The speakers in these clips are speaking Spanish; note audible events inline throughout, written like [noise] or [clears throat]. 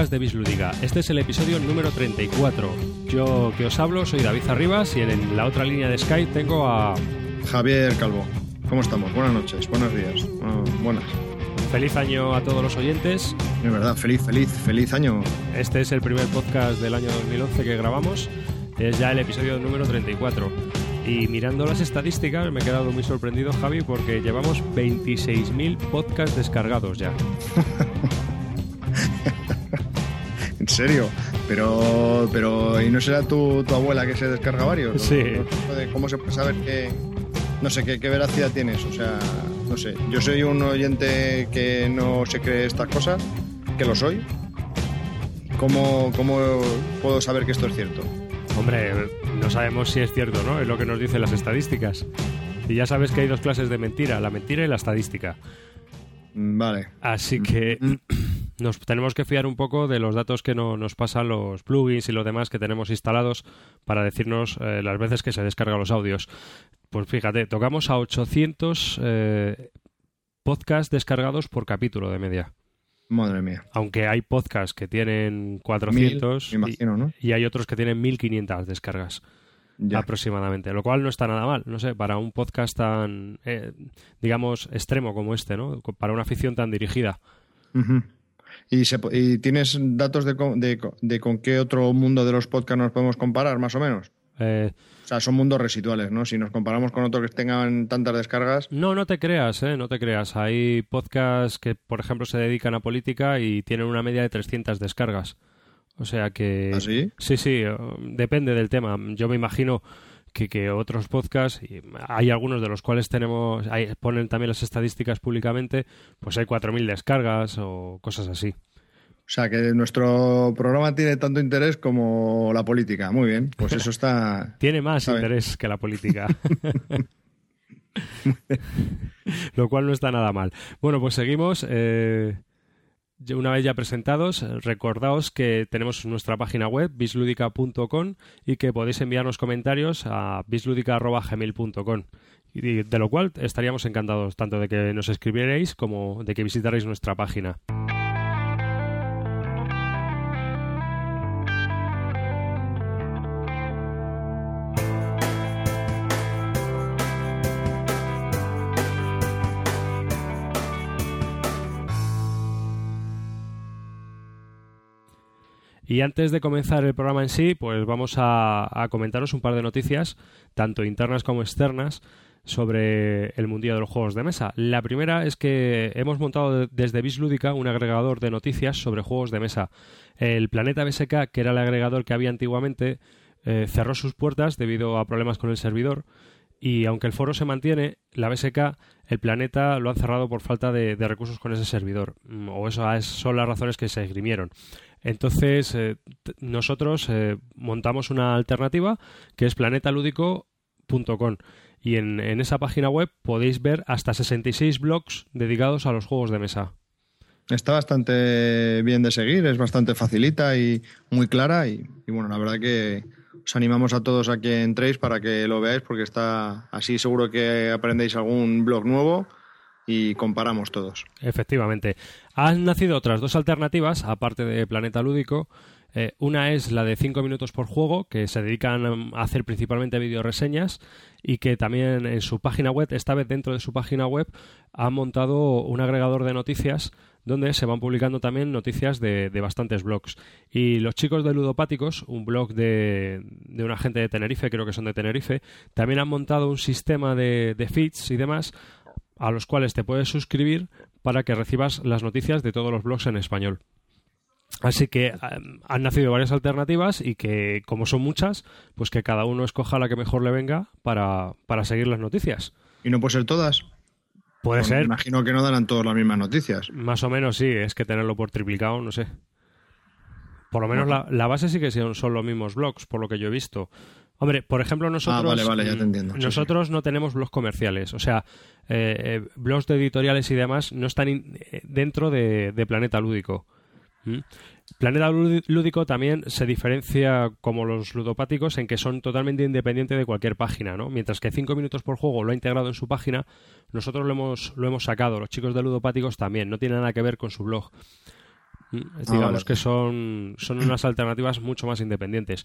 podcast de Bislúdica. Este es el episodio número 34. Yo que os hablo soy David Arribas y en la otra línea de Skype tengo a... Javier Calvo. ¿Cómo estamos? Buenas noches, buenos días. Bueno, buenas. Feliz año a todos los oyentes. Es verdad, feliz, feliz, feliz año. Este es el primer podcast del año 2011 que grabamos. Es ya el episodio número 34. Y mirando las estadísticas me he quedado muy sorprendido, Javi, porque llevamos 26.000 podcasts descargados ya. [laughs] ¿En serio? Pero, pero ¿y no será tu, tu abuela que se descarga varios? Sí. ¿Cómo se puede saber qué, no sé, qué, qué veracidad tienes? O sea, no sé. Yo soy un oyente que no se cree estas cosas, que lo soy. ¿Cómo, cómo puedo saber que esto es cierto? Hombre, no sabemos si es cierto, ¿no? Es lo que nos dicen las estadísticas. Y ya sabes que hay dos clases de mentira, la mentira y la estadística. Vale. Así que [clears throat] nos tenemos que fiar un poco de los datos que no- nos pasan los plugins y los demás que tenemos instalados para decirnos eh, las veces que se descargan los audios. Pues fíjate, tocamos a 800 eh, podcasts descargados por capítulo de media. Madre mía. Aunque hay podcasts que tienen 400 Mil, me imagino, ¿no? y, hay otros que tienen 1500 descargas Ya. aproximadamente, lo cual no está nada mal, no sé, para un podcast tan, eh, digamos, extremo como este, ¿no? Para una afición tan dirigida. Ujú. ¿Y, se y tienes datos de, de co- de con qué otro mundo de los podcasts nos podemos comparar, más o menos? Eh, O sea, son mundos residuales, ¿no? Si nos comparamos con otros que tengan tantas descargas, no, no te creas, ¿eh? No te creas. Hay podcasts que, por ejemplo, se dedican a política y tienen una media de 300 descargas. O sea que... ¿así? Sí, sí, eh, depende del tema. Yo me imagino que, que otros podcasts, y hay algunos de los cuales tenemos, hay- ponen también las estadísticas públicamente, pues hay 4.000 descargas o cosas así. O sea, que nuestro programa tiene tanto interés como la política. Muy bien, pues eso está... [laughs] Tiene más interés que la política. [laughs] Lo cual no está nada mal. Bueno, pues seguimos. eh, una vez ya presentados, eh, recordaos que tenemos nuestra página web, bisludica.com, y que podéis enviarnos comentarios a bisludica.gmail.com. De lo cual estaríamos encantados tanto de que nos escribierais como de que visitarais nuestra página. Y antes de comenzar el programa en sí, pues vamos a, comentaros un par de noticias, tanto internas como externas, sobre el mundillo de los juegos de mesa. La primera es que hemos montado de- desde Bislúdica un agregador de noticias sobre juegos de mesa. El Planeta BSK, que era el agregador que había antiguamente, eh, cerró sus puertas debido a problemas con el servidor. Y aunque el foro se mantiene, la BSK, el planeta lo han cerrado por falta de, de recursos con ese servidor. Mm, O eso es- son las razones que se esgrimieron. Entonces, eh, nosotros eh, montamos una alternativa que es planetalúdico.com y en, en esa página web podéis ver hasta 66 blogs dedicados a los juegos de mesa. Está bastante bien de seguir, es bastante facilita y muy clara y, y bueno, la verdad que os animamos a todos a que entréis para que lo veáis porque está así seguro que aprendéis algún blog nuevo y comparamos todos. Efectivamente. Han nacido otras dos alternativas, aparte de Planeta Lúdico. Eh, una es la de 5 minutos por juego, que se dedican a hacer principalmente videoreseñas y que también en su página web, esta vez dentro de su página web, han montado un agregador de noticias donde se van publicando también noticias de, bastantes blogs. Y los chicos de Ludopáticos, un blog de, de una gente de Tenerife, creo que son de Tenerife, también han montado un sistema de feeds y demás a los cuales te puedes suscribir para que recibas las noticias de todos los blogs en español. Así que eh, han nacido varias alternativas y que, como son muchas, pues que cada uno escoja la que mejor le venga para, para seguir las noticias. ¿Y no puede ser todas? Puede Pues ser, Me imagino que no darán todas las mismas noticias. más o menos sí, es que tenerlo por triplicado, no sé. Por lo menos la, la base sí que son, son los mismos blogs, por lo que yo he visto. Hombre, por ejemplo, nosotros. Ah, vale, vale, ya te entiendo. Sí, Nosotros no tenemos blogs comerciales. O sea, eh, eh, blogs de editoriales y demás no están in- eh, dentro de, de Planeta Lúdico. ¿Mm? Planeta Lú- Lúdico también se diferencia como los ludopáticos en que son totalmente independientes de cualquier página, ¿no? Mientras que 5 minutos por juego lo ha integrado en su página, nosotros lo hemos, lo hemos sacado. Los chicos de ludopáticos también, no tiene nada que ver con su blog. Mm, digamos que son, son unas alternativas mucho más independientes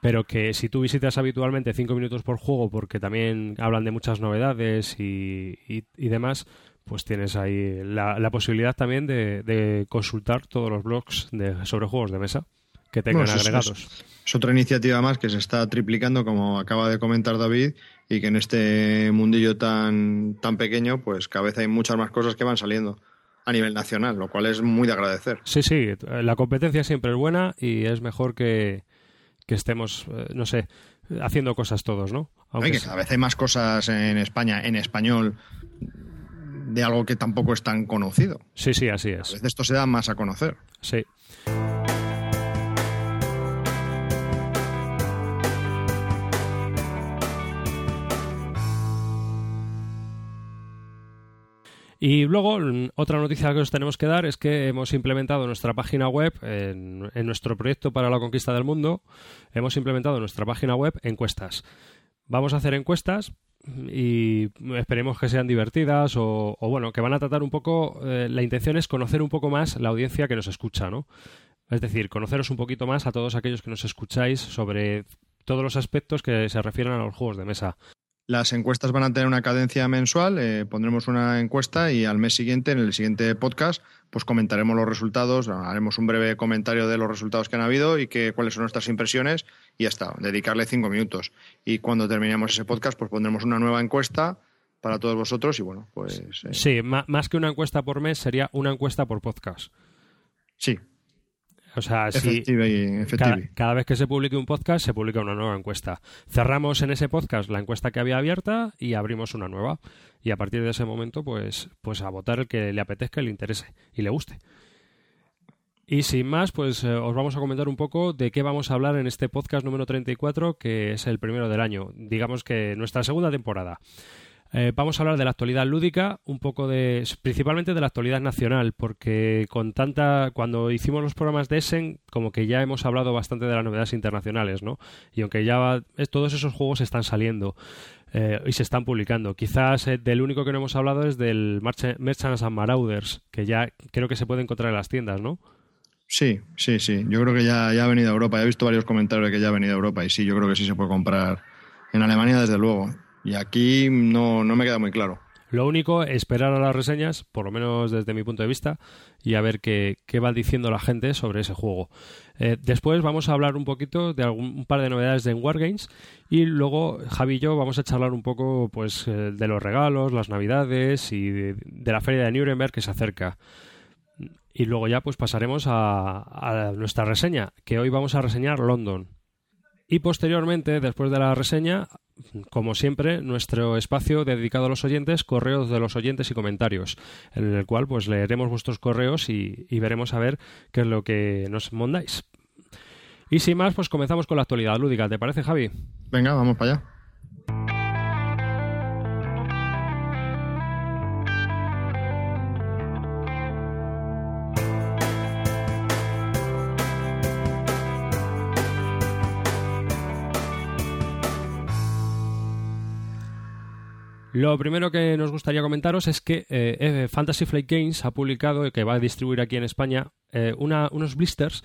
pero que si tú visitas habitualmente 5 minutos por juego porque también hablan de muchas novedades y, y, demás, pues tienes ahí la, posibilidad también de, consultar todos los blogs de, sobre juegos de mesa que tengan agregados. Es, otra iniciativa más que se está triplicando, como acaba de comentar David, y que en este mundillo tan, tan pequeño, pues cada vez hay muchas más cosas que van saliendo a nivel nacional, lo cual es muy de agradecer. Sí, sí, la competencia siempre es buena y es mejor que, que estemos, eh, no sé, haciendo cosas todos, ¿no? Aunque que cada vez hay más cosas en España en español de algo que tampoco es tan conocido. Sí, sí, así es. A veces esto se da más a conocer. Sí. Y luego, otra noticia que os tenemos que dar es que hemos implementado nuestra página web en, nuestro proyecto para la conquista del mundo. Hemos implementado en nuestra página web encuestas. Vamos a hacer encuestas y esperemos que sean divertidas o, bueno, que van a tratar un poco, eh, la intención es conocer un poco más la audiencia que nos escucha, ¿no? Es decir, conoceros un poquito más a todos aquellos que nos escucháis sobre todos los aspectos que se refieren a los juegos de mesa. Las encuestas van a tener una cadencia mensual, eh, pondremos una encuesta y al mes siguiente, en el siguiente podcast, pues comentaremos los resultados, haremos un breve comentario de los resultados que han habido y que, cuáles son nuestras impresiones y ya está, dedicarle cinco minutos. Y cuando terminemos ese podcast, pues pondremos una nueva encuesta para todos vosotros y bueno, pues... Eh, sí, más que una encuesta por mes sería una encuesta por podcast. Sí, o sea, si cada, vez que se publique un podcast, se publica una nueva encuesta. Cerramos en ese podcast la encuesta que había abierta y abrimos una nueva. Y a partir de ese momento, pues, pues a votar el que le apetezca, le interese y le guste. Y sin más, pues eh, os vamos a comentar un poco de qué vamos a hablar en este podcast número 34, que es el primero del año. Digamos que nuestra segunda temporada. Eh, vamos a hablar de la actualidad lúdica, un poco de, principalmente de la actualidad nacional, porque con tanta, cuando hicimos los programas de Essen, como que ya hemos hablado bastante de las novedades internacionales, ¿no? Y aunque ya todos esos juegos están saliendo eh, y se están publicando, quizás eh, del único que no hemos hablado es del Merchants and Marauders, que ya creo que se puede encontrar en las tiendas, ¿no? Sí, sí, sí. Yo creo que ya, ya ha venido a Europa. Ya he visto varios comentarios de que ya ha venido a Europa y sí, yo creo que sí se puede comprar en Alemania, desde luego. Y aquí no, no me queda muy claro. Lo único, esperar a las reseñas, por lo menos desde mi punto de vista, y a ver qué, qué va diciendo la gente sobre ese juego. Eh, después vamos a hablar un poquito de algún, un par de novedades de Wargames y luego Javi y yo vamos a charlar un poco pues, eh, de los regalos, las navidades y de, la feria de Nuremberg que se acerca. Y luego ya pues pasaremos a, a nuestra reseña, que hoy vamos a reseñar London. Y posteriormente, después de la reseña, como siempre, nuestro espacio dedicado a los oyentes, correos de los oyentes y comentarios, en el cual pues leeremos vuestros correos y, veremos a ver qué es lo que nos mandáis. Y sin más, pues comenzamos con la actualidad lúdica. ¿Te parece, Javi? Venga, vamos para allá. Lo primero que nos gustaría comentaros es que eh, eh, Fantasy Flight Games ha publicado, que va a distribuir aquí en España, eh, unos blisters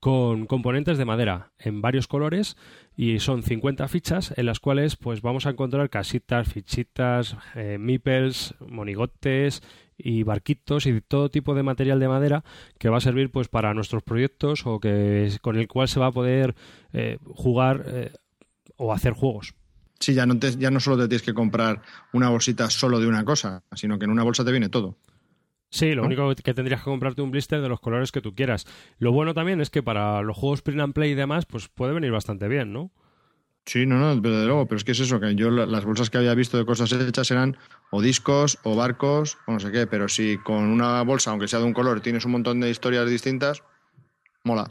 con componentes de madera en varios colores y son 50 fichas en las cuales pues vamos a encontrar casitas, fichitas, eh, meeples, monigotes y barquitos y todo tipo de material de madera que va a servir pues para nuestros proyectos o que con el cual se va a poder jugar o hacer juegos. Sí, ya no, te, ya no solo te tienes que comprar una bolsita solo de una cosa, sino que en una bolsa te viene todo. Sí, lo único que tendrías que comprarte un blister de los colores que tú quieras. Lo bueno también es que para los juegos print and play y demás, pues puede venir bastante bien, ¿no? Sí, no, no, pero de luego, pero es que es eso, que yo las bolsas que había visto de cosas hechas eran o discos o barcos o no sé qué, pero si con una bolsa, aunque sea de un color, tienes un montón de historias distintas, mola.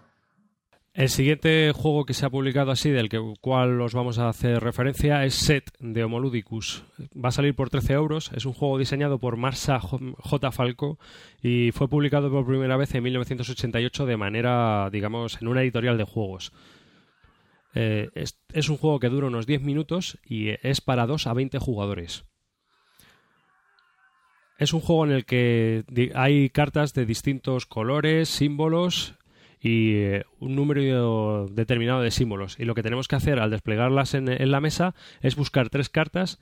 El siguiente juego que se ha publicado así, del que, cual os vamos a hacer referencia, es Set de Homoludicus. Va a salir por 13 euros. Es un juego diseñado por Marsa J. Falco y fue publicado por primera vez en 1988 de manera, digamos, en una editorial de juegos. Eh, es, es, un juego que dura unos 10 minutos y es para 2 a 20 jugadores. Es un juego en el que hay cartas de distintos colores, símbolos y eh, un número determinado de símbolos. Y lo que tenemos que hacer al desplegarlas en, en, la mesa es buscar tres cartas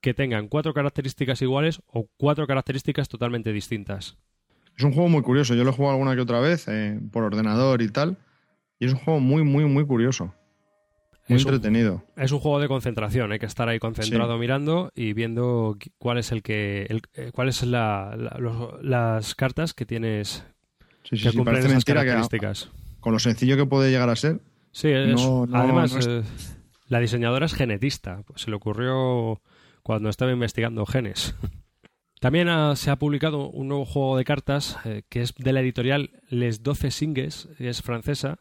que tengan cuatro características iguales o cuatro características totalmente distintas. Es un juego muy curioso. Yo lo he jugado alguna que otra vez eh, por ordenador y tal. Y es un juego muy, muy, muy curioso. Muy entretenido. es un juego de concentración, hay que estar ahí concentrado mirando y viendo cuál es el que, el, eh, cuáles la, las cartas que tienes sí, sí, que cumplen esas características. con lo sencillo que puede llegar a ser. Sí, además eh, la diseñadora es genetista. Pues se le ocurrió cuando estaba investigando genes. [laughs] También se ha publicado un nuevo juego de cartas eh, que es de la editorial Les Doce Singes, es francesa.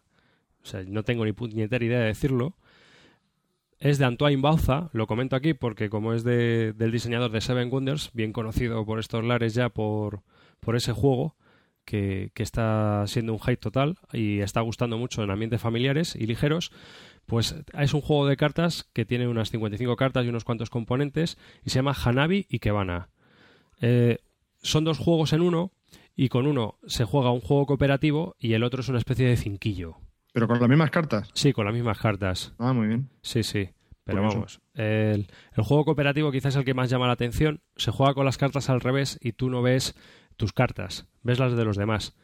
O sea, no tengo ni puñetera idea de decirlo es de Antoine Bauza, lo comento aquí porque como es de, del diseñador de Seven Wonders, bien conocido por estos lares ya por, por ese juego, que, que, está siendo un hype total y está gustando mucho en ambientes familiares y ligeros, pues es un juego de cartas que tiene unas 55 cartas y unos cuantos componentes y se llama Hanabi y Kebana. Eh, son dos juegos en uno y con uno se juega un juego cooperativo y el otro es una especie de cinquillo. ¿Pero con las mismas cartas? Sí, con las mismas cartas. Ah, muy bien. Sí, sí. Pero vamos, el, juego cooperativo quizás es el que más llama la atención. Se juega con las cartas al revés y tú no ves tus cartas, ves las de los demás.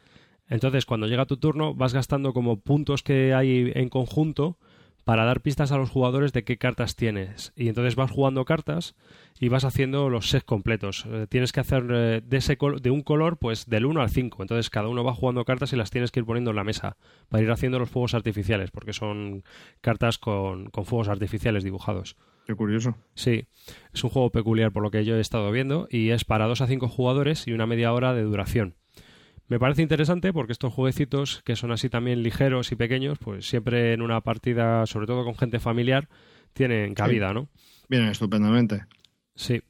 Entonces, cuando llega tu turno, vas gastando como puntos que hay en conjunto para dar pistas a los jugadores de qué cartas tienes. Y entonces vas jugando cartas y vas haciendo los sets completos. Eh, tienes que hacer eh, de, ese de un color, pues del 1 al 5. Entonces cada uno va jugando cartas y las tienes que ir poniendo en la mesa para ir haciendo los fuegos artificiales, porque son cartas con, con fuegos artificiales dibujados. Qué curioso. Sí, es un juego peculiar por lo que yo he estado viendo y es para 2 a 5 jugadores y una media hora de duración. Me parece interesante porque estos jueguecitos, que son así también ligeros y pequeños, pues siempre en una partida, sobre todo con gente familiar, tienen cabida, ¿no? Vienen estupendamente. Sí.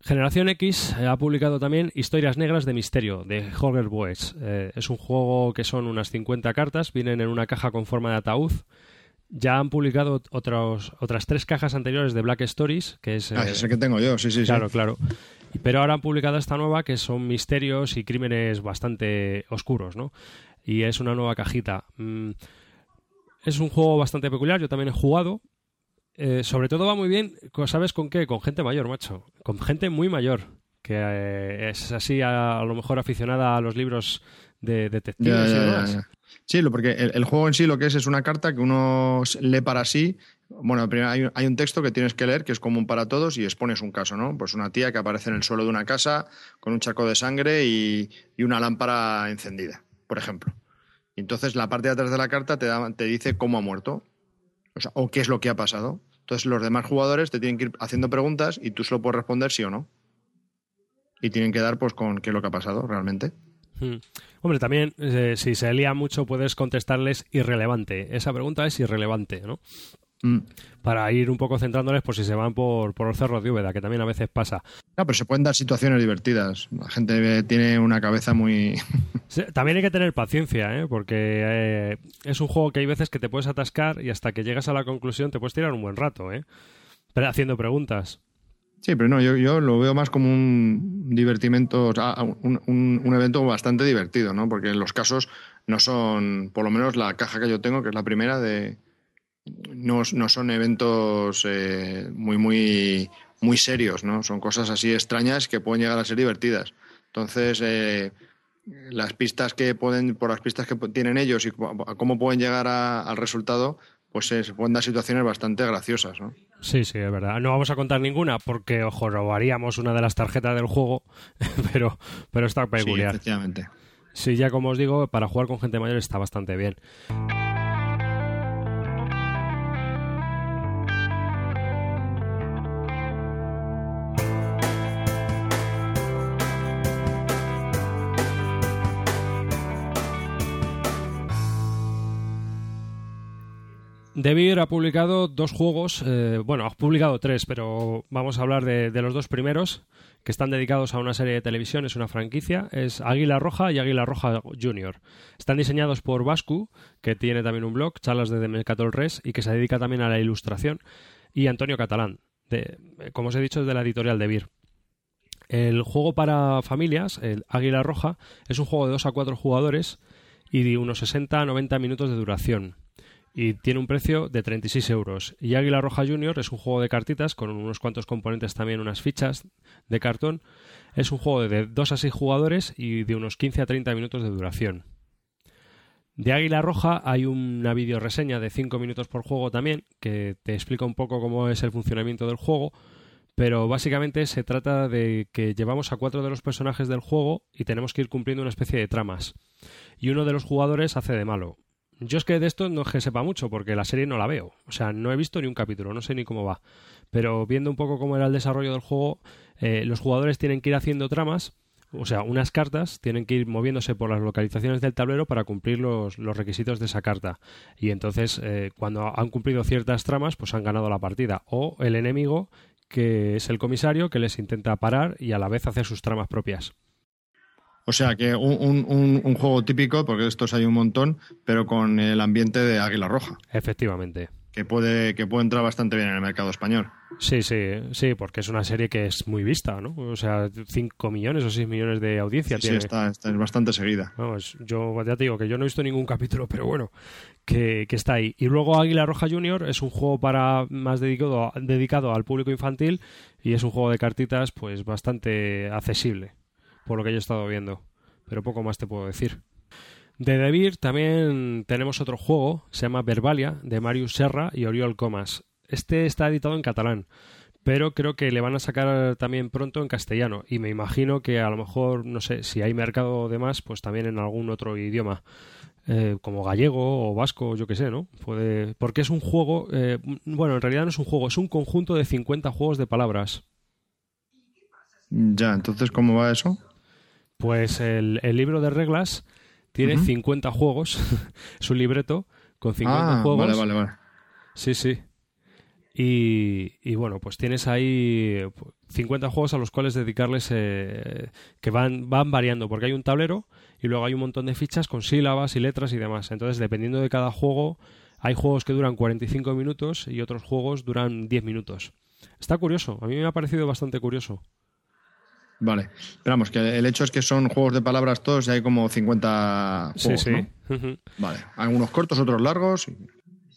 Generación X ha publicado también Historias Negras de Misterio, de Holger Boys. Eh, es un juego que son unas 50 cartas, vienen en una caja con forma de ataúd. Ya han publicado otros, otras tres cajas anteriores de Black Stories, que es... Ah, ese que tengo yo, sí, sí, claro, Claro, Pero ahora han publicado esta nueva, que son misterios y crímenes bastante oscuros, ¿no? Y es una nueva cajita. Mm, es un juego bastante peculiar, yo también he jugado. Eh, sobre todo va muy bien, ¿sabes con qué? Con gente mayor, macho. Con gente muy mayor, que eh, es así a, lo mejor aficionada a los libros de detectives y demás. Sí, porque el, juego en sí lo que es es una carta que uno lee para sí. Bueno, primero hay, hay, un texto que tienes que leer que es común para todos y expones un caso, ¿no? Pues una tía que aparece en el suelo de una casa con un charco de sangre y, una lámpara encendida, por ejemplo. Y entonces la parte de atrás de la carta te, dice cómo ha muerto o, o qué es lo que ha pasado. Entonces los demás jugadores te tienen que ir haciendo preguntas y tú solo puedes responder sí o no. Y tienen que dar pues con qué es lo que ha pasado realmente. Hmm. Hombre, también eh, si se lía mucho puedes contestarles irrelevante. Esa pregunta es irrelevante, ¿no? Mm. Para ir un poco centrándoles por si se van por, por los cerros de Úbeda, que también a veces pasa. No, pero se pueden dar situaciones divertidas. La gente tiene una cabeza muy... [laughs] también hay que tener paciencia, ¿eh? porque eh, es un juego que hay veces que te puedes atascar y hasta que llegas a la conclusión te puedes tirar un buen rato, ¿eh? haciendo preguntas. Sí, pero no, yo, yo lo veo más como un divertimento, un, un, evento bastante divertido, ¿no? Porque los casos no son, por lo menos la caja que yo tengo, que es la primera de, no, no son eventos eh, muy, muy, muy serios, ¿no? Son cosas así extrañas que pueden llegar a ser divertidas. Entonces, eh, las pistas que pueden, por las pistas que tienen ellos y cómo pueden llegar al resultado, pues se dar situaciones bastante graciosas, ¿no? Sí, sí, es verdad. No vamos a contar ninguna porque, ojo, robaríamos una de las tarjetas del juego, [laughs] pero, pero está peculiar. Sí, efectivamente. Sí, ya como os digo, para jugar con gente mayor está bastante bien. Devir ha publicado dos juegos, eh, bueno, ha publicado tres, pero vamos a hablar de, los dos primeros, que están dedicados a una serie de televisión, es una franquicia, es Águila Roja y Águila Roja Junior. Están diseñados por Vascu, que tiene también un blog, charlas de Mercatol Res, y que se dedica también a la ilustración, y Antonio Catalán, como os he dicho, es de la editorial Devir. El juego para familias, el Águila Roja, es un juego de 2 a 4 jugadores y de unos 60 a 90 minutos de duración. Y tiene un precio de 36 euros. Y Águila Roja Junior es un juego de cartitas con unos cuantos componentes también, unas fichas de cartón. Es un juego de 2 a 6 jugadores y de unos 15 a 30 minutos de duración. De Águila Roja hay una videoreseña de 5 minutos por juego también, que te explica un poco cómo es el funcionamiento del juego, pero básicamente se trata de que llevamos a cuatro de los personajes del juego y tenemos que ir cumpliendo una especie de tramas. Y uno de los jugadores hace de malo. Yo es que de esto no es que sepa mucho, porque la serie no la veo. O sea, no he visto ni un capítulo, no sé ni cómo va. Pero viendo un poco cómo era el desarrollo del juego, eh, los jugadores tienen que ir haciendo tramas o sea, unas cartas tienen que ir moviéndose por las localizaciones del tablero para cumplir los, requisitos de esa carta. Y entonces, eh, cuando han cumplido ciertas tramas, pues han ganado la partida. O el enemigo, que es el comisario, que les intenta parar y a la vez hacer sus tramas propias. O sea que un, un, juego típico, porque estos hay un montón, pero con el ambiente de Águila Roja. Efectivamente que puede, que puede entrar bastante bien en el mercado español. Sí, sí, sí, porque es una serie que es muy vista, ¿no? O sea, 5 millones o 6 millones de audiencia tiene. Sí, está, está, es bastante seguida. yo ya te digo que yo no he visto ningún capítulo, pero bueno, que, que, está ahí. Y luego Águila Roja Junior es un juego para más dedicado, dedicado al público infantil y es un juego de cartitas pues bastante accesible, por lo que yo he estado viendo. Pero poco más te puedo decir. De Devir también tenemos otro juego, se llama Verbalia, de Marius Serra y Oriol Comas. Este está editado en catalán, pero creo que le van a sacar también pronto en castellano y me imagino que a lo mejor, no sé, si hay mercado de más, pues también en algún otro idioma. Eh, como gallego o vasco, yo qué sé, ¿no? Puede... Porque es un juego, eh, bueno, en realidad no es un juego, es un conjunto de 50 juegos de palabras. Ya, entonces, ¿cómo va eso? Pues el, el libro de reglas tiene 50 juegos, [laughs] es un libreto con 50 ah, juegos. Vale, vale, vale. Sí, sí. Y, y, bueno, pues tienes ahí 50 juegos a los cuales dedicarles eh, que van, van variando, porque hay un tablero y luego hay un montón de fichas con sílabas y letras y demás. Entonces, dependiendo de cada juego, hay juegos que duran 45 minutos y otros juegos duran 10 minutos. Está curioso, a mí me ha parecido bastante curioso. Vale. Esperamos que el hecho es que son juegos de palabras todos y hay como 50 juegos, sí, sí. Vale. Algunos cortos, otros largos.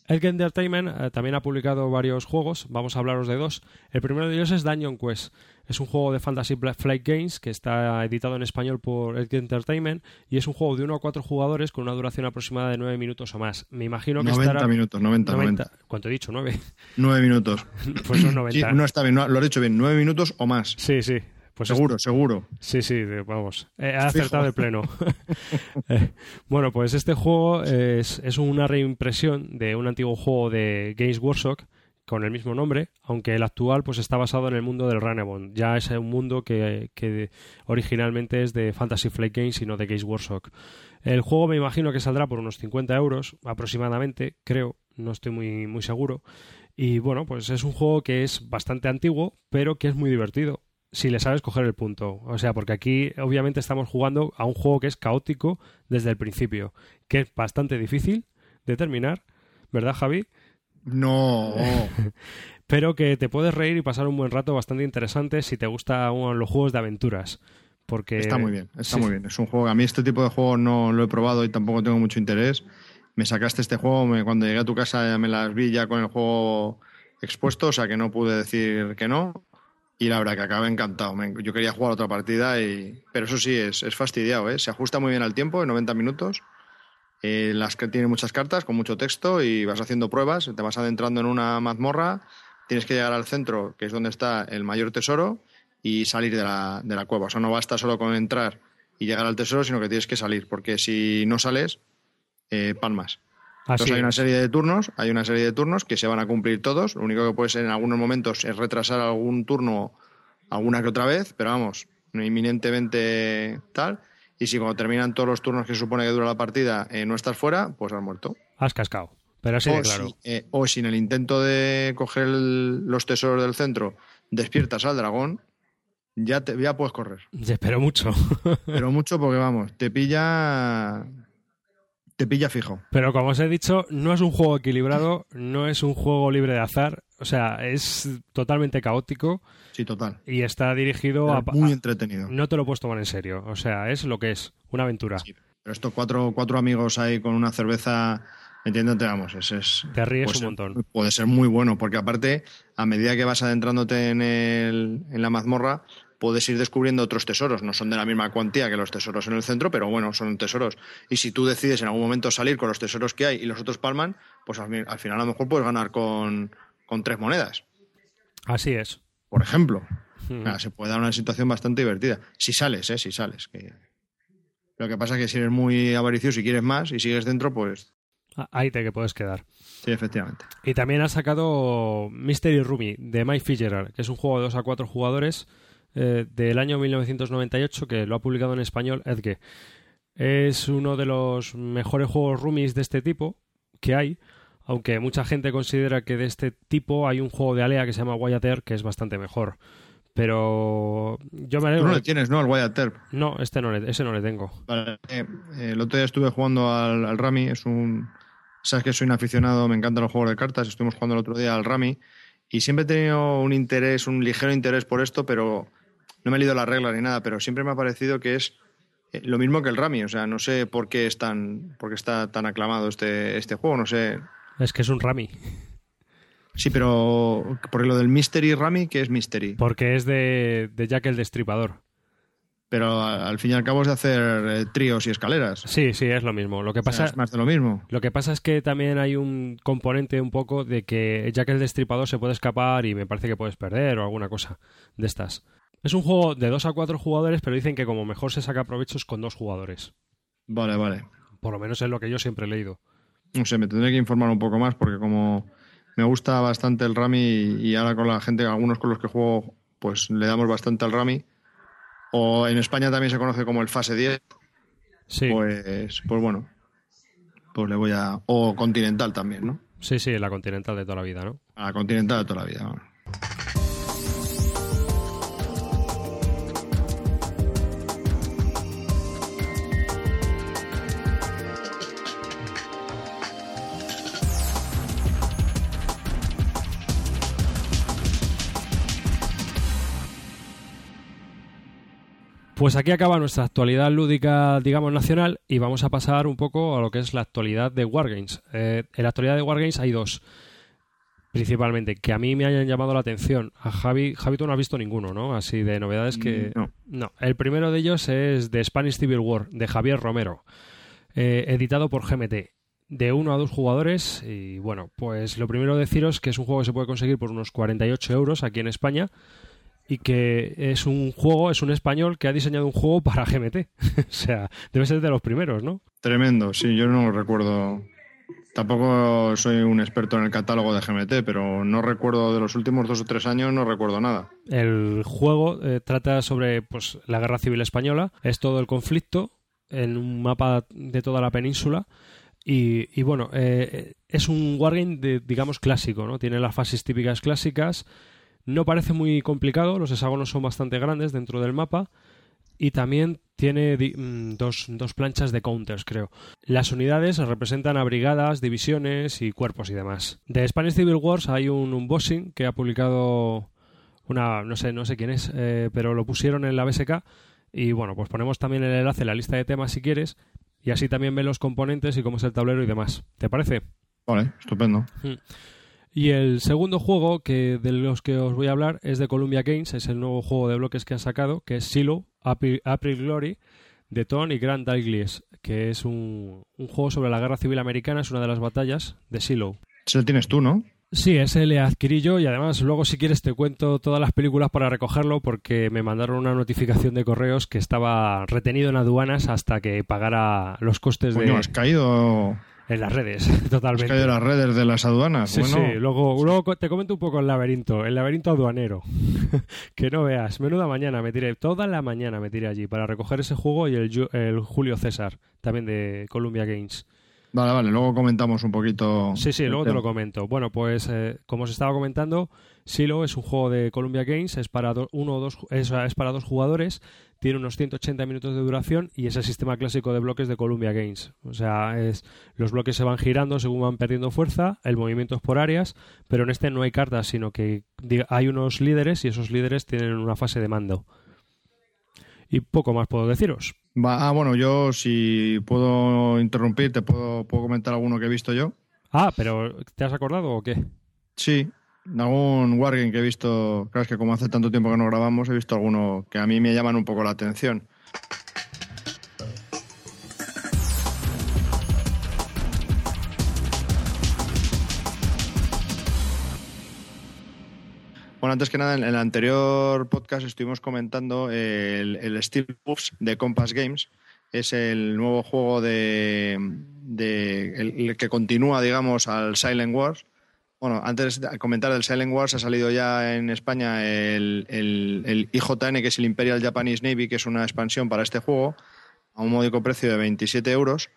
El Entertainment eh, también ha publicado varios juegos, vamos a hablaros de dos. El primero de ellos es Dungeon Quest. Es un juego de Fantasy Flight Games que está editado en español por Edge Entertainment y es un juego de 1 a 4 jugadores con una duración aproximada de 9 minutos o más. Me imagino que 90 minutos, 90, 90, ¿Cuánto he dicho? ¿9? 9 minutos. [laughs] pues son 90. no está bien, lo has dicho bien, 9 minutos o más. Sí, sí. Pues seguro, seguro. Sí, sí, vamos. He acertado de pleno. Eh, [laughs] [laughs] bueno, pues este juego es, es, una reimpresión de un antiguo juego de Games Workshop con el mismo nombre, aunque el actual pues está basado en el mundo del Runabon. Ya es un mundo que, que originalmente es de Fantasy Flight Games y no de Games Workshop. El juego me imagino que saldrá por unos 50 euros aproximadamente, creo, no estoy muy, muy seguro. Y bueno, pues es un juego que es bastante antiguo, pero que es muy divertido si le sabes coger el punto. O sea, porque aquí obviamente estamos jugando a un juego que es caótico desde el principio, que es bastante difícil de terminar, ¿verdad, Javi? No. [laughs] Pero que te puedes reír y pasar un buen rato bastante interesante si te gustan los juegos de aventuras. Porque... Está muy bien, está muy bien. Es un juego, a mí este tipo de juego no lo he probado y tampoco tengo mucho interés. Me sacaste este juego, cuando llegué a tu casa me las vi ya con el juego expuesto, o sea que no pude decir que no. Y la verdad que acaba encantado. Yo quería jugar otra partida, y... pero eso sí, es, es fastidiado. ¿eh? Se ajusta muy bien al tiempo, en 90 minutos. Eh, las que tiene muchas cartas con mucho texto y vas haciendo pruebas. Te vas adentrando en una mazmorra. Tienes que llegar al centro, que es donde está el mayor tesoro, y salir de la, de la cueva. O sea, no basta solo con entrar y llegar al tesoro, sino que tienes que salir, porque si no sales, eh, palmas. Entonces hay una serie de turnos, hay una serie de turnos que se van a cumplir todos. Lo único que puedes en algunos momentos es retrasar algún turno alguna que otra vez, pero vamos, inminentemente tal. Y si cuando terminan todos los turnos que se supone que dura la partida eh, no estás fuera, pues has muerto. Has cascado. Pero así o claro. Si, eh, o si en el intento de coger los tesoros del centro despiertas al dragón, ya, te, ya puedes correr. pero mucho. [laughs] pero mucho porque, vamos, te pilla te pilla fijo. Pero como os he dicho, no es un juego equilibrado, no es un juego libre de azar, o sea, es totalmente caótico. Sí, total. Y está dirigido a... Muy entretenido. No te lo puedes tomar en serio, o sea, es lo que es, una aventura. pero estos cuatro, cuatro amigos ahí con una cerveza Entiéndote, vamos, es, es te ríes un montón. Puede ser muy bueno, porque aparte, a medida que vas adentrándote en, el, en la mazmorra, puedes ir descubriendo otros tesoros. No son de la misma cuantía que los tesoros en el centro, pero bueno, son tesoros. Y si tú decides en algún momento salir con los tesoros que hay y los otros palman, pues al, final a lo mejor puedes ganar con, tres monedas. Así es. Por ejemplo. se puede dar una situación bastante divertida. Si sales, ¿eh? Si sales. Que... Lo que pasa es que si eres muy avaricioso y quieres más y sigues dentro, pues Ahí te que puedes quedar. Sí, efectivamente. Y también ha sacado Mystery Rumi de Mike Fitzgerald, que es un juego de 2 a 4 jugadores eh, del año 1998 que lo ha publicado en español Edge. Es uno de los mejores juegos roomies de este tipo que hay, aunque mucha gente considera que de este tipo hay un juego de Alea que se llama Wyatt que es bastante mejor. Pero yo me alegro. Tú no le tienes, ¿no? Al Wyatt No, este no ese no le tengo. Vale. Eh, el otro día estuve jugando al, al Rami, es un Sabes que soy un aficionado, me encantan los juegos de cartas. Estuvimos jugando el otro día al Rami y siempre he tenido un interés, un ligero interés por esto, pero no me he leído las reglas ni nada, pero siempre me ha parecido que es eh, lo mismo que el Rami. O sea, no sé por qué, es tan, por qué está tan aclamado este, este juego, no sé. Es que es un Rami. Sí, pero por lo del Mystery Rami, ¿qué es Mystery? Porque es de, de Jack el Destripador pero al fin y al cabo es de hacer eh, tríos y escaleras. Sí, sí, es lo mismo. Lo que pasa es más de lo mismo. Lo que pasa es que también hay un componente un poco de que ya que el destripador se puede escapar y me parece que puedes perder o alguna cosa de estas. Es un juego de dos a cuatro jugadores, pero dicen que como mejor se saca provechos con dos jugadores. Vale, vale. Por lo menos es lo que yo siempre he leído. No sé, me tendré que informar un poco más porque como me gusta bastante el Rami y ahora con la gente, algunos con los que juego, pues le damos bastante al Rami o en España también se conoce como el fase 10, sí. pues, pues bueno, pues le voy a... O continental también, ¿no? Sí, sí, la continental de toda la vida, ¿no? A la continental de toda la vida. Pues aquí acaba nuestra actualidad lúdica, digamos, nacional y vamos a pasar un poco a lo que es la actualidad de Wargames. Eh, en la actualidad de Wargames hay dos, principalmente, que a mí me hayan llamado la atención. A Javi, Javi tú no has visto ninguno, ¿no? Así de novedades que... No. no. El primero de ellos es The Spanish Civil War, de Javier Romero, eh, editado por GMT de uno a dos jugadores y bueno, pues lo primero deciros que es un juego que se puede conseguir por unos 48 euros aquí en España y que es un juego, es un español que ha diseñado un juego para GMT. [laughs] o sea, debe ser de los primeros, ¿no? Tremendo, sí, yo no recuerdo. Tampoco soy un experto en el catálogo de GMT, pero no recuerdo de los últimos dos o tres años, no recuerdo nada. El juego eh, trata sobre pues, la guerra civil española, es todo el conflicto en un mapa de toda la península. Y, bueno, eh, es un wargame, de, digamos, clásico, ¿no? Tiene las fases típicas clásicas, no parece muy complicado, los hexágonos son bastante grandes dentro del mapa y también tiene mm, dos, planchas de counters, creo. Las unidades representan a brigadas, divisiones y cuerpos y demás. De Spanish Civil Wars hay un unboxing que ha publicado una, no sé, no sé quién es, eh, pero lo pusieron en la BSK y bueno, pues ponemos también el enlace en la lista de temas si quieres y así también ven los componentes y cómo es el tablero y demás. ¿Te parece? Vale, estupendo. Hmm. Y el segundo juego que de los que os voy a hablar es de Columbia Games, es el nuevo juego de bloques que han sacado, que es Silo, April, Glory, de Tony y Grant Dalglish, que es un, juego sobre la guerra civil americana, es una de las batallas de Silo. Ese lo tienes tú, ¿no? Sí, ese le adquirí yo y además luego si quieres te cuento todas las películas para recogerlo porque me mandaron una notificación de correos que estaba retenido en aduanas hasta que pagara los costes de... has caído en las redes, [laughs] totalmente. de las redes de las aduanas. Sí, sí. Luego, luego te comento un poco el laberinto, el laberinto aduanero. [laughs] que no veas, menuda mañana me tiré, toda la mañana me tiré allí para recoger ese juego y el, el Julio César, también de Columbia Games. Vale, vale, luego comentamos un poquito. Sí, sí, luego te lo comento. Bueno, pues eh, como os estaba comentando, Silo es un juego de Columbia Games, es para, uno o dos, es, para dos jugadores, tiene unos 180 minutos de duración y es el sistema clásico de bloques de Columbia Games. O sea, es, los bloques se van girando según van perdiendo fuerza, el movimiento es por áreas, pero en este no hay cartas, sino que hay unos líderes y esos líderes tienen una fase de mando. Y poco más puedo deciros. ah, bueno, yo si puedo interrumpir, te puedo, puedo comentar alguno que he visto yo. Ah, pero ¿te has acordado o qué? Sí, algún Wargame que he visto, claro, es que como hace tanto tiempo que no grabamos, he visto alguno que a mí me llaman un poco la atención. Bueno, antes que nada, en el anterior podcast estuvimos comentando el, Wolves de Compass Games. Es el nuevo juego de, el, que continúa, digamos, al Silent Wars. Bueno, antes de comentar del Silent Wars, ha salido ya en España el, el, IJN, que es el Imperial Japanese Navy, que es una expansión para este juego, a un módico precio de 27 euros.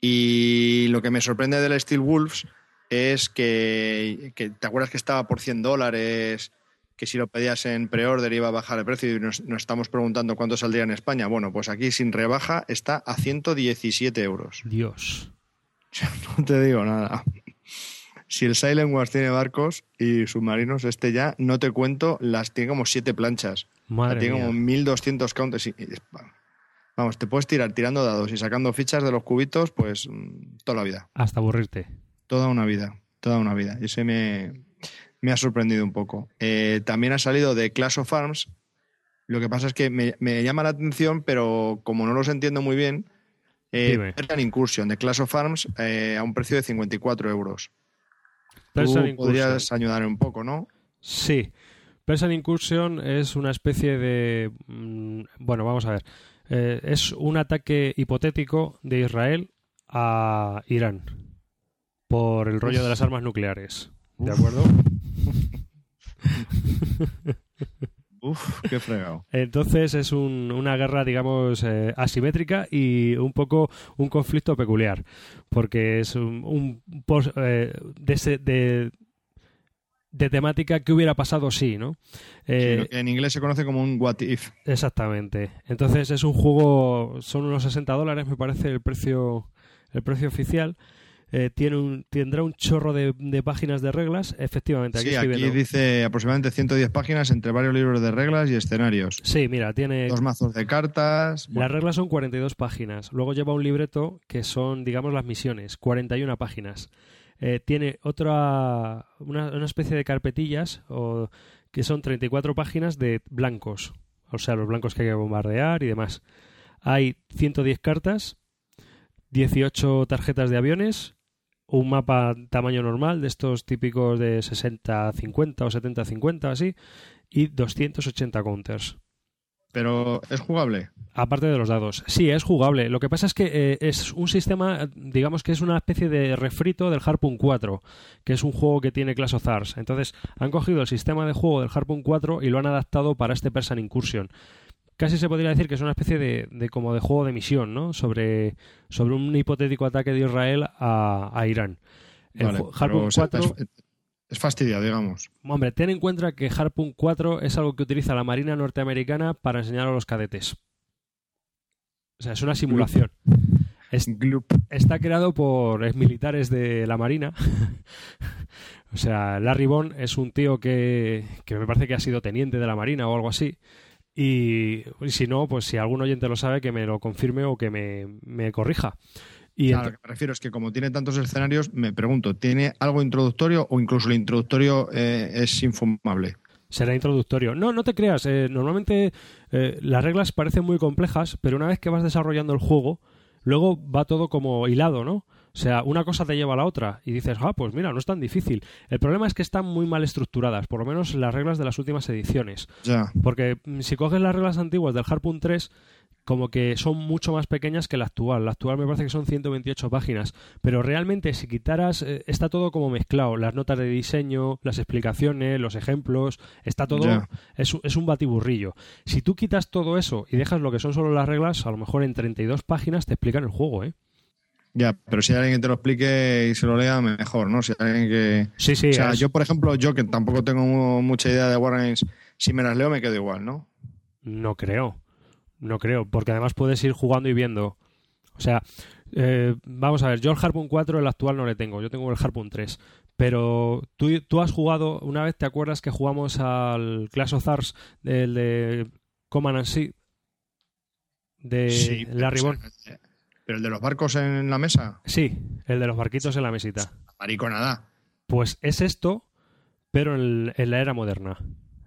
Y lo que me sorprende del Steel Wolves es que, que, ¿te acuerdas que estaba por 100 dólares que si lo pedías en pre-order iba a bajar el precio y nos, estamos preguntando cuánto saldría en España. Bueno, pues aquí sin rebaja está a 117 euros. Dios. [laughs] No te digo nada. Si el Silent Wars tiene barcos y submarinos, este ya, no te cuento, las tiene como siete planchas. Madre tiene como 1200 counters. vamos, te puedes tirar tirando dados y sacando fichas de los cubitos, pues mm, toda la vida. Hasta aburrirte. Toda una vida, toda una vida. Y ese me, me ha sorprendido un poco. Eh, también ha salido de Clash of Arms. Lo que pasa es que me, llama la atención, pero como no los entiendo muy bien, eh, Incursion de Clash of Arms eh, a un precio de 54 euros. Tú podrías ayudar un poco, ¿no? Sí. Persian Incursion es una especie de... Mm, bueno, vamos a ver. Eh, es un ataque hipotético de Israel a Irán por el rollo de las armas nucleares. ¿De acuerdo? [laughs] [laughs] Uf, qué fregado. Entonces es una guerra, digamos, eh, asimétrica y un poco un conflicto peculiar, porque es un, post, eh, de, de, temática que hubiera pasado si, ¿no? Eh, en inglés se conoce como un what if. Exactamente. Entonces es un juego, son unos 60 dólares, me parece el precio, el precio oficial. Eh, tiene un, tendrá un chorro de, páginas de reglas. Efectivamente, aquí, sí, aquí dice aproximadamente 110 páginas entre varios libros de reglas y escenarios. Sí, mira, tiene... Dos mazos de cartas. Las reglas son 42 páginas. Luego lleva un libreto que son, digamos, las misiones, 41 páginas. Eh, tiene otra, una, una, especie de carpetillas o, que son 34 páginas de blancos. O sea, los blancos que hay que bombardear y demás. Hay 110 cartas, 18 tarjetas de aviones, un mapa tamaño normal, de estos típicos de 60-50 o 70-50, así, y 280 counters. Pero es jugable. Aparte de los dados. Sí, es jugable. Lo que pasa es que eh, es un sistema, digamos que es una especie de refrito del Harpoon 4, que es un juego que tiene Clash of. Entonces, han cogido el sistema de juego del Harpoon 4 y lo han adaptado para este Persian Incursion casi se podría decir que es una especie de, como de juego de misión, ¿no? Sobre, sobre un hipotético ataque de Israel a, Irán. Harpoon 4... Es, fastidia, digamos. Hombre, ten en cuenta que Harpoon 4 es algo que utiliza la Marina norteamericana para enseñar a los cadetes. O sea, es una simulación. está creado por militares de la Marina. [laughs] o sea, Larry Bond es un tío que, que me parece que ha sido teniente de la Marina o algo así. Y, si no, pues si algún oyente lo sabe, que me lo confirme o que me, corrija. Y lo que me refiero es que como tiene tantos escenarios, me pregunto, ¿tiene algo introductorio o incluso el introductorio eh, es infumable? Será introductorio. No, no te creas. Eh, normalmente eh, las reglas parecen muy complejas, pero una vez que vas desarrollando el juego, luego va todo como hilado, ¿no? O sea, una cosa te lleva a la otra y dices, ah, pues mira, no es tan difícil. El problema es que están muy mal estructuradas, por lo menos las reglas de las últimas ediciones. Ya. Porque mm, si coges las reglas antiguas del Harpoon 3, como que son mucho más pequeñas que la actual. La actual me parece que son 128 páginas, pero realmente si quitaras, eh, está todo como mezclado, las notas de diseño, las explicaciones, los ejemplos, está todo, es, es, un batiburrillo. Si tú quitas todo eso y dejas lo que son solo las reglas, a lo mejor en 32 páginas te explican el juego, ¿eh? Ya, pero si hay alguien que te lo explique y se lo lea, mejor, ¿no? Si hay alguien que... Sí, sí. O sea, es- yo, por ejemplo, yo que tampoco tengo mucha idea de Wargames, si me las leo me quedo igual, ¿no? No creo. No creo, porque además puedes ir jugando y viendo. O sea, eh, vamos a ver, yo el Harpoon 4, el actual no le tengo, yo tengo el Harpoon 3. Pero tú, tú has jugado, una vez te acuerdas que jugamos al Clash of Stars, el de Command and Sea, de pero, Larry o sea. Pero el de los barcos en la mesa, Sí, el de los barquitos en la mesita. marico nada. Pues es esto, pero en, en la era moderna.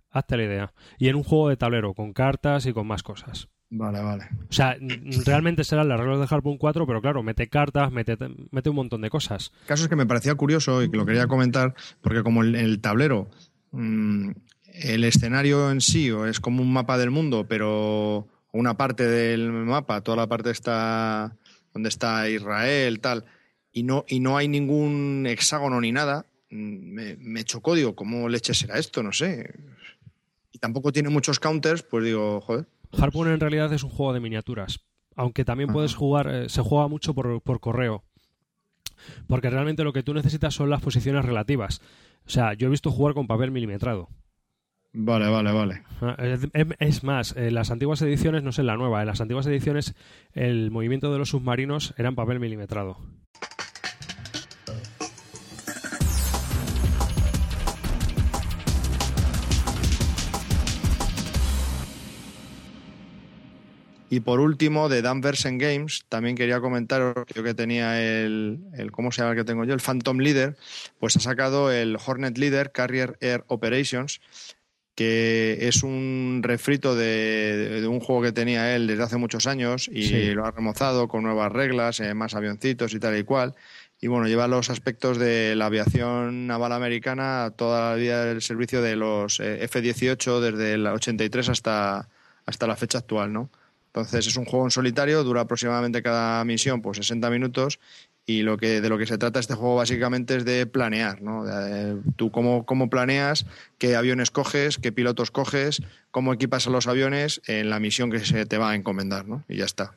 Hazte la idea. Y en un juego de tablero, con cartas y con más cosas. Vale, vale. O sea, realmente serán las reglas de Harpoon 4, pero claro, mete cartas, mete, mete un montón de cosas. El caso es que me parecía curioso y que lo quería comentar, porque como el, el tablero, mm, el escenario en sí es como un mapa del mundo, pero una parte del mapa, toda la parte está donde está Israel, tal, y no, y no hay ningún hexágono ni nada, mm, me, me chocó, digo, ¿cómo leche será esto? No sé. Y tampoco tiene muchos counters, pues digo, joder. Harpoon en realidad es un juego de miniaturas, aunque también Ajá. puedes jugar, eh, se juega mucho por, por correo. Porque realmente lo que tú necesitas son las posiciones relativas. O sea, yo he visto jugar con papel milimetrado. Vale, vale, vale. Ah, Es, es- es más, en las antiguas ediciones, no sé en la nueva, en las antiguas ediciones el movimiento de los submarinos era en papel milimetrado. Y por último, de Dan Versen Games, también quería comentaros que yo que tenía el, el, ¿cómo se llama el que tengo yo? El Phantom Leader, pues ha sacado el Hornet Leader Carrier Air Operations, que es un refrito de, de un juego que tenía él desde hace muchos años y Sí. lo ha remozado con nuevas reglas, eh, más avioncitos y tal y cual. Y bueno, lleva los aspectos de la aviación naval americana toda la vida del servicio de los eh, F-18 desde el 83 hasta, hasta la fecha actual, ¿no? Entonces es un juego en solitario, dura aproximadamente cada misión pues 60 minutos y lo que de lo que se trata este juego básicamente es de planear, ¿no? Eh, tú cómo, cómo planeas, qué aviones coges, qué pilotos coges, cómo equipas a los aviones en la misión que se te va a encomendar, ¿no? Y ya está.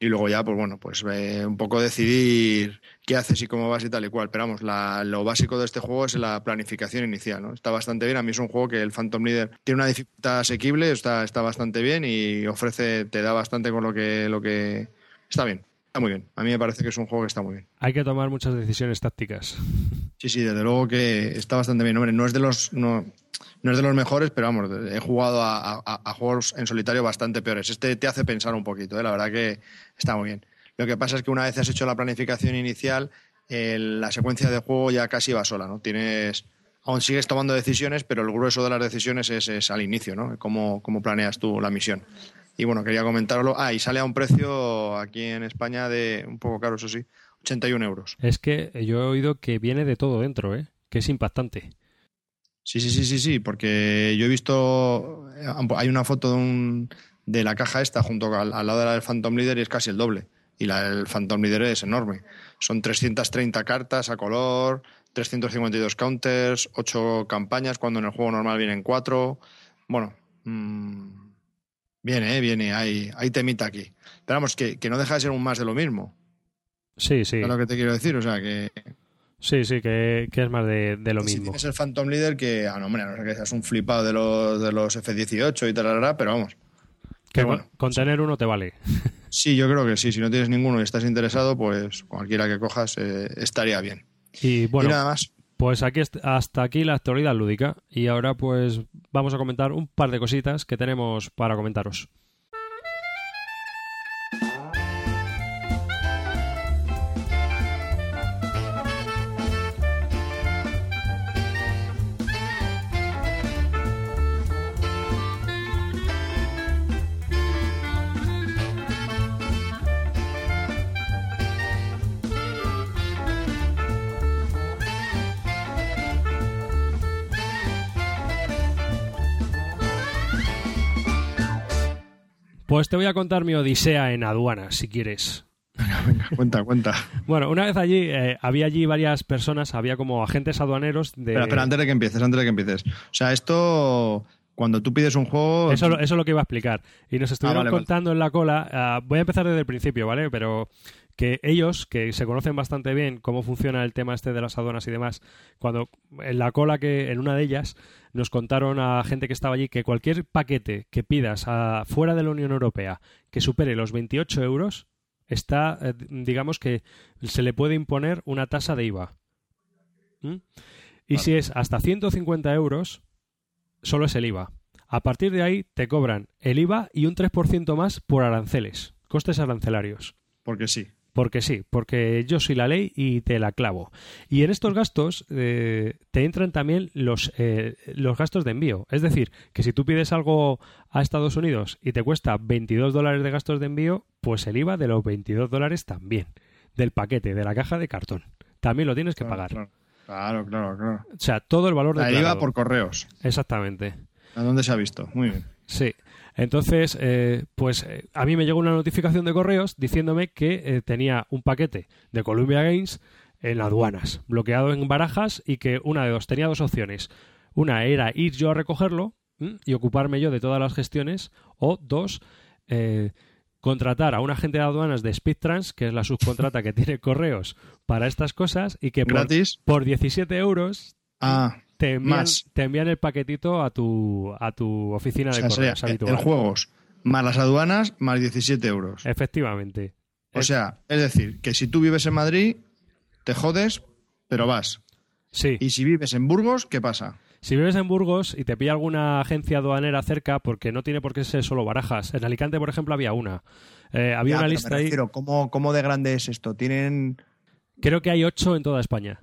Y luego ya, pues bueno, pues eh, un poco decidir qué haces y cómo vas y tal y cual. Pero vamos, la- lo básico de este juego es la planificación inicial, ¿no? Está bastante bien. A mí es un juego que el Phantom Leader tiene una dificultad asequible, está, está bastante bien y ofrece, te da bastante con lo que, lo que... Está bien, está muy bien. A mí me parece que es un juego que está muy bien. Hay que tomar muchas decisiones tácticas. Sí, sí, desde luego que está bastante bien. Hombre, no es de los, no, no es de los mejores, pero vamos, he jugado a, a- a juegos en solitario bastante peores. Este te hace pensar un poquito, ¿eh? la verdad que está muy bien. Lo que pasa es que una vez has hecho la planificación inicial, la secuencia de juego ya casi va sola, ¿no? Tienes, aún sigues tomando decisiones, pero el grueso de las decisiones es, es al inicio, ¿no? Cómo, cómo planeas tú la misión. Y bueno, quería comentarlo. Ah, y sale a un precio aquí en España de un poco caro, eso sí, 81 euros. Es que yo he oído que viene de todo dentro, ¿eh? Que es impactante. Sí, sí, sí, sí, sí, porque yo he visto, eh, hay una foto de, un, de la caja esta junto al, al lado de la del Phantom Leader y es casi el doble. Y la del Phantom Leader es enorme. Son 330 cartas a color, 352 counters, 8 campañas, cuando en el juego normal vienen 4. Bueno, mm, viene, eh, viene, hay, hay temita aquí. Pero vamos, que, que no deja de ser un más de lo mismo. Sí, sí. Es lo que te quiero decir, o sea, que, Sí, sí, que, que es más de, de lo si mismo. tienes el Phantom Leader, que, ah, no, hombre, no ser que seas un flipado de los, de los F-18 y tal, pero vamos. Que bueno, con, con tener uno te vale. [laughs] Sí, yo creo que sí. Si no tienes ninguno y estás interesado, pues cualquiera que cojas eh, estaría bien. Y bueno, y nada más. Pues aquí hasta aquí la actualidad lúdica. Y ahora pues vamos a comentar un par de cositas que tenemos para comentaros. Pues te voy a contar mi odisea en aduanas, si quieres. Venga, cuenta, cuenta. Bueno, una vez allí, eh, había allí varias personas, había como agentes aduaneros de... Espera, antes de que empieces, antes de que empieces. O sea, esto, cuando tú pides un juego... Eso, eso es lo que iba a explicar. Y nos estuvieron vale, vale. contando en la cola. ah, voy a empezar desde el principio, ¿vale? Pero que ellos, que se conocen bastante bien cómo funciona el tema este de las aduanas y demás, cuando en la cola que en una de ellas nos contaron a gente que estaba allí que cualquier paquete que pidas a, fuera de la Unión Europea que supere los 28 euros, está, eh, digamos que se le puede imponer una tasa de IVA. ¿Mm? Y si es hasta 150 euros, solo es el IVA. A partir de ahí te cobran el IVA y un 3% más por aranceles, costes arancelarios. Porque sí. Porque sí, porque yo soy la ley y te la clavo. Y en estos gastos eh, te entran también los, eh, los gastos de envío. Es decir, que si tú pides algo a Estados Unidos y te cuesta 22 dólares de gastos de envío, pues el IVA de los 22 dólares también. Del paquete, de la caja de cartón. También lo tienes que pagar. Claro, claro, claro. O sea, todo el valor de La IVA por correos. Exactamente. ¿A dónde se ha visto? Muy bien. Sí. Entonces, eh, pues eh, a mí me llegó una notificación de correos diciéndome que eh, tenía un paquete de Columbia Games en aduanas, bloqueado en barajas y que una de dos tenía dos opciones. Una era ir yo a recogerlo y ocuparme yo de todas las gestiones, o dos, contratar a un agente de aduanas de SpeedTrans, que es la subcontrata que [laughs] tiene correos para estas cosas, y que por, por 17 euros ah te envían, el paquetito a tu, a tu oficina de correos habitual. En juegos, más las aduanas, más 17 euros. Efectivamente. O sea, es decir, que si tú vives en Madrid, te jodes, pero vas. Sí. Y si vives en Burgos, ¿qué pasa? Si vives en Burgos y te pilla alguna agencia aduanera cerca, porque no tiene por qué ser solo barajas. En Alicante, por ejemplo, había una. Eh, había una lista ahí. ¿cómo, ¿Cómo de grande es esto? ¿Tienen.? Creo que hay ocho en toda España.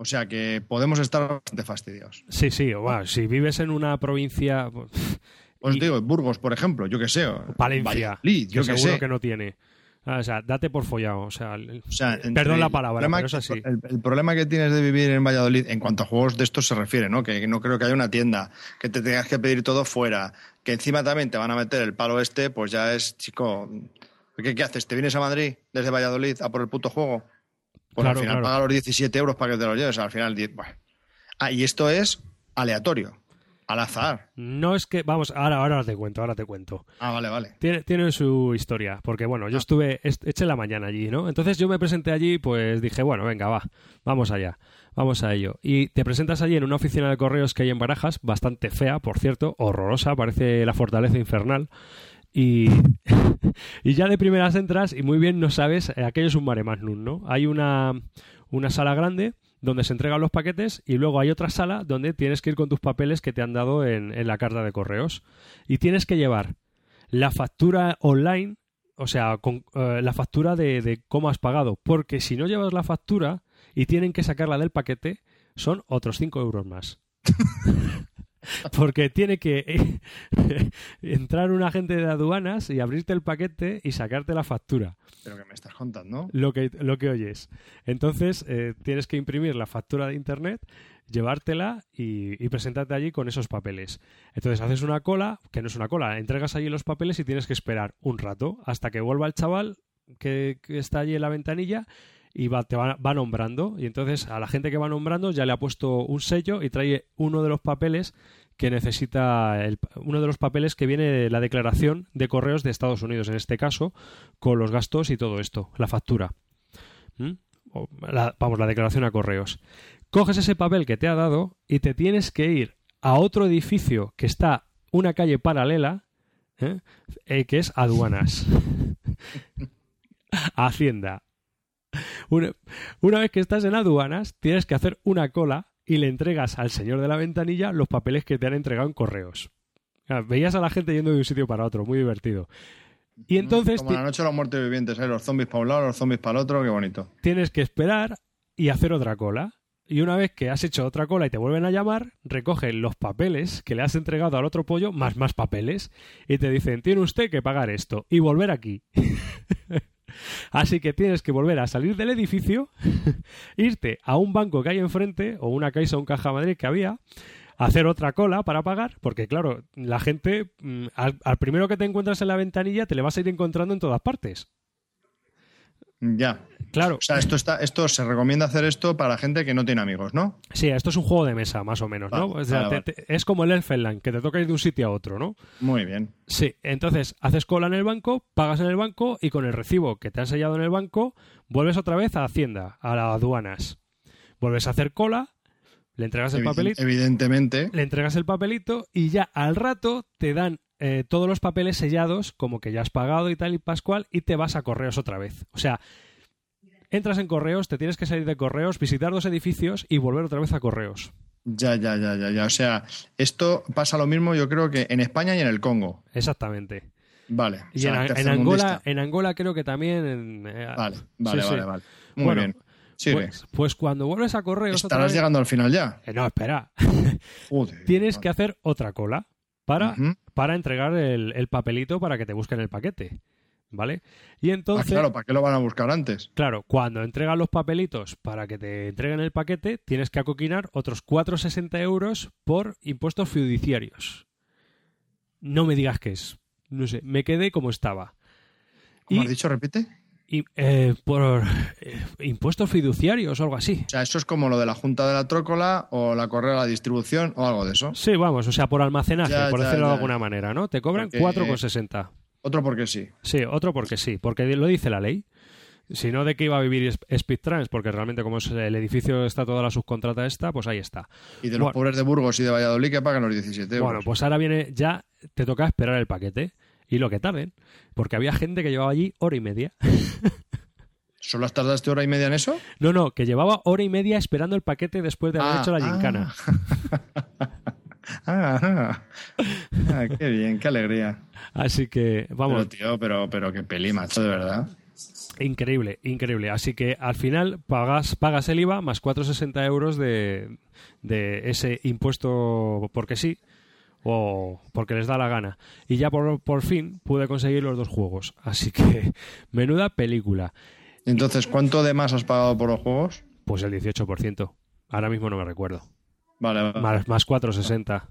O sea que podemos estar bastante fastidiados. Sí, sí, si vives en una provincia... Pues, Os digo, Burgos, por ejemplo, yo que sé. Valencia, yo que seguro que no tiene. Ah, o sea, date por follado. O sea, perdón la palabra, pero es así. El, problema que tienes de vivir en Valladolid, en cuanto a juegos de estos se refiere, ¿no? Que no creo que haya una tienda, que te tengas que pedir todo fuera, que encima también te van a meter el palo este, pues ya es, chico. ¿Qué, qué haces? ¿Te vienes a Madrid desde Valladolid a por el puto juego? Pues al final paga los 17 euros para que te los lleves. Al final, Ah, y esto es aleatorio, al azar. No es que, vamos, ahora, ahora te cuento, ahora te cuento. Ah, vale, vale. Tiene, tiene su historia, porque bueno, yo ah. estuve, eché la mañana allí, ¿no? Entonces yo me presenté allí, pues dije, bueno, venga, va, vamos allá, vamos a ello. Y te presentas allí en una oficina de correos que hay en Barajas, bastante fea, por cierto, horrorosa, parece la fortaleza infernal. Y, [laughs] y ya de primeras entras y muy bien no sabes, eh, aquello es un mare magnum, ¿no? Hay una, una sala grande donde se entregan los paquetes y luego hay otra sala donde tienes que ir con tus papeles que te han dado en, en la carta de correos. Y tienes que llevar la factura online, o sea, con, eh, la factura de, de cómo has pagado, porque si no llevas la factura y tienen que sacarla del paquete, son otros 5 euros más. [laughs] [laughs] Porque tiene que eh, [laughs] entrar un agente de aduanas y abrirte el paquete y sacarte la factura. Pero que me estás contando. Lo que, lo que oyes. Entonces, eh, tienes que imprimir la factura de internet, llevártela y, presentarte allí con esos papeles. Entonces, haces una cola, que no es una cola, entregas allí los papeles y tienes que esperar un rato hasta que vuelva el chaval que está allí en la ventanilla y va, te va, nombrando. Y entonces a la gente que va nombrando ya le ha puesto un sello y trae uno de los papeles que necesita, el, uno de los papeles que viene de la declaración de correos de Estados Unidos, en este caso, con los gastos y todo esto, la factura. ¿Mm? vamos, la declaración a correos. Coges ese papel que te ha dado y te tienes que ir a otro edificio que está una calle paralela, ¿eh? Eh, que es aduanas. [laughs] Hacienda, una, vez que estás en aduanas, tienes que hacer una cola y le entregas al señor de la ventanilla los papeles que te han entregado en correos. veías a la gente yendo de un sitio para otro, muy divertido. Y entonces. Como la noche de los muertos vivientes, ¿eh? los zombies para un lado, los zombies para el otro, qué bonito. Tienes que esperar y hacer otra cola. Y una vez que has hecho otra cola y te vuelven a llamar, recogen los papeles que le has entregado al otro pollo, más más papeles, y te dicen, tiene usted que pagar esto y volver aquí. [laughs] Así que tienes que volver a salir del edificio, [laughs] irte a un banco que hay enfrente, o una Caixa o un Caja Madrid que había, hacer otra cola para pagar, porque claro, la gente, mm, al, primero que te encuentras en la ventanilla, te le vas a ir encontrando en todas partes. Ya. Claro. O sea, esto, está, esto se recomienda hacer esto para gente que no tiene amigos, ¿no? Sí, esto es un juego de mesa, más o menos, ¿no? Vale, O sea, vale, te- te- es como el Elfenland, que te toca ir de un sitio a otro, ¿no? Muy bien. Sí, entonces haces cola en el banco, pagas en el banco y con el recibo que te han sellado en el banco, vuelves otra vez a Hacienda, a las aduanas. Vuelves a hacer cola, le entregas el papelito, Evidentemente. le entregas el papelito y ya al rato te dan eh, todos los papeles sellados, como que ya has pagado y tal y pascual, y te vas a correos otra vez. O sea, entras en correos, te tienes que salir de correos, visitar dos edificios y volver otra vez a correos. Ya, ya, ya, ya, ya. O sea, esto pasa lo mismo, yo creo que en España y en el Congo. Exactamente. Vale. Y en. Angola, en Angola creo que también. en, eh, Vale, vale, sí, sí. vale, vale. Muy Bueno, bien. Pues, pues cuando vuelves a correos. Estarás vez- llegando al final ya. Eh, no, espera. Joder. [laughs] Tienes que hacer otra cola para, para entregar el, el papelito para que te busquen el paquete. ¿Vale? Y Ah, entonces. claro, ¿para qué lo van a buscar antes? Claro, cuando entregan los papelitos para que te entreguen el paquete, tienes que acoquinar otros 4,60 euros por impuestos fiduciarios. No me digas qué es. No sé, me quedé como estaba. ¿Cómo Y, has dicho? Repite. y, eh, por eh, impuestos fiduciarios o algo así. O sea, eso es como lo de la Junta de la Trócola o la Correa de la Distribución o algo de eso. Sí, vamos, o sea, por almacenaje, Ya, por ya, decirlo de alguna manera, ¿no? Te cobran Porque- 4,60. Otro porque sí. Sí, otro porque sí, porque lo dice la ley. Si no, ¿de qué iba a vivir Sp- Speedtrans? Porque realmente como es el edificio está toda la subcontrata esta, pues ahí está. Y de los Bueno. pobres de Burgos y de Valladolid que pagan los 17 euros. Bueno, pues ahora viene, ya te toca esperar el paquete. Y lo que tarden. Porque había gente que llevaba allí hora y media. [laughs] ¿Solo has tardado hora y media en eso? No, no, que llevaba hora y media esperando el paquete después de haber Ah, hecho la ah. gincana. Ah, [laughs] ah. Ah, qué bien, qué alegría. Así que, vamos, Pero, tío, pero, pero qué peli, macho, de verdad. increíble, increíble. Así que al final pagas, pagas el IVA más 4,60 euros de, de ese impuesto porque sí o porque les da la gana. Y ya por, por fin pude conseguir los dos juegos. Así que, [laughs] menuda película. Entonces, ¿cuánto de más has pagado por los juegos? Pues el 18%. Ahora mismo no me recuerdo. Vale, vale. Más, más 4,60.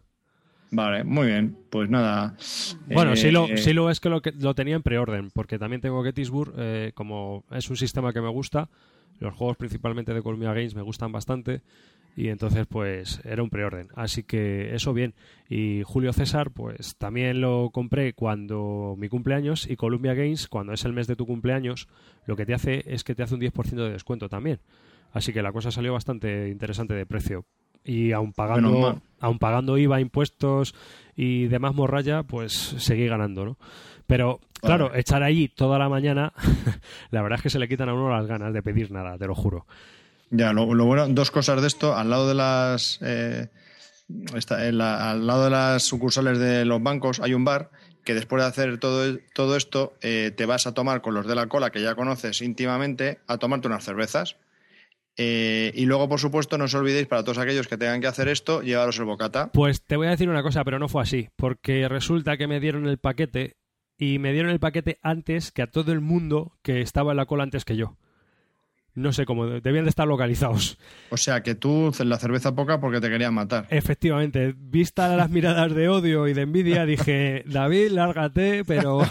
Vale, muy bien. Pues nada. Bueno, Eh, sí, lo, sí lo es que lo, que lo tenía en preorden, porque también tengo Gettysburg, eh, como es un sistema que me gusta, los juegos principalmente de Columbia Games me gustan bastante, y entonces pues era un preorden. Así que eso bien. Y Julio César, pues también lo compré cuando mi cumpleaños, y Columbia Games, cuando es el mes de tu cumpleaños, lo que te hace es que te hace un 10% de descuento también. Así que la cosa salió bastante interesante de precio. Y aun pagando, aun pagando IVA, impuestos y demás morralla, pues seguí ganando, ¿no? Pero, claro, Vale. echar allí toda la mañana, [laughs] la verdad es que se le quitan a uno las ganas de pedir nada, te lo juro. Ya, lo, lo bueno, dos cosas de esto. Al lado de las. eh, está en la- al lado de las sucursales de los bancos hay un bar que después de hacer todo, todo esto eh, te vas a tomar con los de la cola que ya conoces íntimamente a tomarte unas cervezas. Eh, y luego, por supuesto, no os olvidéis, para todos aquellos que tengan que hacer esto, llevaros el bocata. Pues te voy a decir una cosa, pero no fue así, porque resulta que me dieron el paquete y me dieron el paquete antes que a todo el mundo que estaba en la cola antes que yo. No sé cómo, debían de estar localizados. O sea, que tú la cerveza poca porque te querían matar. Efectivamente, vista las miradas de odio y de envidia, dije, David, lárgate, pero,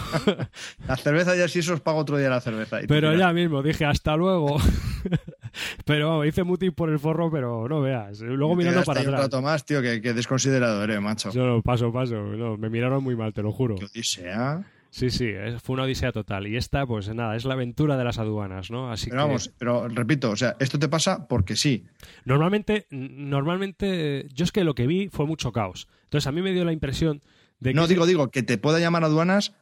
[laughs] La cerveza ya sí, eso os pago otro día la cerveza. Y pero ya mismo, dije, hasta luego. [laughs] Pero vamos, hice mutis por el forro, pero no veas. Luego mirando para un atrás. rato más, tío, que, que desconsiderado eres, macho. No, paso, paso. No, me miraron muy mal, te lo juro. Qué odisea. Sí, sí, fue una odisea total. Y esta, pues nada, es la aventura de las aduanas, ¿no? Así Pero que vamos, pero repito, o sea, esto te pasa porque sí. normalmente, normalmente, yo es que lo que vi fue mucho caos. Entonces a mí me dio la impresión de que No digo, digo, que te pueda llamar aduanas,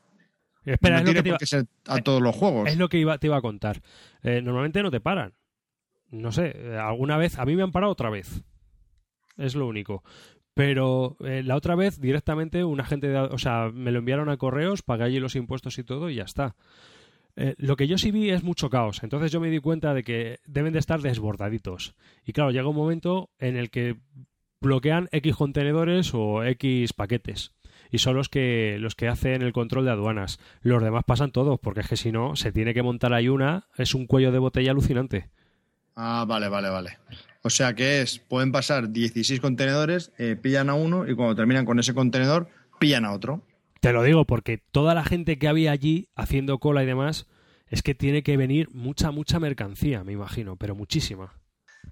espera, no es lo que te iba, a todos los juegos. es lo que iba- te iba a contar. Eh, normalmente no te paran. No sé, eh, alguna vez, a mí me han parado otra vez. Es lo único. Pero eh, la otra vez directamente un agente de, o sea, me lo enviaron a correos, pagué allí los impuestos y todo y ya está. Eh, lo que yo sí vi es mucho caos. Entonces yo me di cuenta de que deben de estar desbordaditos. Y claro, llega un momento en el que bloquean X contenedores o X paquetes. Y son los que, los que hacen el control de aduanas. Los demás pasan todos, porque es que si no, se tiene que montar ahí una, es un cuello de botella alucinante. Ah, vale, vale, vale. O sea que es, pueden pasar 16 contenedores, eh, pillan a uno y cuando terminan con ese contenedor, pillan a otro. Te lo digo porque toda la gente que había allí haciendo cola y demás es que tiene que venir mucha, mucha mercancía, me imagino, pero muchísima.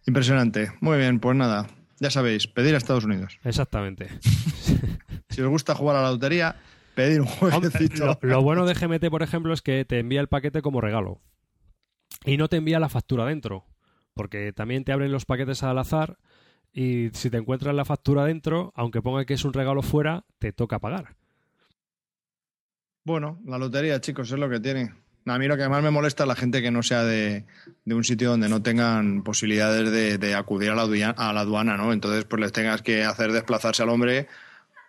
Impresionante. Muy bien, pues nada, ya sabéis, pedir a Estados Unidos. Exactamente. [laughs] si os gusta jugar a la lotería, pedir un jueguecito. Lo, lo, bueno de GMT, por ejemplo, es que te envía el paquete como regalo. Y no te envía la factura dentro. Porque también te abren los paquetes al azar y si te encuentras la factura dentro, aunque ponga que es un regalo fuera, te toca pagar. Bueno, la lotería, chicos, es lo que tiene. A mí lo que más me molesta es la gente que no sea de, un sitio donde no tengan posibilidades de, acudir a la, a la, aduana, ¿no? Entonces, pues les tengas que hacer desplazarse al hombre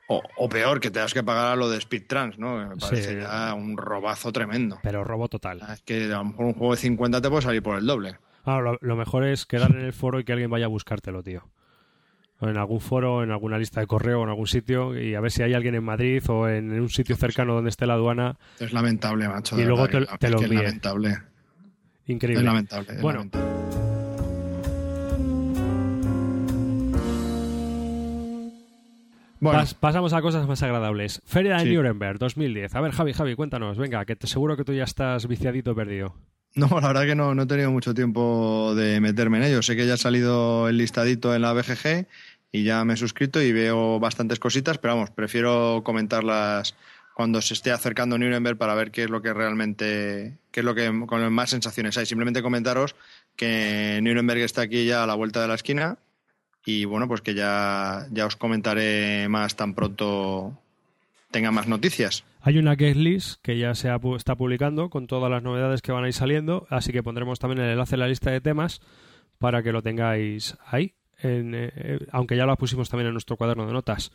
o, peor, que tengas que pagar a lo de Speed Trans, ¿no? Me parece un robazo tremendo. Pero robo total. Es que a lo mejor un juego de 50 te puede salir por el doble. Lo, lo, mejor es quedar en el foro y que alguien vaya a buscártelo, tío en algún foro, en alguna lista de correo, en algún sitio, y a ver si hay alguien en Madrid o en un sitio cercano donde esté la aduana. Es lamentable, macho. Y luego te, lo envíe. Es lamentable. Increíble. Es lamentable. bueno. Bueno. pasamos a cosas más agradables. Feria de Nuremberg 2010. A ver, Javi, Javi, cuéntanos. Venga, que te seguro que tú ya estás viciadito perdido. [laughs] No, la verdad que no, no he tenido mucho tiempo de meterme en ello. Sé que ya ha salido el listadito en la BGG y ya me he suscrito y veo bastantes cositas, pero vamos, prefiero comentarlas cuando se esté acercando Nuremberg para ver qué es lo que realmente, qué es lo que con más sensaciones hay. Simplemente comentaros que Nuremberg está aquí ya a la vuelta de la esquina y bueno, pues que ya, ya os comentaré más tan pronto tenga más noticias. Hay una guest list que ya se está publicando con todas las novedades que van a ir saliendo, así que pondremos también el enlace en la lista de temas para que lo tengáis ahí, eh, eh, aunque ya lo pusimos también en nuestro cuaderno de notas.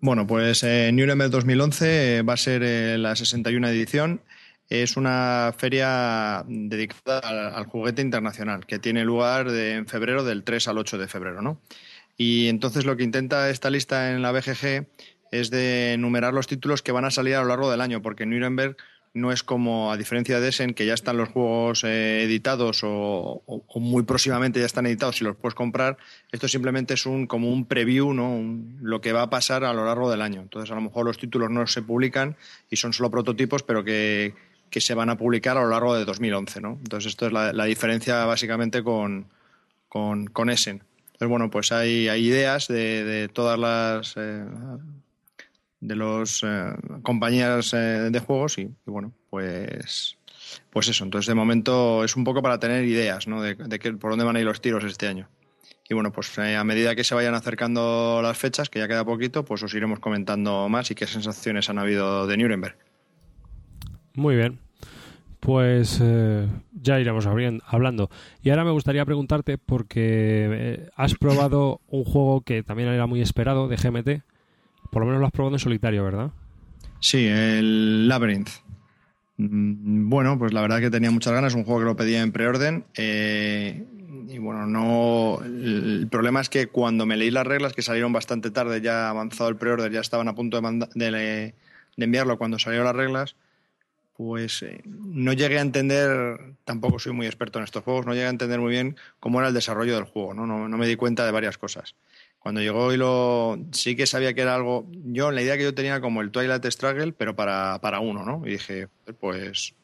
Bueno, pues eh, Nuremberg 2011 va a ser la 61 edición. Es una feria dedicada al, juguete internacional que tiene lugar en febrero del 3 al 8 de febrero, ¿no? Y entonces lo que intenta esta lista en la BGG es de enumerar los títulos que van a salir a lo largo del año, porque Nuremberg no es como, a diferencia de Essen, que ya están los juegos eh, editados o, muy próximamente ya están editados y los puedes comprar. Esto simplemente es un como un preview, ¿no? lo que va a pasar a lo largo del año. Entonces, a lo mejor los títulos no se publican y son solo prototipos, pero que, se van a publicar a lo largo de 2011, ¿no? Entonces, esto es la, diferencia básicamente con, con, Essen. Entonces, bueno, pues hay, ideas de, todas las... Eh, de los eh, compañías eh, de juegos y, bueno, pues pues eso. Entonces, de momento es un poco para tener ideas ¿no? de, que, por dónde van a ir los tiros este año. Y bueno, pues eh, a medida que se vayan acercando las fechas, que ya queda poquito, pues os iremos comentando más y qué sensaciones han habido de Nuremberg. Muy bien. Pues ya iremos hablando. Y ahora me gustaría preguntarte, porque has probado un juego que también era muy esperado de GMT, por lo menos lo has probado en solitario, ¿verdad? Sí, el Labyrinth. Mm, bueno, pues la verdad que tenía muchas ganas, un juego que lo pedía en preorden. Eh, y bueno, no. El problema es que cuando me leí las reglas, que salieron bastante tarde, ya avanzado el preorden, ya estaban a punto de, de, enviarlo cuando salieron las reglas, pues eh, no llegué a entender, tampoco soy muy experto en estos juegos, no llegué a entender muy bien cómo era el desarrollo del juego, ¿no? No, no me di cuenta de varias cosas. Cuando llegó y lo. Sí que sabía que era algo. Yo, la idea que yo tenía como el Twilight Struggle, pero para, para uno, ¿no? Y dije, pues.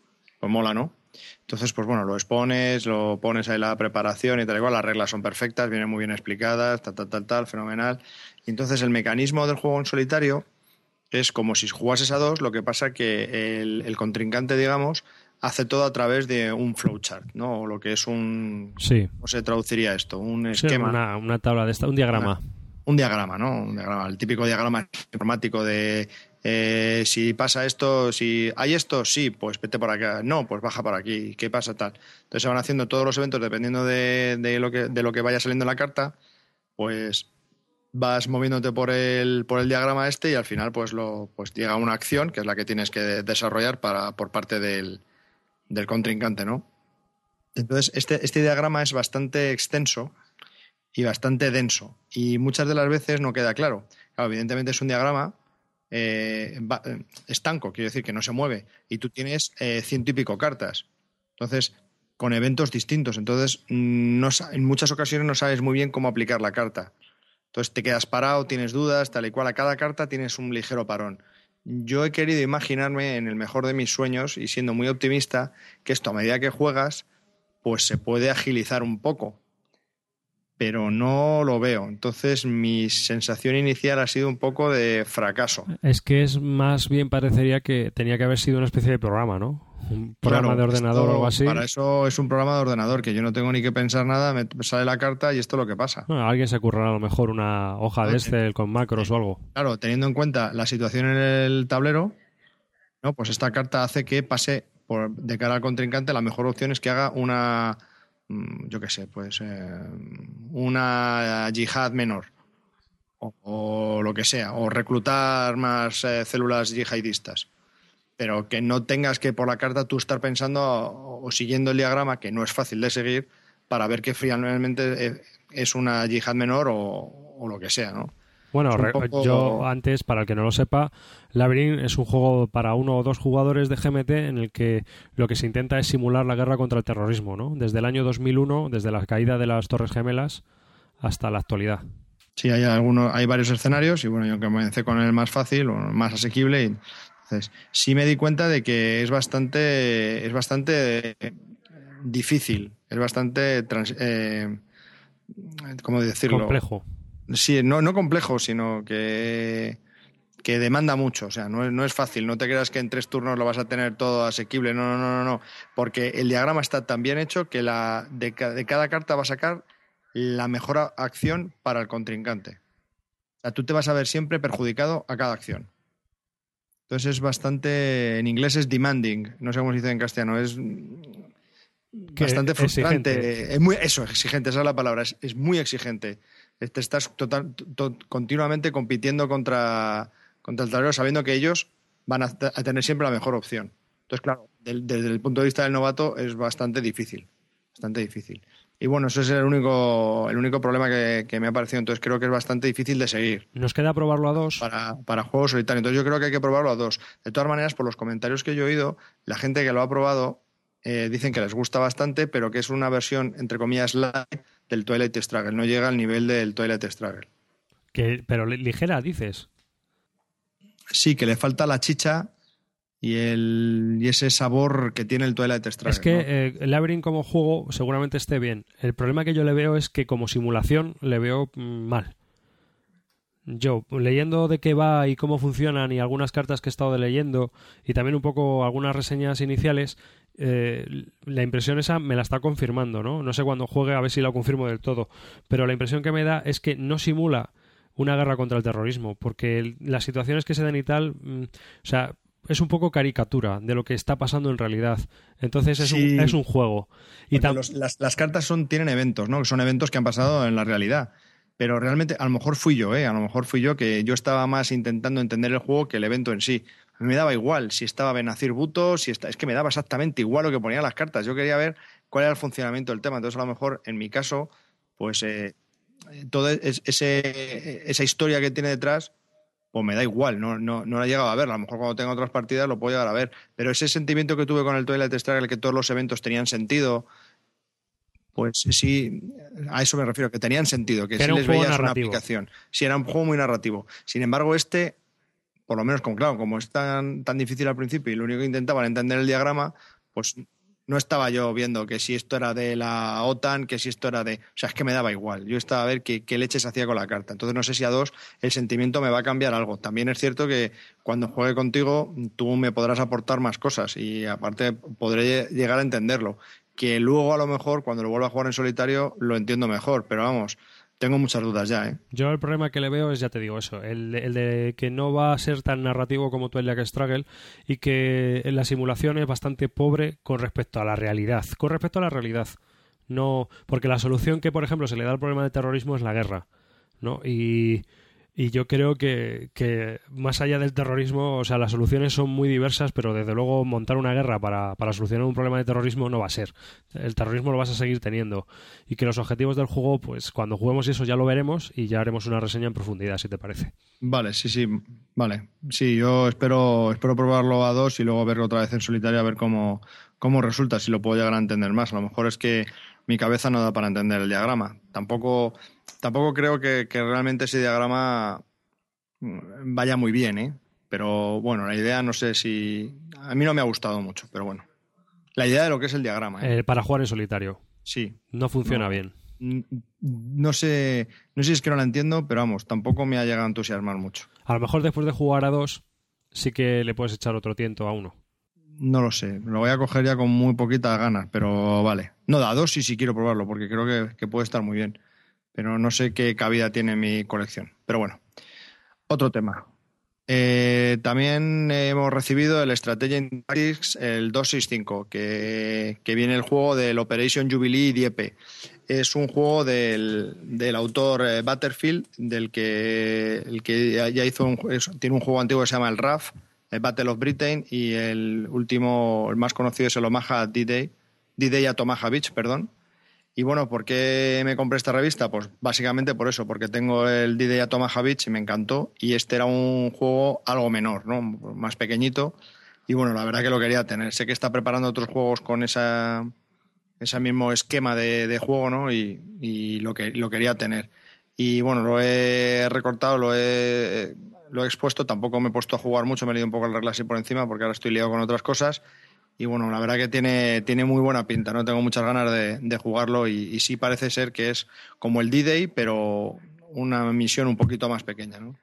Pues mola, ¿no? Entonces, pues bueno, lo expones, lo pones ahí la preparación y tal igual, las reglas son perfectas, vienen muy bien explicadas, tal, tal, tal, tal, fenomenal. Y entonces el mecanismo del juego en solitario es como si jugases a dos, lo que pasa que el, el contrincante, digamos, hace todo a través de un flowchart, ¿no? O lo que es un... Sí. ¿Cómo se traduciría esto? Un esquema. una, una, tabla de esta, un diagrama. un diagrama, ¿no? Un diagrama, el típico diagrama informático de eh, si pasa esto, si hay esto, sí, pues vete por acá. No, pues baja por aquí. ¿Qué pasa tal? Entonces se van haciendo todos los eventos dependiendo de, de, lo, que, de lo que vaya saliendo en la carta, pues vas moviéndote por el, por el diagrama este y al final pues, lo, pues llega una acción que es la que tienes que desarrollar para, por parte del, del contrincante, ¿no? Entonces, este, este diagrama es bastante extenso y bastante denso y muchas de las veces no queda claro. Evidentemente es un diagrama eh, eh, estanco, quiere decir que no se mueve, y tú tienes eh, ciento y pico cartas. Entonces, con eventos distintos. Entonces, no, en muchas ocasiones no sabes muy bien cómo aplicar la carta. Entonces te quedas parado, tienes dudas, tal y cual. A cada carta tienes un ligero parón. Yo he querido imaginarme en el mejor de mis sueños y siendo muy optimista que esto a medida que juegas pues se puede agilizar un poco pero no lo veo. Entonces mi sensación inicial ha sido un poco de fracaso. Es que es más bien parecería que tenía que haber sido una especie de programa, ¿no? Un programa de ordenador o algo así. Para eso es un programa de ordenador, que yo no tengo ni que pensar nada, me sale la carta y esto es lo que pasa. alguien se currará a lo mejor una hoja de Excel con macros o algo. Claro, teniendo en cuenta la situación en el tablero, ¿no? pues esta carta hace que pase por, de cara al contrincante, la mejor opción es que haga una Mm, yo qué sé, pues eh, una yihad menor o, lo que sea, o reclutar más eh, células yihadistas. Pero que no tengas que por la carta tú estar pensando o, siguiendo el diagrama, que no es fácil de seguir, para ver que finalmente eh, es una yihad menor o, o lo que sea, ¿no? Bueno, yo antes, para el que no lo sepa, Labyrinth es un juego para uno o dos jugadores de GMT en el que lo que se intenta es simular la guerra contra el terrorismo, ¿no? Desde el año 2001, desde la caída de las Torres Gemelas hasta la actualidad. Sí, hay algunos, hay varios escenarios y bueno, yo comencé con el más fácil o más asequible y entonces sí me di cuenta de que es bastante es bastante difícil, es bastante eh, ¿cómo decirlo? Complejo Sí, no, no complejo, sino que, que demanda mucho. O sea, no es, no es fácil. No te creas que en tres turnos lo vas a tener todo asequible. No, no, no, no. no. Porque el diagrama está tan bien hecho que la, de, de cada carta va a sacar la mejor acción para el contrincante. O sea, tú te vas a ver siempre perjudicado a cada acción. Entonces es bastante. En inglés es demanding. No sé cómo se dice en castellano. Es bastante frustrante. Es muy, eso, exigente, esa es la palabra. Es, es muy exigente te estás total, continuamente compitiendo contra, contra el tablero sabiendo que ellos van a, tener siempre la mejor opción. Entonces, claro, desde el punto de vista del novato es bastante difícil, bastante difícil. Y bueno, ese es el único, el único problema que, me ha parecido. Entonces creo que es bastante difícil de seguir. Nos queda probarlo a dos. Para, para juegos solitarios. Entonces yo creo que hay que probarlo a dos. De todas maneras, por los comentarios que yo he oído, la gente que lo ha probado eh, dicen que les gusta bastante, pero que es una versión, entre comillas, light del Twilight Struggle. No llega al nivel del Twilight Struggle. Que, pero ligera, dices. Sí, que le falta la chicha y, el, y ese sabor que tiene el Twilight Struggle. Es que eh, el Labyrinth como juego seguramente esté bien. El problema que yo le veo es que como simulación le veo mm, mal. Yo, leyendo de qué va y cómo funcionan y algunas cartas que he estado leyendo y también un poco algunas reseñas iniciales, eh, la impresión esa me la está confirmando, ¿no? No sé cuándo juegue a ver si la confirmo del todo, pero la impresión que me da es que no simula una guerra contra el terrorismo, porque las situaciones que se dan y tal, mm, o sea, es un poco caricatura de lo que está pasando en realidad. Entonces es, un, es un juego. Y las, las, cartas son, tienen eventos, ¿no? Que son eventos que han pasado en la realidad. Pero realmente, a lo mejor fui yo, ¿eh? A lo mejor fui yo que yo estaba más intentando entender el juego que el evento en sí me daba igual si estaba Benazir Buto, si está, es que me daba exactamente igual lo que ponía las cartas. Yo quería ver cuál era el funcionamiento del tema. Entonces, a lo mejor, en mi caso, pues eh, toda ese, esa historia que tiene detrás, pues me da igual, no, no, no la he llegado a ver. A lo mejor cuando tenga otras partidas lo puedo llegar a ver. Pero ese sentimiento que tuve con el Twilight Struggle, que todos los eventos tenían sentido, pues sí, a eso me refiero, que tenían sentido, que, si les veías una aplicación. Sí, era un juego muy narrativo. Sin embargo, este por lo menos con claro, como es tan, tan difícil al principio y lo único que intentaban entender el diagrama, pues no estaba yo viendo que si esto era de la OTAN, que si esto era de... O sea, es que me daba igual. Yo estaba a ver qué, qué leche se hacía con la carta. Entonces no sé si a dos el sentimiento me va a cambiar algo. También es cierto que cuando juegue contigo tú me podrás aportar más cosas y aparte podré llegar a entenderlo. Que luego a lo mejor cuando lo vuelva a jugar en solitario lo entiendo mejor. Pero vamos, tengo muchas dudas ya, ¿eh? Yo el problema que le veo es, ya te digo eso, el de, que no va a ser tan narrativo como el que Struggle y que la simulación es bastante pobre con respecto a la realidad. Con respecto a la realidad. No, porque la solución que, por ejemplo, se le da al problema de terrorismo es la guerra, ¿no? Y y yo creo que, que, más allá del terrorismo, o sea, las soluciones son muy diversas, pero desde luego montar una guerra para, para solucionar un problema de terrorismo no va a ser. El terrorismo lo vas a seguir teniendo. Y que los objetivos del juego, pues cuando juguemos eso ya lo veremos y ya haremos una reseña en profundidad, si te parece. Vale, sí, sí, vale. Sí, yo espero, espero probarlo a dos y luego verlo otra vez en solitario a ver cómo, cómo resulta, si lo puedo llegar a entender más. A lo mejor es que mi cabeza no da para entender el diagrama. Tampoco, tampoco creo que, realmente ese diagrama mm, vaya muy bien, ¿eh? pero bueno, la idea no sé si... A mí no me ha gustado mucho, pero bueno. La idea de lo que es el diagrama. ¿eh? para jugar en solitario. Sí. No funciona bien. No sé, no sé si es que no la entiendo, pero vamos, tampoco me ha llegado a entusiasmar mucho. A lo mejor después de jugar a dos, sí que le puedes echar otro tiento a uno. No lo sé, lo voy a coger ya con muy poquitas ganas, pero vale. No, da dos sí sí quiero probarlo, porque creo que, puede estar muy bien. Pero no sé qué cabida tiene mi colección. Pero bueno, otro tema. Eh, también hemos recibido el Strategy Tactics, el 265, que, que viene el juego del Operation Jubilee Dieppe. Es un juego del, del autor eh, Butterfield, del que, el que ya hizo un, tiene un juego antiguo que se llama el RAF, Battle of Britain, y el último, el más conocido es el Omaha D-Day, D-Day at Omaha Beach, perdón y bueno, ¿por qué me compré esta revista? Pues básicamente por eso, porque tengo el D-Day a y me encantó. Y este era un juego algo menor, ¿no? Más pequeñito. Y bueno, la verdad que lo quería tener. Sé que está preparando otros juegos con ese mismo esquema de, juego, ¿no? Y, lo, que, lo quería tener. Y bueno, lo he recortado, lo he, lo he expuesto. Tampoco me he puesto a jugar mucho, me he leído un poco las reglas así por encima, porque ahora estoy liado con otras cosas y bueno, la verdad que tiene, tiene muy buena pinta, ¿no? Tengo muchas ganas de, jugarlo y, sí parece ser que es como el D-Day, pero una misión un poquito más pequeña, ¿no?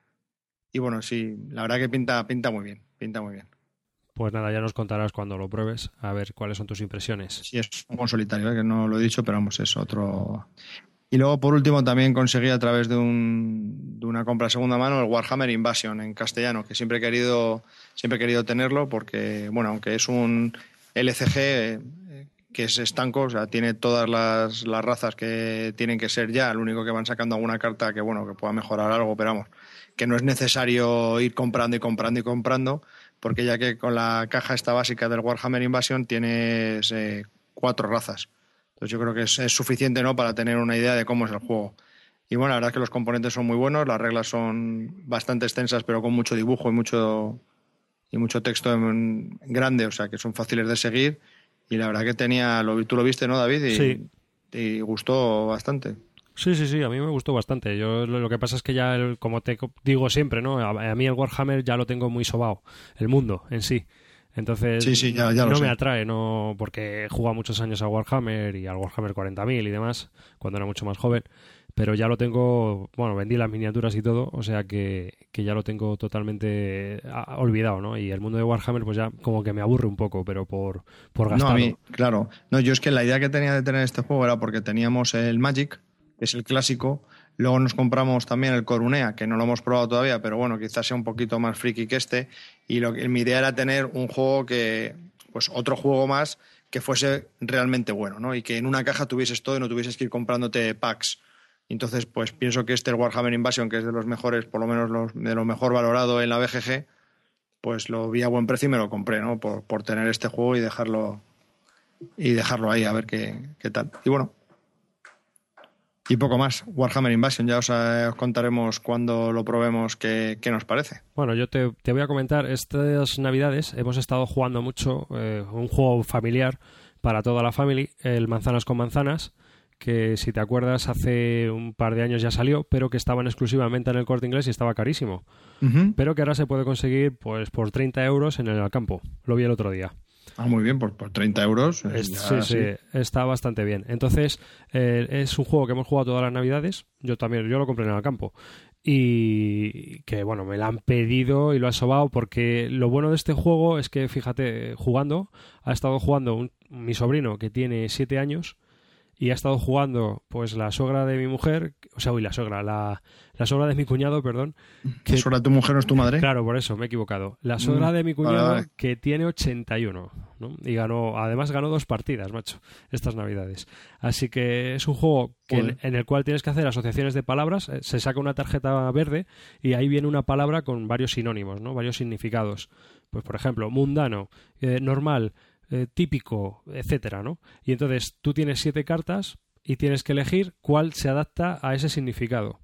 Y bueno, sí, la verdad que pinta, pinta muy bien, pinta muy bien. Pues nada, ya nos contarás cuando lo pruebes, a ver cuáles son tus impresiones. Sí, es un solitario, ¿eh? que no lo he dicho, pero vamos, es otro... Y luego, por último, también conseguí a través de, un, de una compra de segunda mano el Warhammer Invasion en castellano, que siempre he querido, siempre he querido tenerlo porque, bueno, aunque es un LCG eh, que es estanco, o sea, tiene todas las, las, razas que tienen que ser ya, lo único que van sacando alguna carta que, bueno, que pueda mejorar algo, pero vamos, que no es necesario ir comprando y comprando y comprando, porque ya que con la caja esta básica del Warhammer Invasion tienes eh, cuatro razas. Entonces yo creo que es, suficiente ¿no? para tener una idea de cómo es el juego. Y bueno, la verdad es que los componentes son muy buenos, las reglas son bastante extensas, pero con mucho dibujo y mucho, y mucho texto en, grande, o sea que son fáciles de seguir. Y la verdad que tenía, lo, tú lo viste, ¿no, David? Y, sí. y gustó bastante. Sí, sí, sí, a mí me gustó bastante. Yo lo, que pasa es que ya, como te digo siempre, ¿no? A, mí el Warhammer ya lo tengo muy sobao, el mundo en sí. Entonces no me atrae, no porque he jugado muchos años a Warhammer y al Warhammer 40.000 y demás, cuando era mucho más joven, pero ya lo tengo, bueno, vendí las miniaturas y todo, o sea que, ya lo tengo totalmente ah, olvidado, ¿no? Y el mundo de Warhammer pues ya como que me aburre un poco, pero por, por gastar. No, claro. No, yo es que la idea que tenía de tener este juego era porque teníamos el Magic, que es el clásico, Luego nos compramos también el Corunea, que no lo hemos probado todavía, pero bueno, quizás sea un poquito más friki que este. Y lo, mi idea era tener un juego que, pues otro juego más que fuese realmente bueno, ¿no? Y que en una caja tuvieses todo y no tuvieses que ir comprándote packs. Entonces, pues pienso que este Warhammer Invasion, que es de los mejores, por lo menos de lo mejor valorado en la BGG, pues lo vi a buen precio y me lo compré, ¿no? Por, por tener este juego y dejarlo y dejarlo ahí a ver qué, qué tal. Y bueno, y poco más. Warhammer Invasion, ya eh, os, contaremos cuando lo probemos qué, qué, nos parece. Bueno, yo te, voy a comentar, estas navidades hemos estado jugando mucho eh, un juego familiar para toda la familia, el Manzanas con Manzanas, que si te acuerdas hace un par de años ya salió, pero que estaban exclusivamente en el corte inglés y estaba carísimo. Pero que ahora se puede conseguir pues por 30 euros en el campo. Lo vi el otro día. Ah, muy bien, por, por 30 euros. Eh, sí, sí, está bastante bien. Entonces, eh, es un juego que hemos jugado todas las navidades. Yo también, yo lo compré en el campo. Y que, bueno, me lo han pedido y lo han sobado porque lo bueno de este juego es que, fíjate, jugando, ha estado jugando mi sobrino que tiene 7 años y ha estado jugando pues la sogra de mi mujer, o sea, uy, la sogra, la, la sogra de mi cuñado, perdón. Que, ¿La sogra de tu mujer no es tu madre? Claro, por eso, me he equivocado. La sogra mm, de mi cuñado que tiene 81, ¿no? Y ganó, además ganó dos partidas, macho, estas navidades. Así que es un juego que en, el cual tienes que hacer asociaciones de palabras, eh, se saca una tarjeta verde y ahí viene una palabra con varios sinónimos, ¿no? Varios significados. Pues por ejemplo, mundano, eh, normal, eh, típico, etcétera, ¿no? Y entonces tú tienes siete cartas y tienes que elegir cuál se adapta a ese significado.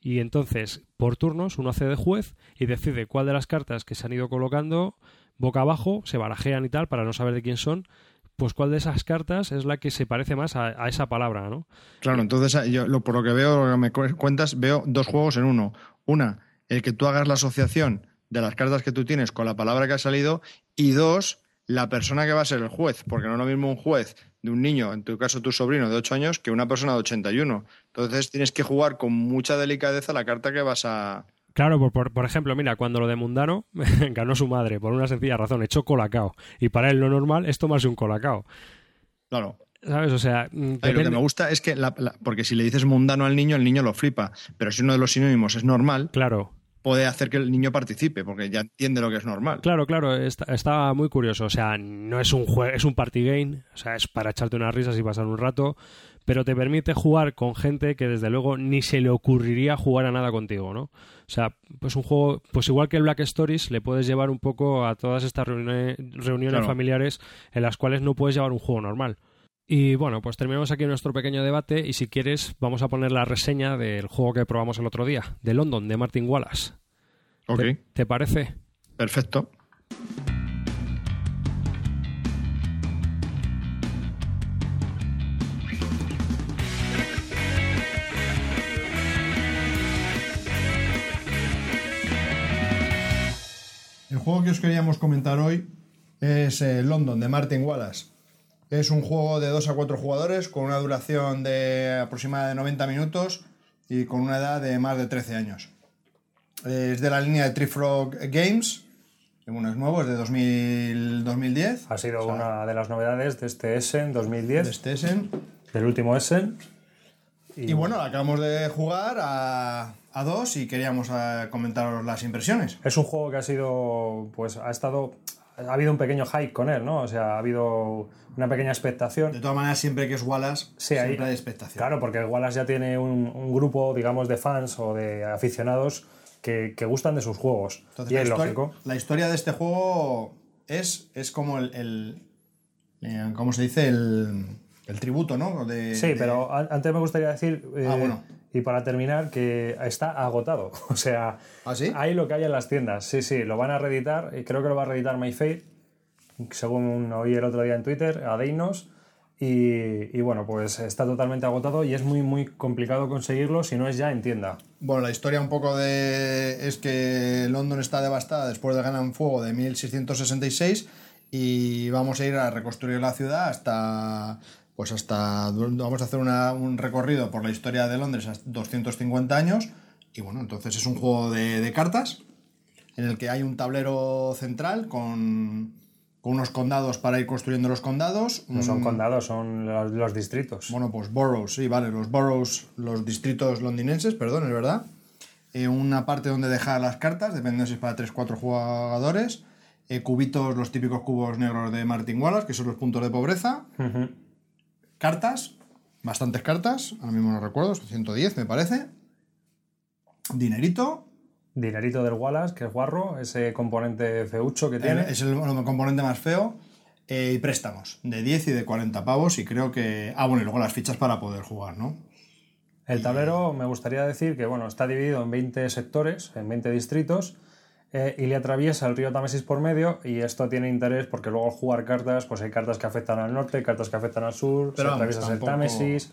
Y entonces, por turnos, uno hace de juez y decide cuál de las cartas que se han ido colocando boca abajo, se barajean y tal, para no saber de quién son, pues cuál de esas cartas es la que se parece más a, esa palabra, ¿no? Claro, entonces yo lo, por lo que veo, lo que me cuentas, veo dos juegos en uno. Una, el que tú hagas la asociación de las cartas que tú tienes con la palabra que ha salido y dos, la persona que va a ser el juez, porque no es lo mismo un juez de un niño, en tu caso tu sobrino de 8 años, que una persona de 81. Entonces tienes que jugar con mucha delicadeza la carta que vas a... Claro, por, por, ejemplo, mira, cuando lo de Mundano [laughs] ganó su madre, por una sencilla razón, echó colacao. Y para él lo normal es tomarse un colacao. Claro. ¿Sabes? O sea, lo que me gusta es que, porque si le dices mundano al niño, el niño lo flipa. Pero si uno de los sinónimos es normal, claro puede hacer que el niño participe, porque ya entiende lo que es normal. Claro, claro, está, muy curioso. O sea, no es un juego, es un party game, o sea, es para echarte unas risas y pasar un rato, pero te permite jugar con gente que desde luego ni se le ocurriría jugar a nada contigo, ¿no? O sea, pues un juego, pues igual que el Black Stories, le puedes llevar un poco a todas estas reuniones, familiares en las cuales no puedes llevar un juego normal. Y bueno, pues terminamos aquí nuestro pequeño debate y si quieres vamos a poner la reseña del juego que probamos el otro día, de London, de Martin Wallace. Ok. ¿Te, parece? Perfecto. El juego que os queríamos comentar hoy es eh, London de Martin Wallace. Es un juego de 2 a 4 jugadores con una duración de aproximadamente 90 minutos y con una edad de más de 13 años. Es de la línea de Trifrog Games. Bueno, es nuevo, es de 2010. Ha sido una de las novedades de este Essen 2010. De este Essen. Del último Essen. Y, bueno, acabamos de jugar a, a dos y queríamos eh, comentaros las impresiones. Es un juego que ha sido, pues ha estado ha habido un pequeño hype con él, ¿no? O sea, ha habido una pequeña expectación. De todas maneras, siempre que es Wallace, siempre hay, expectación. Claro, porque Wallace ya tiene un, grupo, digamos, de fans o de aficionados que, gustan de sus juegos. y es lógico. La historia de este juego es, es como el, eh, ¿Cómo se dice? El, tributo, ¿no? sí, pero antes me gustaría decir. ah, bueno y para terminar, que está agotado. [laughs] O sea, ¿Ah, sí? hay lo que hay en las tiendas. Sí, sí, lo van a reeditar. Y creo que lo va a reeditar MyFair, según oí el otro día en Twitter, a Deinos. Y, bueno, pues está totalmente agotado y es muy, muy complicado conseguirlo si no es ya en tienda. Bueno, la historia un poco de es que London está devastada después de Gran Fuego de 1666 y vamos a ir a reconstruir la ciudad hasta pues hasta vamos a hacer un recorrido por la historia de Londres hasta 250 años y bueno, entonces es un juego de, cartas en el que hay un tablero central con, unos condados para ir construyendo los condados. No son condados, son los, distritos. Bueno, pues boroughs, sí, vale, los boroughs, los distritos londinenses, perdón, es verdad. Eh, una parte donde dejar las cartas, dependiendo si es para 3-4 jugadores. Eh, cubitos, los típicos cubos negros de Martin Wallace, que son los puntos de pobreza cartas, bastantes cartas, ahora mismo no recuerdo, 110 me parece. Dinerito. Dinerito del Wallace, que es guarro, ese componente feucho que tiene. Es el, componente más feo. Eh, y préstamos, de 10 y de 40 pavos. Y creo que. Ah, bueno, y luego las fichas para poder jugar, ¿no? El tablero, me gustaría decir que bueno, está dividido en 20 sectores, en 20 distritos eh, y le atraviesa el río Támesis por medio y esto tiene interés porque luego al jugar cartas, pues hay cartas que afectan al norte, cartas que afectan al sur, pero se atraviesas el Támesis.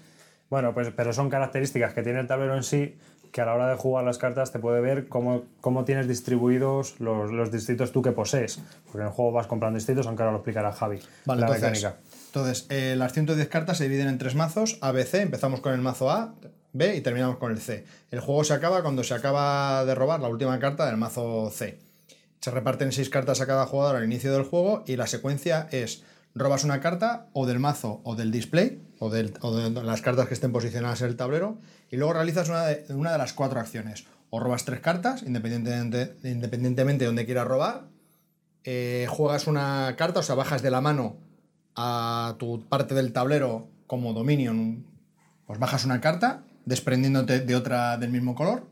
Bueno, pues pero son características que tiene el tablero en sí que a la hora de jugar las cartas te puede ver cómo, cómo tienes distribuidos los, los, distritos tú que posees. Porque en el juego vas comprando distritos, aunque ahora lo explicará Javi. Vale, la entonces, mecánica. Entonces, eh, las 110 cartas se dividen en tres mazos, A, B, C. Empezamos con el mazo A, B y terminamos con el C. El juego se acaba cuando se acaba de robar la última carta del mazo C. Se reparten seis cartas a cada jugador al inicio del juego y la secuencia es robas una carta o del mazo o del display o, de las cartas que estén posicionadas en el tablero y luego realizas una de, una de las cuatro acciones. O robas tres cartas, independientemente, de donde quieras robar. Eh, juegas una carta, o sea, bajas de la mano a tu parte del tablero como Dominion, pues bajas una carta desprendiéndote de otra del mismo color,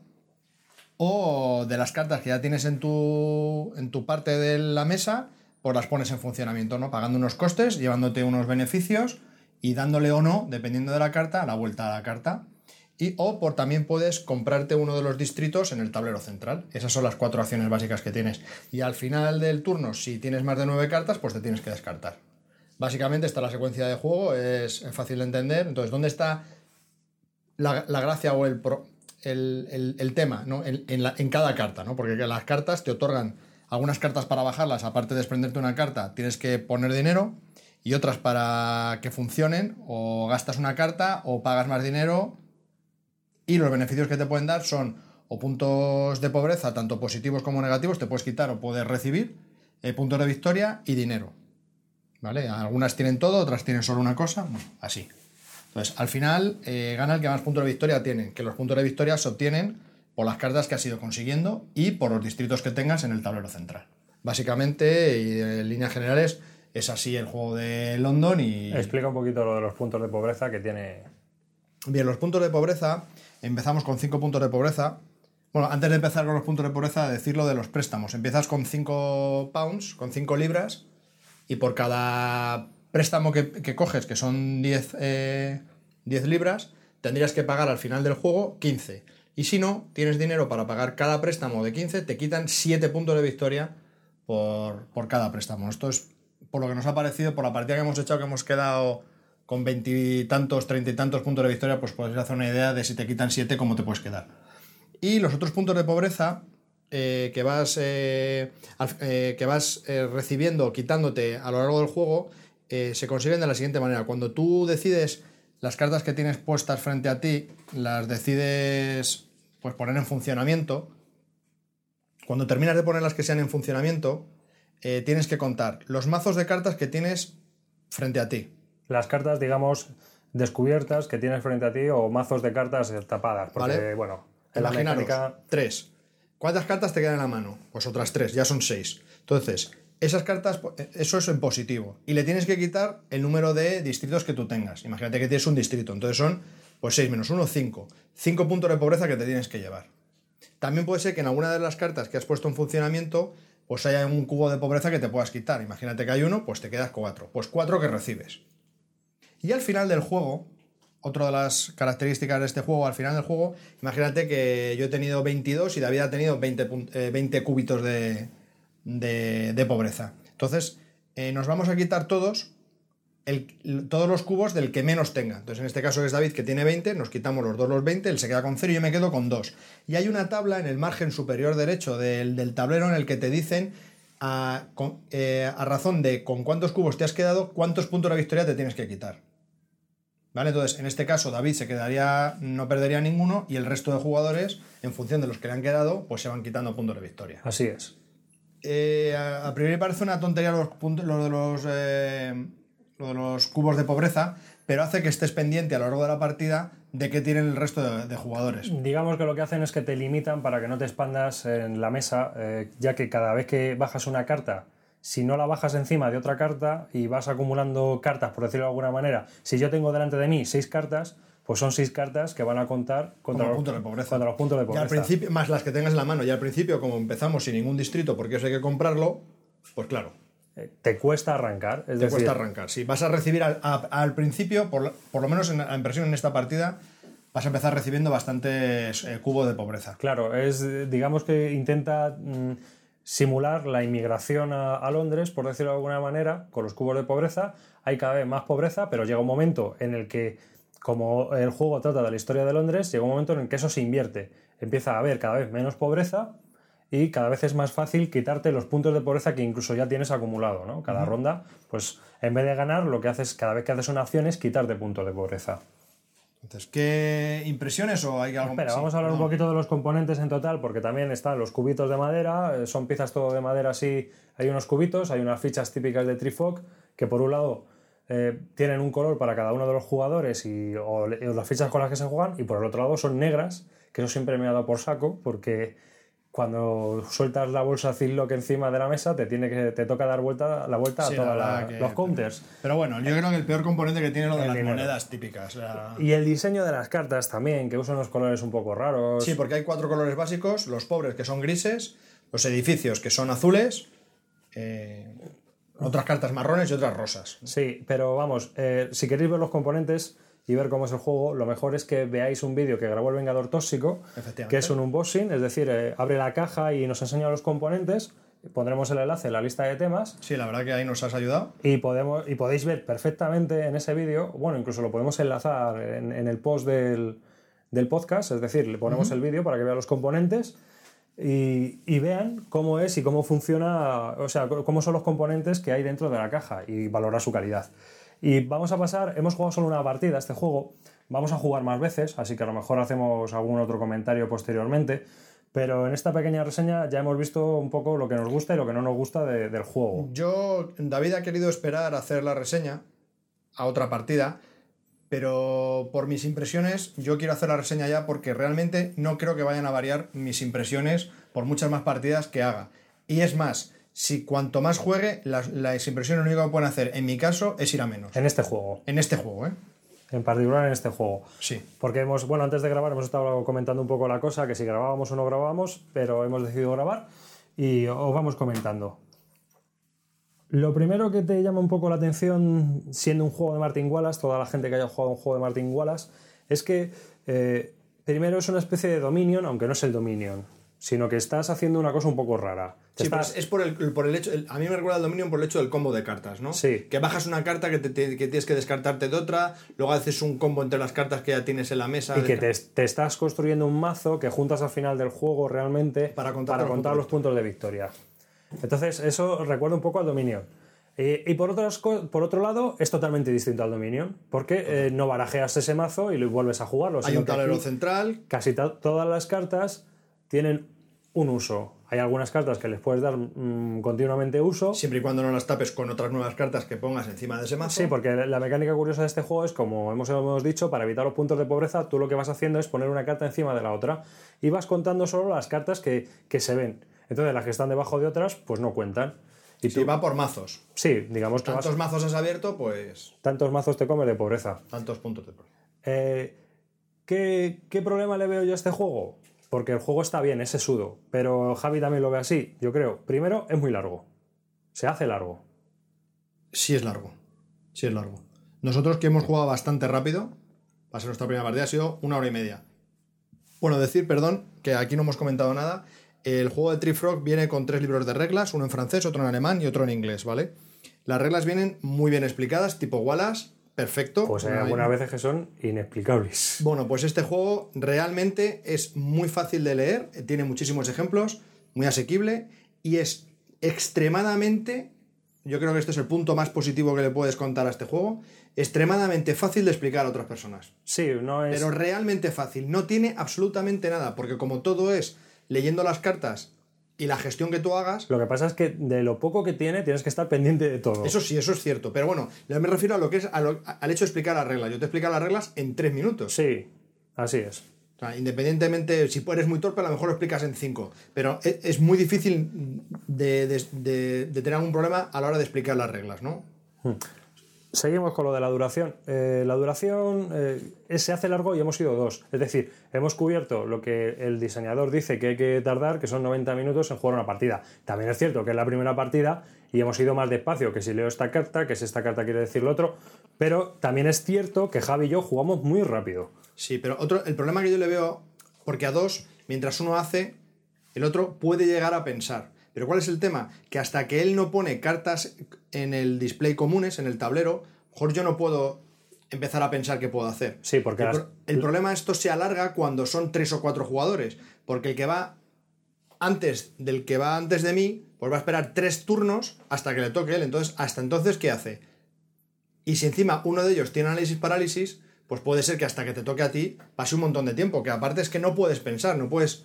o de las cartas que ya tienes en tu, en tu parte de la mesa, pues las pones en funcionamiento, ¿no? Pagando unos costes, llevándote unos beneficios y dándole o no, dependiendo de la carta, la vuelta a la carta. Y o por también puedes comprarte uno de los distritos en el tablero central. Esas son las cuatro acciones básicas que tienes. Y al final del turno, si tienes más de nueve cartas, pues te tienes que descartar. Básicamente está la secuencia de juego, es fácil de entender. Entonces, ¿dónde está la, gracia o el, el, tema ¿no? en, en, cada carta, ¿no? porque las cartas te otorgan algunas cartas para bajarlas, aparte de desprenderte una carta, tienes que poner dinero y otras para que funcionen, o gastas una carta o pagas más dinero y los beneficios que te pueden dar son o puntos de pobreza, tanto positivos como negativos, te puedes quitar o puedes recibir, eh, puntos de victoria y dinero. ¿Vale? Algunas tienen todo, otras tienen solo una cosa, así. Entonces, al final eh, gana el que más puntos de victoria tiene, que los puntos de victoria se obtienen por las cartas que has ido consiguiendo y por los distritos que tengas en el tablero central. Básicamente, y en líneas generales, es así el juego de London y... Explica un poquito lo de los puntos de pobreza que tiene... Bien, los puntos de pobreza, empezamos con 5 puntos de pobreza. Bueno, antes de empezar con los puntos de pobreza, decirlo de los préstamos. Empiezas con 5 pounds, con 5 libras, y por cada préstamo que, coges, que son 10, 10 eh, libras, tendrías que pagar al final del juego 15. Y si no, tienes dinero para pagar cada préstamo de 15, te quitan 7 puntos de victoria por, por cada préstamo. Esto es por lo que nos ha parecido, por la partida que hemos hecho, que hemos quedado con veintitantos, treinta y tantos puntos de victoria, pues puedes hacer una idea de si te quitan 7, cómo te puedes quedar. Y los otros puntos de pobreza eh, que vas, eh, eh, que vas recibiendo, quitándote a lo largo del juego, se consiguen de la siguiente manera. Cuando tú decides las cartas que tienes puestas frente a ti, las decides pues, poner en funcionamiento. Cuando terminas de poner las que sean en funcionamiento, tienes que contar los mazos de cartas que tienes frente a ti. Las cartas, digamos, descubiertas que tienes frente a ti o mazos de cartas tapadas. Porque, bueno, en la mecánica... Tres. ¿Cuántas cartas te quedan en la mano? Pues otras tres, ya son seis. Entonces, esas cartas, eh, eso es en positivo. Y le tienes que quitar el número de distritos que tú tengas. Imagínate que tienes un distrito. Entonces son, pues 6 menos 1, 5. 5 puntos de pobreza que te tienes que llevar. También puede ser que en alguna de las cartas que has puesto en funcionamiento, pues haya un cubo de pobreza que te puedas quitar. Imagínate que hay uno, pues te quedas 4. Pues 4 que recibes. Y al final del juego, otra de las características de este juego, al final del juego, imagínate que yo he tenido 22 y David ha tenido 20, 20 cúbitos de, de, pobreza. Entonces, eh, nos vamos a quitar todos, todos los cubos del que menos tenga. Entonces, en este caso es David que tiene 20, nos quitamos los dos los 20, él se queda con 0 y yo me quedo con 2. Y hay una tabla en el margen superior derecho del, tablero en el que te dicen a, eh, a razón de con cuántos cubos te has quedado, cuántos puntos de victoria te tienes que quitar. ¿Vale? Entonces, en este caso, David se quedaría, no perdería ninguno, y el resto de jugadores, en función de los que le han quedado, pues se van quitando puntos de victoria. Así es. Eh, a, priori parece una tontería los, lo de los, eh, los cubos de pobreza, pero hace que estés pendiente a lo largo de la partida de qué tienen el resto de, jugadores. Digamos que lo que hacen es que te limitan para que no te expandas en la mesa, eh, ya que cada vez que bajas una carta si no la bajas encima de otra carta y vas acumulando cartas, por decirlo de alguna manera, si yo tengo delante de mí seis cartas, pues son seis cartas que van a contar contra, los, puntos de pobreza. los puntos de pobreza. Y al principio, más las que tengas en la mano. Y al principio, como empezamos sin ningún distrito, porque eso hay que comprarlo, pues claro. Eh, te cuesta arrancar. te cuesta arrancar, sí. Vas a recibir al, principio, por, lo menos en la impresión en esta partida, vas a empezar recibiendo bastantes eh, cubos de pobreza. Claro, es digamos que intenta... Mm, simular la inmigración a, Londres, por decirlo de alguna manera, con los cubos de pobreza. Hay cada vez más pobreza, pero llega un momento en el que, como el juego trata de la historia de Londres, llega un momento en el que eso se invierte. Empieza a haber cada vez menos pobreza y cada vez es más fácil quitarte los puntos de pobreza que incluso ya tienes acumulado. ¿no? Cada ronda, pues en vez de ganar, lo que haces cada vez que haces una acción es quitarte puntos de pobreza. Entonces, ¿qué impresiones o hay algo Espera, vamos a hablar un poquito de los componentes en total, porque también están los cubitos de madera, eh, son piezas todo de madera así, hay unos cubitos, hay unas fichas típicas de Trifog, que por un lado eh, tienen un color para cada uno de los jugadores y o, las fichas con las que se juegan, y por el otro lado son negras, que eso siempre me ha dado por saco, porque cuando sueltas la bolsa Ziploc encima de la mesa, te tiene que te toca dar vuelta, la vuelta a todos los counters. Pero bueno, yo creo que el peor componente que tiene lo de las monedas típicas. Y el diseño de las cartas también, que usan unos colores un poco raros. Sí, porque hay cuatro colores básicos: los pobres que son grises, los edificios que son azules, eh, otras cartas marrones y otras rosas. Sí, pero vamos, eh, si queréis ver los componentes y ver cómo es el juego, lo mejor es que veáis un vídeo que grabó el Vengador Tóxico, que es un unboxing, es decir, eh, abre la caja y nos enseña los componentes. Pondremos el enlace en la lista de temas. Sí, la verdad que ahí nos has ayudado. Y, podemos, y podéis ver perfectamente en ese vídeo, bueno, incluso lo podemos enlazar en, el post del, del podcast, es decir, le ponemos el vídeo para que vean los componentes y, vean cómo es y cómo funciona, o sea, cómo son los componentes que hay dentro de la caja y valorar su calidad. Y vamos a pasar, hemos jugado solo una partida a este juego, vamos a jugar más veces, así que a lo mejor hacemos algún otro comentario posteriormente, pero en esta pequeña reseña ya hemos visto un poco lo que nos gusta y lo que no nos gusta de- del juego. Yo, David ha querido esperar a hacer la reseña a otra partida, pero por mis impresiones, yo quiero hacer la reseña ya porque realmente no creo que vayan a variar mis impresiones por muchas más partidas que haga. Y es más, si cuanto más juegue, las, las impresiones lo único que pueden hacer, en mi caso, es ir a menos. En este juego, En este juego, ¿eh? en particular en este juego. Sí. Porque hemos, bueno, antes de grabar hemos estado comentando un poco la cosa, que si grabábamos o no grabábamos, pero hemos decidido grabar y os vamos comentando. Lo primero que te llama un poco la atención, siendo un juego de Martin Wallace, toda la gente que haya jugado un juego de Martin Wallace, es que eh, primero es una especie de Dominion, aunque no es el Dominion, sino que estás haciendo una cosa un poco rara. Sí, estás- es, es por el, por el hecho. el- a mí me recuerda el Dominion por el hecho del combo de cartas, ¿no? Sí. Que bajas una carta que, te- te- que tienes que descartarte de otra, luego haces un combo entre las cartas que ya tienes en la mesa. y que te, te estás construyendo un mazo que juntas al final del juego realmente Para contar los contar puntos los puntos de victoria. Entonces, eso recuerda un poco al Dominion. Eh, y por, otras por otro lado, es totalmente distinto al Dominion, porque eh, no barajeas ese mazo y lo vuelves a jugarlo. Hay un tablero central. Casi to- todas las cartas tienen un uso. Hay algunas cartas que les puedes dar mm, continuamente uso. Siempre y cuando no las tapes con otras nuevas cartas que pongas encima de ese mazo. Sí, porque la mecánica curiosa de este juego es, como hemos, hemos dicho, para evitar los puntos de pobreza, tú lo que vas haciendo es poner una carta encima de la otra y vas contando solo las cartas que, que se ven. Entonces, las que están debajo de otras, pues no cuentan. Y Si tú, va por mazos. sí, digamos que vas- Tantos mazos has abierto, pues tantos mazos te comes de pobreza. tantos puntos de problema. Eh, ¿qué, qué problema le veo yo a este juego? Porque el juego está bien, es sesudo, pero Javi también lo ve así, yo creo. Primero, es muy largo. Se hace largo. Sí es largo. Sí es largo. Nosotros que hemos jugado bastante rápido, va a ser nuestra primera partida, ha sido una hora y media. Bueno, decir, perdón, que aquí no hemos comentado nada. El juego de Tree Frog viene con tres libros de reglas, uno en francés, otro en alemán y otro en inglés, ¿vale? Las reglas vienen muy bien explicadas, tipo Wallace, perfecto. Pues hay algunas veces que son inexplicables. Bueno, pues este juego realmente es muy fácil de leer, tiene muchísimos ejemplos, muy asequible y es extremadamente, yo creo que este es el punto más positivo que le puedes contar a este juego, extremadamente fácil de explicar a otras personas. Sí, no es... Pero realmente fácil, no tiene absolutamente nada, porque como todo es leyendo las cartas y la gestión que tú hagas, Lo que pasa es que de lo poco que tiene tienes que estar pendiente de todo. eso sí, eso es cierto. Pero bueno, me refiero a lo que es a lo- al hecho de explicar las reglas. Yo te explico las reglas en tres minutos. Sí, así es. O sea, independientemente, si eres muy torpe, a lo mejor lo explicas en 5. Pero e- es, muy difícil de, de- de- de tener algún problema a la hora de explicar las reglas, ¿no? Seguimos con lo de la duración. Eh, la duración eh, se hace largo y hemos ido dos. Es decir, hemos cubierto lo que el diseñador dice que hay que tardar, que son 90 minutos en jugar una partida. También es cierto que es la primera partida y hemos ido más despacio, que si leo esta carta, que si esta carta quiere decir lo otro. Pero también es cierto que Javi y yo jugamos muy rápido. Sí, pero otro, el problema que yo le veo, porque a dos, mientras uno hace, el otro puede llegar a pensar. Pero ¿cuál es el tema? Que hasta que él no pone cartas en el display comunes, en el tablero, mejor yo no puedo empezar a pensar qué puedo hacer. Sí, porque el, las- el problema esto se alarga cuando son tres o cuatro jugadores, porque el que va antes del que va antes de mí, pues va a esperar tres turnos hasta que le toque él. Entonces, hasta entonces, ¿qué hace? Y si encima uno de ellos tiene análisis parálisis, pues puede ser que hasta que te toque a ti pase un montón de tiempo, que aparte es que no puedes pensar, no puedes...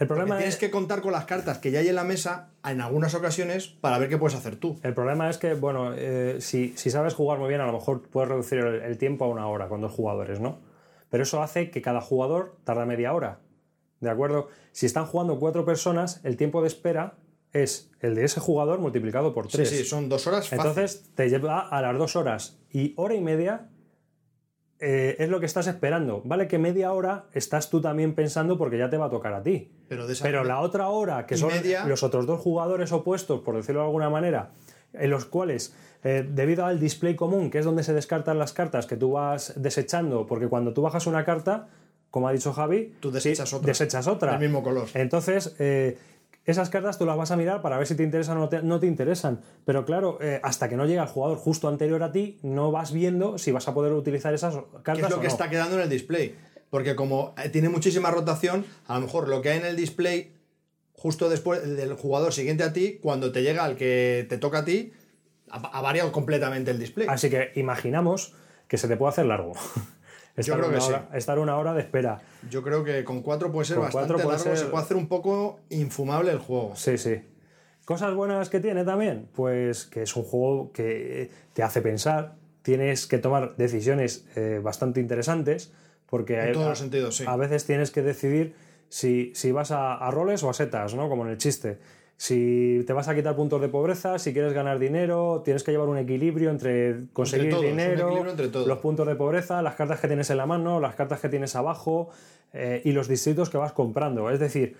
El problema tienes es que contar con las cartas que ya hay en la mesa en algunas ocasiones para ver qué puedes hacer tú. El problema es que, bueno, eh, si, si sabes jugar muy bien, a lo mejor puedes reducir el, el tiempo a una hora con dos jugadores, ¿no? Pero eso hace que cada jugador tarda media hora. ¿De acuerdo? Si están jugando cuatro personas, el tiempo de espera es el de ese jugador multiplicado por Sí, tres. sí, son dos horas fácil. Entonces te lleva a las dos horas y hora y media eh, es lo que estás esperando. Vale que media hora estás tú también pensando porque ya te va a tocar a ti. Pero de esa- Pero la otra hora, que son media- los otros dos jugadores opuestos, por decirlo de alguna manera, en los cuales, eh, debido al display común, que es donde se descartan las cartas que tú vas desechando, porque cuando tú bajas una carta, como ha dicho Javi, Tú desechas sí, otra. desechas otra. Del mismo color. Entonces, eh, esas cartas tú las vas a mirar para ver si te interesan o no te, no te interesan. Pero claro, eh, hasta que no llega el jugador justo anterior a ti, no vas viendo si vas a poder utilizar esas ¿Qué cartas es lo o que no. está quedando en el display? Porque como eh, tiene muchísima rotación, a lo mejor lo que hay en el display justo después del jugador siguiente a ti, cuando te llega al que te toca a ti, ha variado completamente el display. Así que imaginamos que se te puede hacer largo. [laughs] estar, creo una que sí. estar una hora de espera. Yo creo que con 4 puede ser Con bastante cuatro puede largo, ser- se puede hacer un poco infumable el juego. Sí, sí. Cosas buenas que tiene también, pues que es un juego que te hace pensar, tienes que tomar decisiones eh, bastante interesantes, porque En hay- todos a, los sentidos, sí. a veces tienes que decidir si, si vas a, a roles o a setas, ¿no? Como en el chiste. Si te vas a quitar puntos de pobreza, si quieres ganar dinero, tienes que llevar un equilibrio entre conseguir todos, dinero, entre los puntos de pobreza, las cartas que tienes en la mano, las cartas que tienes abajo eh, y los distritos que vas comprando. Es decir,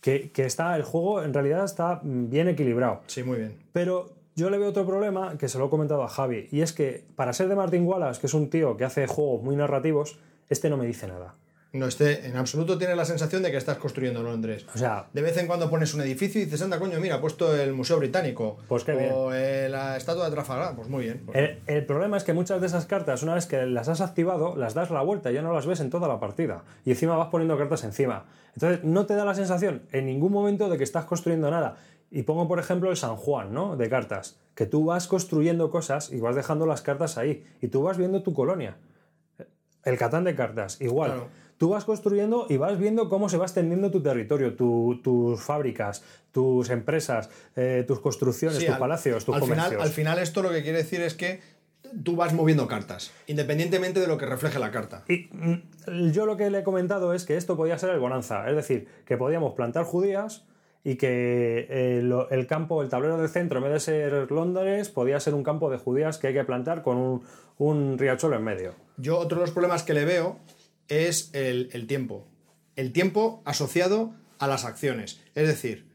que, que está, el juego en realidad está bien equilibrado. Sí, muy bien. Pero yo le veo otro problema que se lo he comentado a Javi, y es que para ser de Martin Wallace, que es un tío que hace juegos muy narrativos, este no me dice nada. No, este, en absoluto tienes la sensación de que estás construyendo Londres. O sea, De vez en cuando pones un edificio y dices, anda, coño, mira, ha puesto el Museo Británico. Pues qué bien. O eh, la estatua de Trafalgar. Pues muy bien. Pues- el, el problema es que muchas de esas cartas, una vez que las has activado, las das la vuelta y ya no las ves en toda la partida. Y encima vas poniendo cartas encima. Entonces, no te da la sensación en ningún momento de que estás construyendo nada. Y pongo, por ejemplo, el San Juan, ¿no? De cartas. Que tú vas construyendo cosas y vas dejando las cartas ahí. Y tú vas viendo tu colonia. El Catán de cartas, igual. Claro. Tú vas construyendo y vas viendo cómo se va extendiendo tu territorio, tu- tus fábricas, tus empresas, eh, tus construcciones, Sí, tus al- palacios, tus al comercios. final, al final esto lo que quiere decir es que tú vas moviendo cartas, independientemente de lo que refleje la carta. Y mm, yo lo que le he comentado es que esto podía ser el bonanza, es decir, que podíamos plantar judías y que eh, lo- el campo, el tablero del centro, en vez de ser Londres, podía ser un campo de judías que hay que plantar con un, un riachuelo en medio. Yo otro de los problemas que le veo es el, el tiempo. El tiempo asociado a las acciones. Es decir,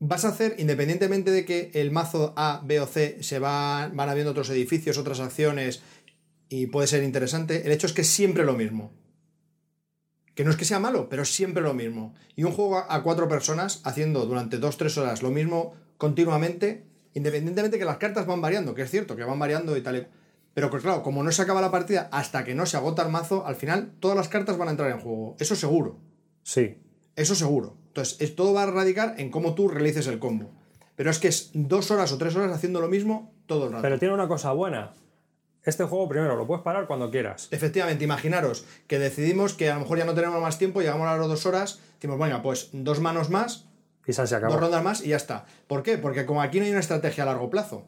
vas a hacer, independientemente de que el mazo A, B o C se va, van habiendo otros edificios, otras acciones y puede ser interesante, el hecho es que es siempre lo mismo. Que no es que sea malo, pero es siempre lo mismo. Y un juego a cuatro personas haciendo durante dos, tres horas lo mismo continuamente, independientemente que las cartas van variando, que es cierto, que van variando y tal. Pero claro, como no se acaba la partida hasta que no se agota el mazo, al final todas las cartas van a entrar en juego. Eso seguro. Sí, Eso seguro. Entonces, es, todo va a radicar en cómo tú realices el combo. Pero es que es dos horas o tres horas haciendo lo mismo todo el rato. pero tiene una cosa buena. Este juego, primero, lo puedes parar cuando quieras. Efectivamente, imaginaros que decidimos que a lo mejor ya no tenemos más tiempo, llegamos a las dos horas, decimos, venga, pues dos manos más, Y se acabó. dos rondas más y ya está. ¿Por qué? Porque como aquí no hay una estrategia a largo plazo,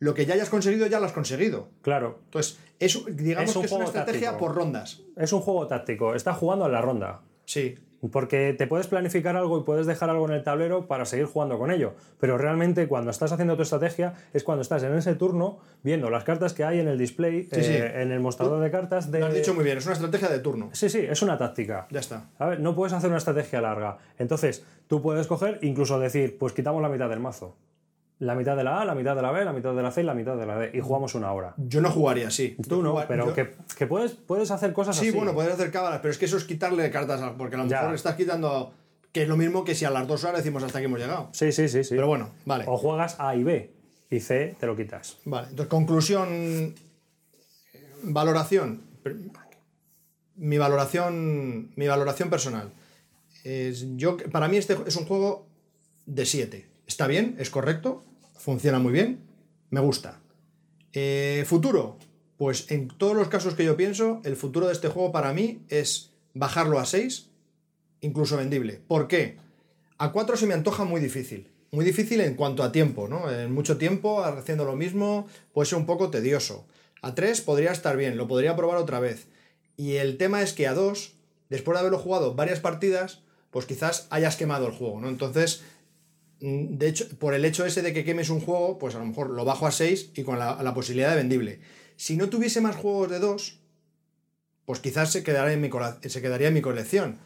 lo que ya hayas conseguido, ya lo has conseguido. Claro, Entonces, es, digamos Es un que es una estrategia por rondas. es un juego táctico. Estás jugando en la ronda. Sí. Porque te puedes planificar algo y puedes dejar algo en el tablero para seguir jugando con ello. Pero realmente cuando estás haciendo tu estrategia es cuando estás en ese turno viendo las cartas que hay en el display, Sí, sí. eh, en el mostrador de cartas. De... Lo has dicho muy bien, es una estrategia de turno. Sí, sí, es una táctica. Ya está. A ver, no puedes hacer una estrategia larga. Entonces, tú puedes coger, incluso decir, pues quitamos la mitad del mazo. La mitad de la A, la mitad de la B, la mitad de la C y la mitad de la D. Y jugamos una hora. Yo no jugaría así. Tú no, pero yo- que, que puedes, puedes hacer cosas Sí, así. bueno, podrías hacer cábalas, pero es que eso es quitarle cartas, a- porque a lo Ya. mejor le estás quitando. Que es lo mismo que si a las dos horas decimos hasta aquí hemos llegado. Sí, sí, sí, sí. Pero bueno, vale. O juegas A y B y C te lo quitas. Vale, entonces, conclusión. Valoración. Mi valoración. Mi valoración personal. Es, yo, para mí, este es un juego de 7. Está bien, es correcto, funciona muy bien, me gusta. Eh, futuro. Pues en todos los casos que yo pienso, el futuro de este juego para mí es bajarlo a 6, incluso vendible. ¿Por qué? A 4 se me antoja muy difícil. Muy difícil en cuanto a tiempo, ¿no? En mucho tiempo haciendo lo mismo puede ser un poco tedioso. A 3 podría estar bien, lo podría probar otra vez. Y el tema es que a 2, después de haberlo jugado varias partidas, pues quizás hayas quemado el juego, ¿no? Entonces, de hecho, por el hecho ese de que quemes un juego, pues a lo mejor lo bajo a 6 y con la, posibilidad de vendible. Si no tuviese más juegos de 2, pues quizás se, quedaría en mi se quedaría en mi colección.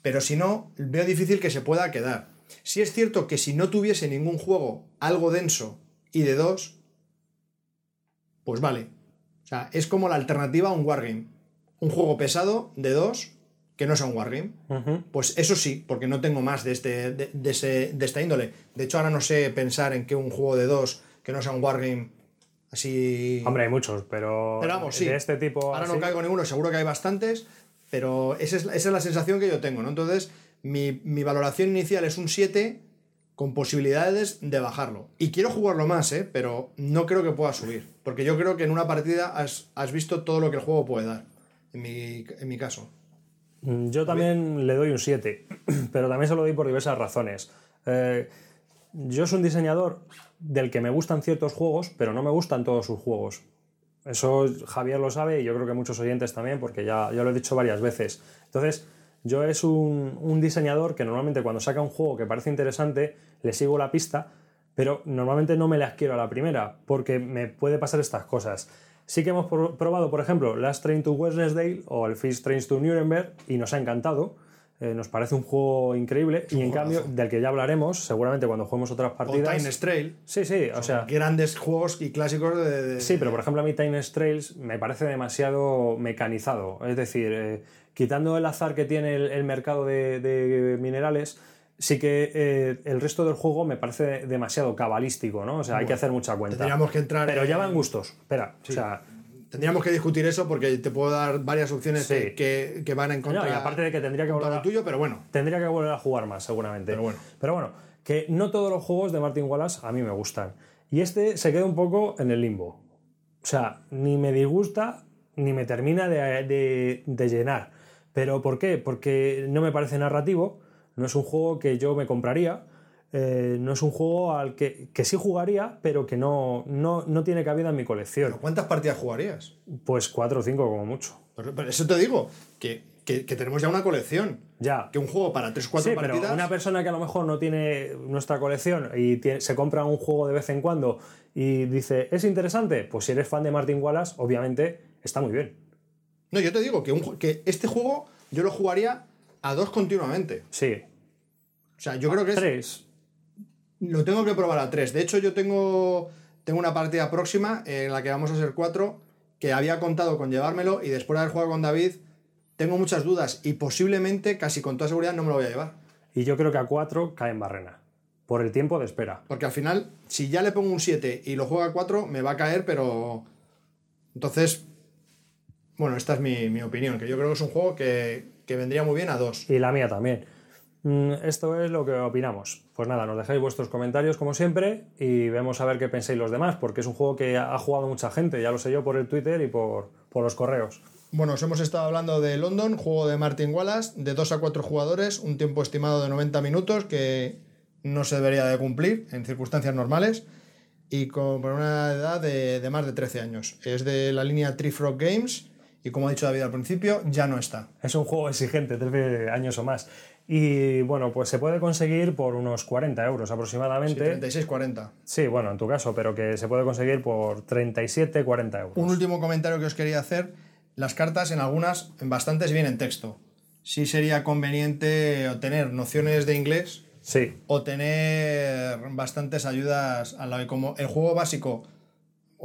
Pero si no, veo difícil que se pueda quedar. Si es cierto que si no tuviese ningún juego algo denso y de 2, pues vale. O sea, es como la alternativa a un wargame. Un juego pesado de 2 que no sea un wargame. Ujú. Pues eso sí, porque no tengo más de, este, de, de ese, de esta índole. De hecho, ahora no sé pensar en que un juego de dos que no sea un wargame así. Hombre, hay muchos, pero, Pero vamos, sí. de este tipo. Ahora así- no caigo ninguno, seguro que hay bastantes. pero esa es, esa es la sensación que yo tengo, ¿no? Entonces, mi, mi valoración inicial es un 7 con posibilidades de bajarlo. Y quiero jugarlo más, ¿eh? Pero no creo que pueda subir. Porque yo creo que en una partida has, has visto todo lo que el juego puede dar. En mi, en mi caso. Mm, Yo también le doy un 7, [clears throat] pero también se lo doy por diversas razones. Eh, yo soy un diseñador del que me gustan ciertos juegos, pero no me gustan todos sus juegos. Eso Javier lo sabe y yo creo que muchos oyentes también, porque ya, ya lo he dicho varias veces. Entonces, yo es un, un diseñador que normalmente cuando saca un juego que parece interesante, le sigo la pista, pero normalmente no me las quiero a la primera, porque me puede pasar estas cosas. Sí que hemos pro- probado, por ejemplo, Last Train to Wednesday o el Fish Trains to Nuremberg y nos ha encantado. Eh, nos parece un juego increíble y en cambio, del que ya hablaremos, seguramente cuando juguemos otras O partidas. Time Trail. Sí, sí, o sea. grandes juegos y clásicos de. de- Sí, pero por ejemplo a mí Time Trails me parece demasiado mecanizado. Es decir, eh, quitando el azar que tiene el, el mercado de, de minerales, sí que eh, el resto del juego me parece demasiado cabalístico, ¿no? O sea, hay que hacer mucha cuenta. Tendríamos que entrar. Pero ya en- van gustos. Espera, o sea, Tendríamos que discutir eso porque te puedo dar varias opciones Sí. que, que- van en contra. no, y aparte de que tendría que volver a, tuyo, pero bueno. tendría que volver a jugar más, seguramente. Pero bueno. Pero bueno, que no todos los juegos de Martin Wallace a mí me gustan. Y este se queda un poco en el limbo. O sea, ni me disgusta ni me termina de, de- de llenar. ¿Pero por qué? Porque no me parece narrativo, no es un juego que yo me compraría, eh, no es un juego al que, que sí jugaría, pero que no, no, no tiene cabida en mi colección. ¿Pero ¿Cuántas partidas jugarías? Pues cuatro o cinco como mucho. Pero, pero eso te digo, que, que- que tenemos ya una colección. Ya. Que un juego para 3-4 Sí, pero partidas. una persona que a lo mejor no tiene nuestra colección y tiene- se compra un juego de vez en cuando y dice, ¿es interesante? Pues si eres fan de Martin Wallace, obviamente está muy bien. No, yo te digo que, un que este juego yo lo jugaría a dos continuamente. Sí. O sea, yo creo que es, Tres. lo tengo que probar a tres. De hecho, yo tengo, tengo una partida próxima en la que vamos a ser cuatro, que había contado con llevármelo y después de haber jugado con David, tengo muchas dudas y posiblemente, casi con toda seguridad, no me lo voy a llevar. Y yo creo que a cuatro cae en barrena. Por el tiempo de espera. Porque al final, si ya le pongo un 7 y lo juego a 4, me va a caer, pero. Entonces. Bueno, esta es mi, mi opinión, que yo creo que es un juego que, que vendría muy bien a 2. Y la mía también. Mm, Esto es lo que opinamos. Pues nada, nos dejáis vuestros comentarios como siempre y vemos a ver qué pensáis los demás, porque es un juego que ha jugado mucha gente, ya lo sé yo por el Twitter y por, por los correos. Bueno, os hemos estado hablando de London, juego de Martin Wallace, de 2 a 4 jugadores, un tiempo estimado de 90 minutos que no se debería de cumplir en circunstancias normales y con una edad de, de más de 13 años. Es de la línea Tree Frog Games y como ha dicho David al principio, ya no está. Es un juego exigente, 13 años o más. Y bueno, pues se puede conseguir por unos 40 euros aproximadamente. 36-40. Sí, bueno, en tu caso, pero que se puede conseguir por 37, 40 euros. Un último comentario que os quería hacer. Las cartas en algunas, en bastantes, vienen en texto. Sí sería conveniente tener nociones de inglés Sí, o tener bastantes ayudas a la como el juego básico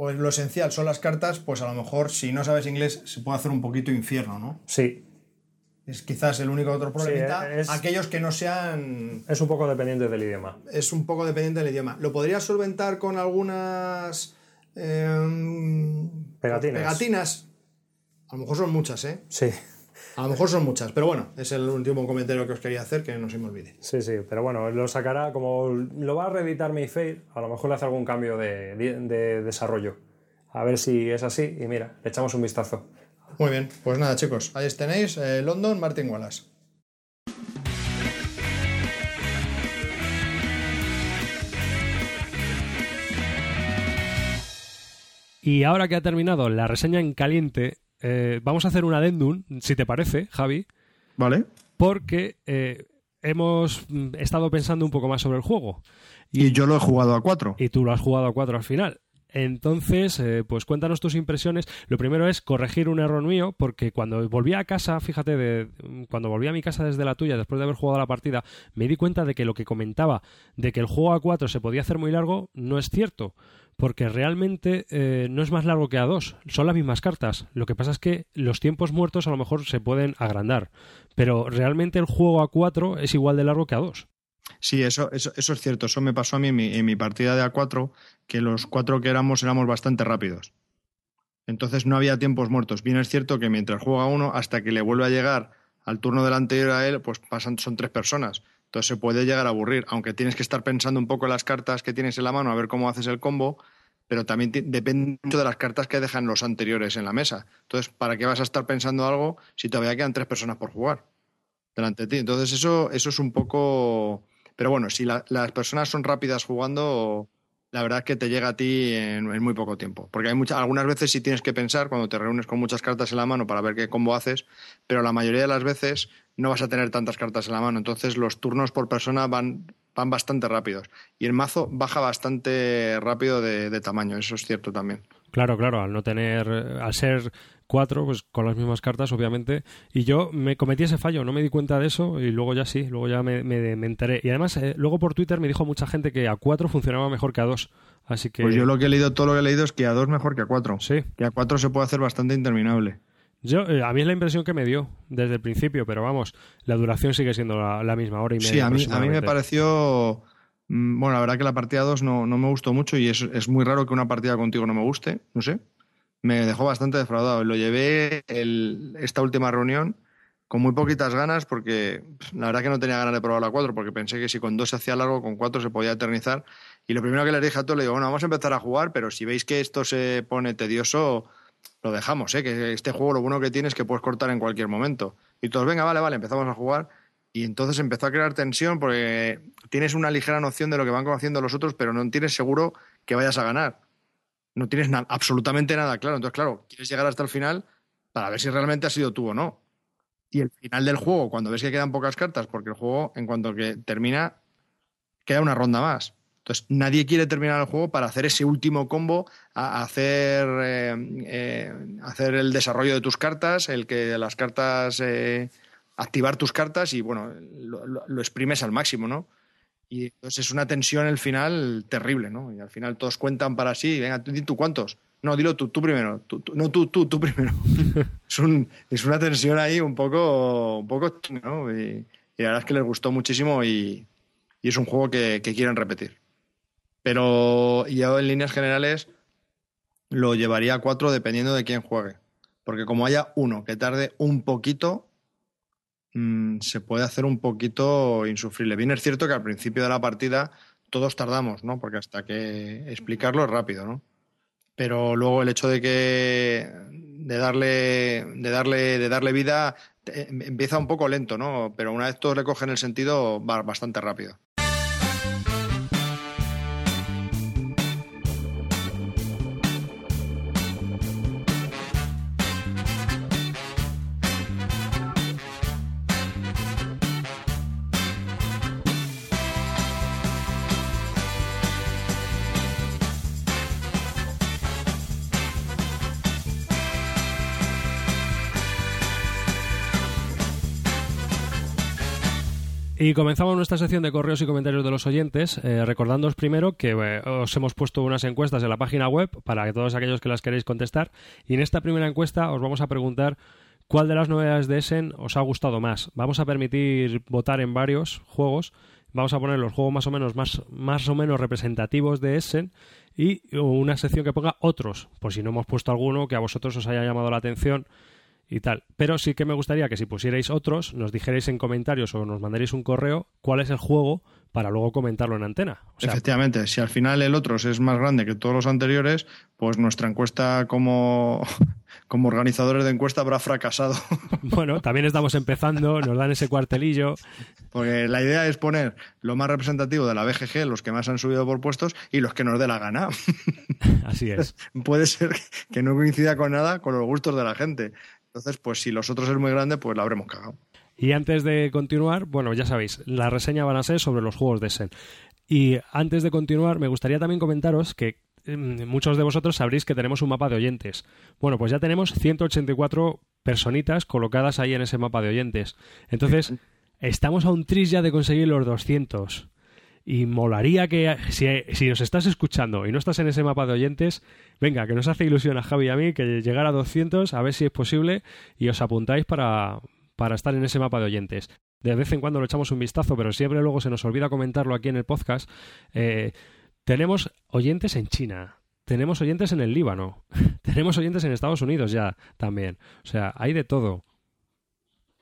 o lo esencial son las cartas, pues a lo mejor si no sabes inglés se puede hacer un poquito infierno, ¿no? sí. Es quizás el único otro problemita. es- Aquellos que no sean... Es un poco dependiente del idioma. Es un poco dependiente del idioma. ¿Lo podrías solventar con algunas... em, Pegatinas. Pegatinas. A lo mejor son muchas, ¿eh? Sí, A lo mejor son muchas, pero bueno, es el último comentario que os quería hacer, que no se me olvide. sí, sí. Pero bueno, lo sacará, como lo va a reeditar Mayfair, a lo mejor le hace algún cambio de, de desarrollo. A ver si es así y mira, le echamos un vistazo. Muy bien, pues nada, chicos, ahí tenéis eh, London, Martin Wallace. Y ahora que ha terminado la reseña en caliente, eh, vamos a hacer un adendum, si te parece, Javi, ¿Vale? porque eh, hemos mm, estado pensando un poco más sobre el juego. Y yo lo he jugado a 4. Y tú lo has jugado a 4 al final. Entonces, eh, pues cuéntanos tus impresiones. Lo primero es corregir un error mío, porque cuando volví a casa, fíjate, de, cuando volví a mi casa desde la tuya, después de haber jugado la partida, me di cuenta de que lo que comentaba de que el juego a 4 se podía hacer muy largo no es cierto, porque realmente eh, no es más largo que a 2, son las mismas cartas. Lo que pasa es que los tiempos muertos a lo mejor se pueden agrandar, pero realmente el juego a 4 es igual de largo que a 2. Sí, eso, eso, eso es cierto. Eso me pasó a mí en mi, en mi partida de A4, que los cuatro que éramos éramos bastante rápidos. Entonces no había tiempos muertos. Bien es cierto que mientras juega uno, hasta que le vuelve a llegar al turno del anterior a él, pues pasan, son tres personas. Entonces se puede llegar a aburrir, aunque tienes que estar pensando un poco en las cartas que tienes en la mano, a ver cómo haces el combo, pero también depende mucho de las cartas que dejan los anteriores en la mesa. Entonces, ¿para qué vas a estar pensando algo si todavía quedan tres personas por jugar delante de ti? Entonces, eso, eso es un poco... Pero bueno, si las personas son rápidas jugando, la verdad es que te llega a ti en, muy poco tiempo. Porque hay muchas, algunas veces sí tienes que pensar cuando te reúnes con muchas cartas en la mano para ver qué combo haces, pero la mayoría de las veces no vas a tener tantas cartas en la mano. Entonces los turnos por persona van, van bastante rápidos. Y el mazo baja bastante rápido de, de tamaño, eso es cierto también. Claro, claro, al no tener, al ser cuatro, pues con las mismas cartas, obviamente. Y yo me cometí ese fallo, no me di cuenta de eso y luego ya sí, luego ya me, me, enteré. Y además, eh, luego por Twitter me dijo mucha gente que a cuatro funcionaba mejor que a dos. Así que... Pues yo lo que he leído, todo lo que he leído es que a dos mejor que a cuatro. Sí. Que a cuatro se puede hacer bastante interminable. Yo, eh, a mí es la impresión que me dio desde el principio, pero vamos, la duración sigue siendo la, misma hora y media. Sí, a mí, a mí me pareció. Mm, bueno, la verdad que la partida 2 no, no me gustó mucho y es, es muy raro que una partida contigo no me guste, no sé me dejó bastante defraudado. Lo llevé esta última reunión con muy poquitas ganas porque la verdad que no tenía ganas de probar la 4 porque pensé que si con 2 se hacía largo, con 4 se podía eternizar. Y lo primero que le dije a todos, le digo, bueno, vamos a empezar a jugar, pero si veis que esto se pone tedioso, lo dejamos, ¿eh? que este juego lo bueno que tiene es que puedes cortar en cualquier momento. Y todos, venga, vale, vale, empezamos a jugar. Y entonces empezó a crear tensión porque tienes una ligera noción de lo que van haciendo los otros, pero no tienes seguro que vayas a ganar no tienes absolutamente nada claro. Entonces, claro, quieres llegar hasta el final para ver si realmente ha sido tú o no. Y el final del juego, cuando ves que quedan pocas cartas, porque el juego, en cuanto que termina, queda una ronda más. Entonces, nadie quiere terminar el juego para hacer ese último combo, a hacer, eh, eh, hacer el desarrollo de tus cartas, el que las cartas, eh, activar tus cartas y, bueno, lo, exprimes al máximo, ¿no? Y entonces es una tensión el final terrible, ¿no? Y al final todos cuentan para sí, venga, tú, tú cuántos. No, dilo tú, tú primero. no, tú, tú, tú primero. [laughs] es, un, es una tensión ahí un poco, un poco, ¿no? Y, la verdad es que les gustó muchísimo y, y es un juego que, que, quieren repetir. Pero yo en líneas generales lo llevaría a cuatro dependiendo de quién juegue. Porque como haya uno que tarde un poquito, Mm, se puede hacer un poquito insufrible. Bien es cierto que al principio de la partida todos tardamos, ¿no? Porque hasta que explicarlo es rápido, ¿no? Pero luego el hecho de que de darle de darle de darle vida empieza un poco lento, ¿no? Pero una vez todos le cogen el sentido va bastante rápido. Y comenzamos nuestra sección de correos y comentarios de los oyentes, eh, recordándoos primero que eh, os hemos puesto unas encuestas en la página web para que todos aquellos que las queréis contestar. Y en esta primera encuesta os vamos a preguntar cuál de las novedades de Essen os ha gustado más. Vamos a permitir votar en varios juegos. Vamos a poner los juegos más o menos más, más o menos representativos de Essen y una sección que ponga otros, por si no hemos puesto alguno que a vosotros os haya llamado la atención y tal. Pero sí que me gustaría que si pusierais otros, nos dijerais en comentarios o nos mandaréis un correo cuál es el juego para luego comentarlo en antena. Efectivamente, si al final el otro es más grande que todos los anteriores, pues nuestra encuesta como, [laughs] como organizadores de encuesta habrá fracasado. [laughs] Bueno, también estamos empezando, nos dan ese cuartelillo. Porque la idea es poner lo más representativo de la BGG, los que más han subido por puestos y los que nos dé la gana. [laughs] Así es. Puede ser que no coincida con nada con los gustos de la gente. Entonces, pues si los otros es muy grande, pues la habremos cagado. Y antes de continuar, bueno, ya sabéis, la reseña van a ser sobre los juegos de Sen. Y antes de continuar, me gustaría también comentaros que mm, muchos de vosotros sabréis que tenemos un mapa de oyentes. Bueno, pues ya tenemos 184 personitas colocadas ahí en ese mapa de oyentes. Entonces, estamos a un tris ya de conseguir los 200. Y molaría que, si, si, nos estás escuchando y no estás en ese mapa de oyentes, venga, que nos hace ilusión a Javi y a mí que llegar a 200, a ver si es posible, y os apuntáis para, para estar en ese mapa de oyentes. De vez en cuando lo echamos un vistazo, pero siempre luego se nos olvida comentarlo aquí en el podcast. Eh, tenemos oyentes en China, tenemos oyentes en el Líbano, [laughs] tenemos oyentes en Estados Unidos ya también. O sea, hay de todo.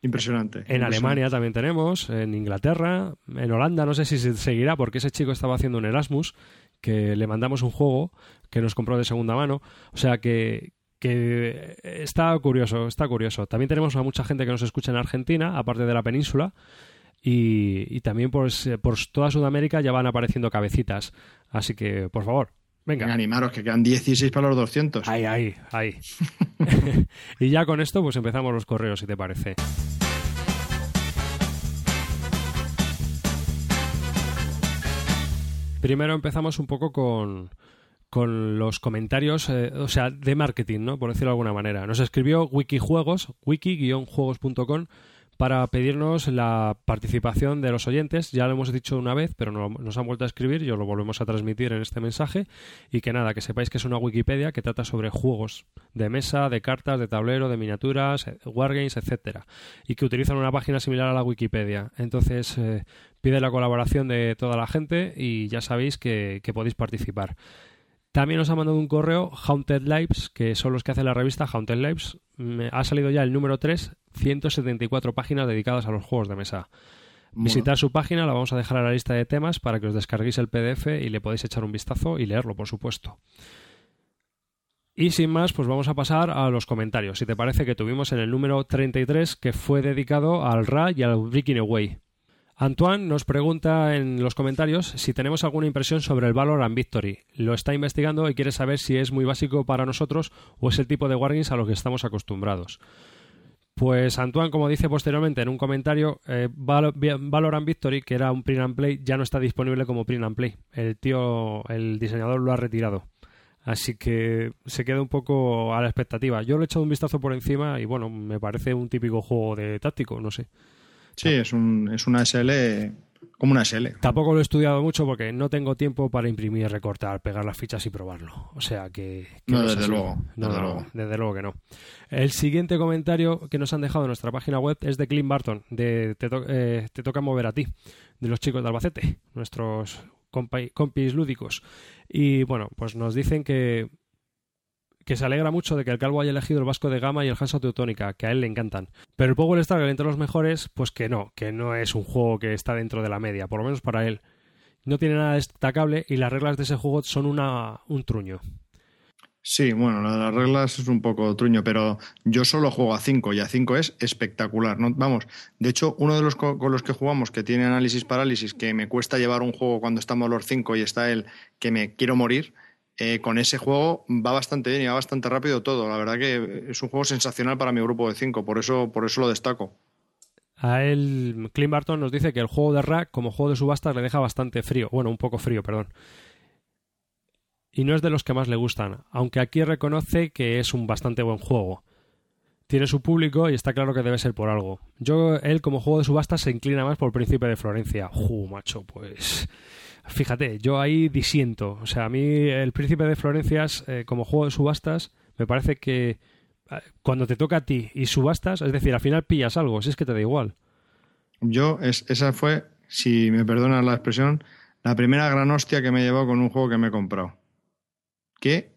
Impresionante. En Alemania también tenemos, en Inglaterra, en Holanda, no sé si se seguirá porque ese chico estaba haciendo un Erasmus, que le mandamos un juego que nos compró de segunda mano. O sea que, que está curioso, está curioso. También tenemos a mucha gente que nos escucha en Argentina, aparte de la península. Y, también pues, por toda Sudamérica ya van apareciendo cabecitas. Así que, por favor, venga. Animaros, que quedan 16 para los 200. Ahí, ahí, ahí. [laughs] [laughs] y ya con esto, pues empezamos los correos, si te parece. Primero empezamos un poco con, con los comentarios, eh, o sea, de marketing, ¿no? Por decirlo de alguna manera. Nos escribió Wikijuegos, wiki-juegos.com, para pedirnos la participación de los oyentes. Ya lo hemos dicho una vez, pero nos han vuelto a escribir, yo lo volvemos a transmitir en este mensaje. Y que nada, que sepáis que es una Wikipedia que trata sobre juegos de mesa, de cartas, de tablero, de miniaturas, eh, wargames, etcétera. Y que utilizan una página similar a la Wikipedia. Entonces, eh, pide la colaboración de toda la gente y ya sabéis que, que podéis participar. También nos ha mandado un correo Haunted Lives, que son los que hacen la revista Haunted Lives. ha salido ya el número 3, 174 páginas dedicadas a los juegos de mesa. Visitar su página, la vamos a dejar a la lista de temas para que os descarguéis el PDF y le podéis echar un vistazo y leerlo, por supuesto. Y sin más, pues vamos a pasar a los comentarios. Si te parece que tuvimos en el número 33 que fue dedicado al Ra y al Breaking Away. Antoine nos pregunta en los comentarios si tenemos alguna impresión sobre el Valorant Victory. Lo está investigando y quiere saber si es muy básico para nosotros o es el tipo de wargames a los que estamos acostumbrados. Pues Antoine, como dice posteriormente en un comentario, eh, Valorant Victory, que era un print and play, ya no está disponible como print and play. El tío, el diseñador lo ha retirado. Así que se queda un poco a la expectativa. Yo le he echado un vistazo por encima y bueno, me parece un típico juego de táctico, no sé. Sí, es, un, es una SL como una SL. Tampoco lo he estudiado mucho porque no tengo tiempo para imprimir, recortar, pegar las fichas y probarlo. O sea que... no, desde luego. No, desde, luego. desde luego que no. El siguiente comentario que nos han dejado en nuestra página web es de Clint Barton, de Te, eh, Te toca mover a ti, de los chicos de Albacete, nuestros compis lúdicos. Y bueno, pues nos dicen que que se alegra mucho de que el Calvo haya elegido el Vasco de Gama y el Hansa Teutónica, que a él le encantan. Pero el Power Star entre los mejores, pues que no, que no es un juego que está dentro de la media, por lo menos para él. No tiene nada destacable y las reglas de ese juego son una, un truño. Sí, bueno, las reglas es un poco truño, pero yo solo juego a 5 y a 5 es espectacular. ¿no? Vamos, de hecho, uno de los con los que jugamos que tiene análisis parálisis, que me cuesta llevar un juego cuando estamos los 5 y está él que me quiero morir, eh, con ese juego va bastante bien y va bastante rápido todo. La verdad que es un juego sensacional para mi grupo de 5, por eso, por eso lo destaco. A él, Clint Barton nos dice que el juego de Rack, como juego de subastas, le deja bastante frío. Bueno, un poco frío, perdón. Y no es de los que más le gustan, aunque aquí reconoce que es un bastante buen juego. Tiene su público y está claro que debe ser por algo. Yo, él como juego de subastas se inclina más por Príncipe de Florencia. ¡Ju, macho! Pues Fíjate, yo ahí disiento. O sea, a mí el Príncipe de Florencias, eh, como juego de subastas, me parece que eh, cuando te toca a ti y subastas, es decir, al final pillas algo, si es que te da igual. Yo, es, esa fue, si me perdonas la expresión, la primera gran hostia que me llevó con un juego que me he comprado. Qué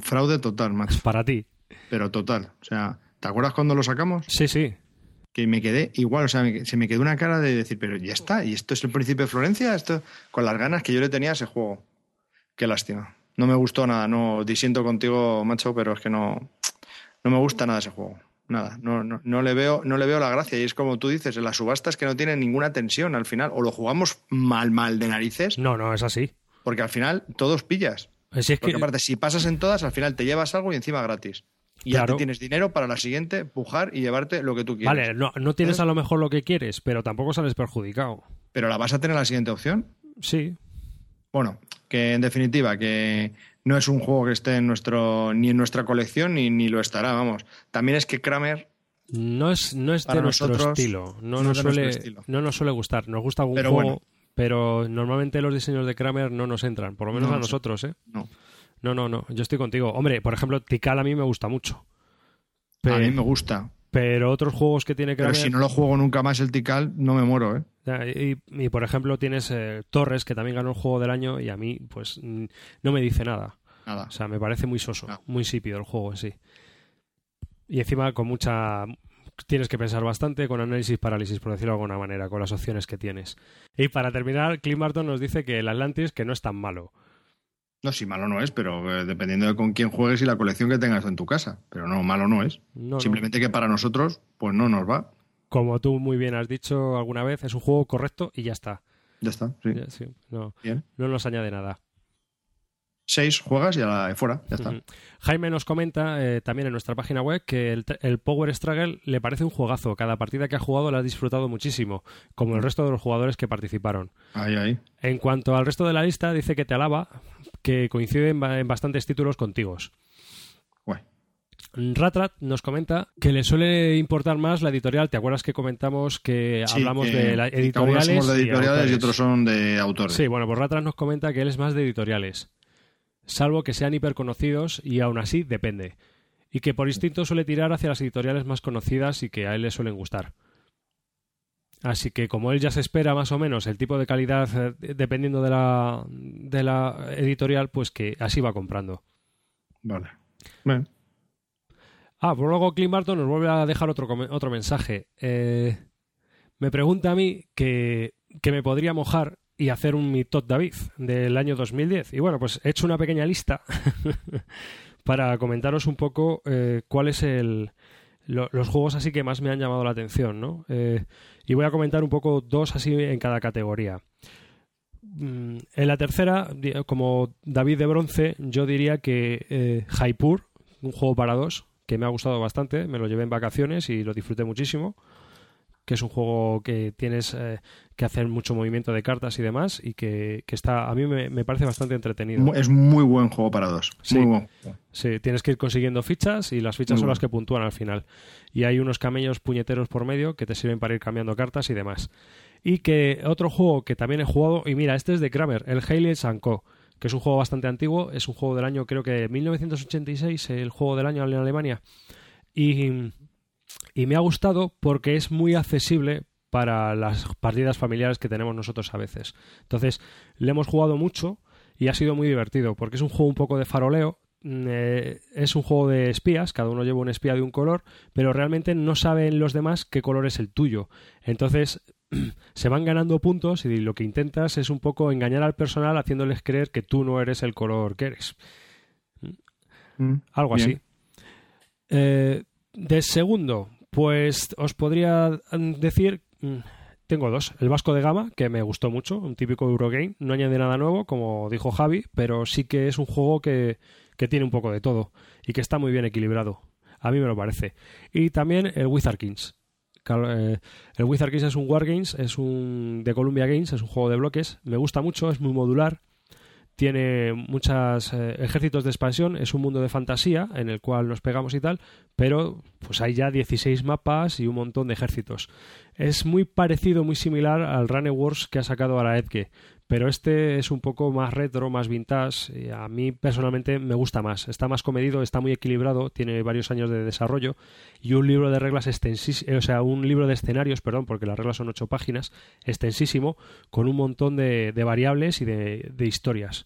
fraude total, macho. Para ti. Pero total. O sea, ¿te acuerdas cuando lo sacamos? Sí, sí que me quedé igual, o sea, se me quedó una cara de decir, pero ya está, y esto es el príncipe de Florencia, esto con las ganas que yo le tenía a ese juego. Qué lástima. No me gustó nada, no disiento contigo, macho, pero es que no, no me gusta nada ese juego. Nada, no, no, no, le veo, no le veo la gracia. Y es como tú dices, en las subastas que no tienen ninguna tensión al final. O lo jugamos mal, mal de narices. No, no, es así. Porque al final todos pillas. es porque aparte, si pasas en todas, al final te llevas algo y encima gratis. Y ya tienes dinero para la siguiente, pujar y llevarte lo que tú quieres. Vale, no, no tienes a lo mejor lo que quieres, pero tampoco sales perjudicado. ¿Pero la vas a tener la siguiente opción? Sí. Bueno, que en definitiva, que no es un juego que esté en nuestro, ni en nuestra colección ni, ni lo estará, vamos. También es que Kramer no es, no es de nuestro estilo. No, nos suele, no nos suele gustar. Nos gusta algún juego, pero normalmente los diseños de Kramer no nos entran, por lo menos a nosotros, ¿eh? No. No, no, no. Yo estoy contigo. Hombre, por ejemplo, Tikal a mí me gusta mucho. a mí me gusta. Pero otros juegos que tiene que Pero si no lo juego nunca más el Tikal, no me muero, ¿eh? Y, por ejemplo, tienes eh, Torres, que también ganó el juego del año, y a mí, pues, no me dice nada. Nada. O sea, me parece muy soso, muy sípido el juego en sí. Y encima con mucha... Tienes que pensar bastante con análisis parálisis, por decirlo de alguna manera, con las opciones que tienes. Y para terminar, Clint Barton nos dice que el Atlantis que no es tan malo. No, si malo no es, pero eh, dependiendo de con quién juegues y la colección que tengas en tu casa. Pero no, malo no es. No, no. Simplemente que para nosotros, pues no nos va. Como tú muy bien has dicho alguna vez, es un juego correcto y ya está. Ya está, sí. Ya, sí, no, no nos añade nada. Seis juegas y a la de fuera, ya está. Jaime nos comenta eh, también en nuestra página web que el, el Power Struggle le parece un juegazo. Cada partida que ha jugado la ha disfrutado muchísimo, como el resto de los jugadores que participaron. Ahí, ahí. En cuanto al resto de la lista, dice que te alaba, que coincide en, ba- en bastantes títulos contigo. Guay. Ratrat nos comenta que le suele importar más la editorial. ¿Te acuerdas que comentamos que Sí, hablamos que- de la editoriales? somos de editoriales y, otros son de autores. Sí, bueno, pues Ratrat nos comenta que él es más de editoriales. Salvo que sean hiperconocidos y aún así depende. Y que por instinto suele tirar hacia las editoriales más conocidas y que a él le suelen gustar. Así que como él ya se espera más o menos el tipo de calidad eh, dependiendo de la, de la editorial, pues que así va comprando. Vale. Bueno, Ah, luego Clint Barton nos vuelve a dejar otro, otro mensaje. Eh, me pregunta a mí que, que me podría mojar y hacer un mi Top David del año 2010. Y bueno, pues he hecho una pequeña lista [laughs] para comentaros un poco eh, cuál el, lo- los juegos así que más me han llamado la atención, ¿no? Eh, y voy a comentar un poco dos así en cada categoría. Mm, En la tercera, como David de bronce, yo diría que eh, un juego para dos, que me ha gustado bastante, me lo llevé en vacaciones y lo disfruté muchísimo, que es un juego que tienes eh, que hacer mucho movimiento de cartas y demás, y que, que está, a mí me, me parece bastante entretenido. es muy buen juego para dos. Sí. Muy buen juego. Sí, tienes que ir consiguiendo fichas y las fichas Muy son bueno. las que puntúan al final. Y hay unos camellos puñeteros por medio que te sirven para ir cambiando cartas y demás. Y que otro juego que también he jugado, y mira, este es de Kramer, el Haley Co., que es un juego bastante antiguo, es un juego del año, creo que 1986, el juego del año en Alemania. Y, y me ha gustado porque es muy accesible para las partidas familiares que tenemos nosotros a veces. Entonces, le hemos jugado mucho y ha sido muy divertido porque es un juego un poco de faroleo. mm, eh, es un juego de espías, cada uno lleva un espía de un color, pero realmente no saben los demás qué color es el tuyo. Entonces [clears throat] se van ganando puntos y lo que intentas es un poco engañar al personal haciéndoles creer que tú no eres el color que eres. Mm. Algo Bien. así. Eh, de segundo, pues os podría mm, decir, mm, tengo dos. El Vasco de Gama, que me gustó mucho, un típico Eurogame. No añade nada nuevo, como dijo Javi, pero sí que es un juego que, que tiene un poco de todo y que está muy bien equilibrado. A mí me lo parece. Y también el Wizard Kings. Eh, El Wizard Kings es un Wargames, es un de Columbia Games, es un juego de bloques. Me gusta mucho, es muy modular. Tiene muchos ejércitos de expansión, es un mundo de fantasía en el cual nos pegamos y tal, pero pues hay ya 16 mapas y un montón de ejércitos. Es muy parecido, muy similar al Rune Wars que ha sacado a la Edge, pero este es un poco más retro, más vintage. y a mí personalmente me gusta más. Está más comedido, está muy equilibrado, tiene varios años de desarrollo y un libro de reglas extensísimo, o sea, un libro de escenarios, perdón, porque las reglas son ocho páginas, extensísimo, con un montón de, de variables y de, de historias.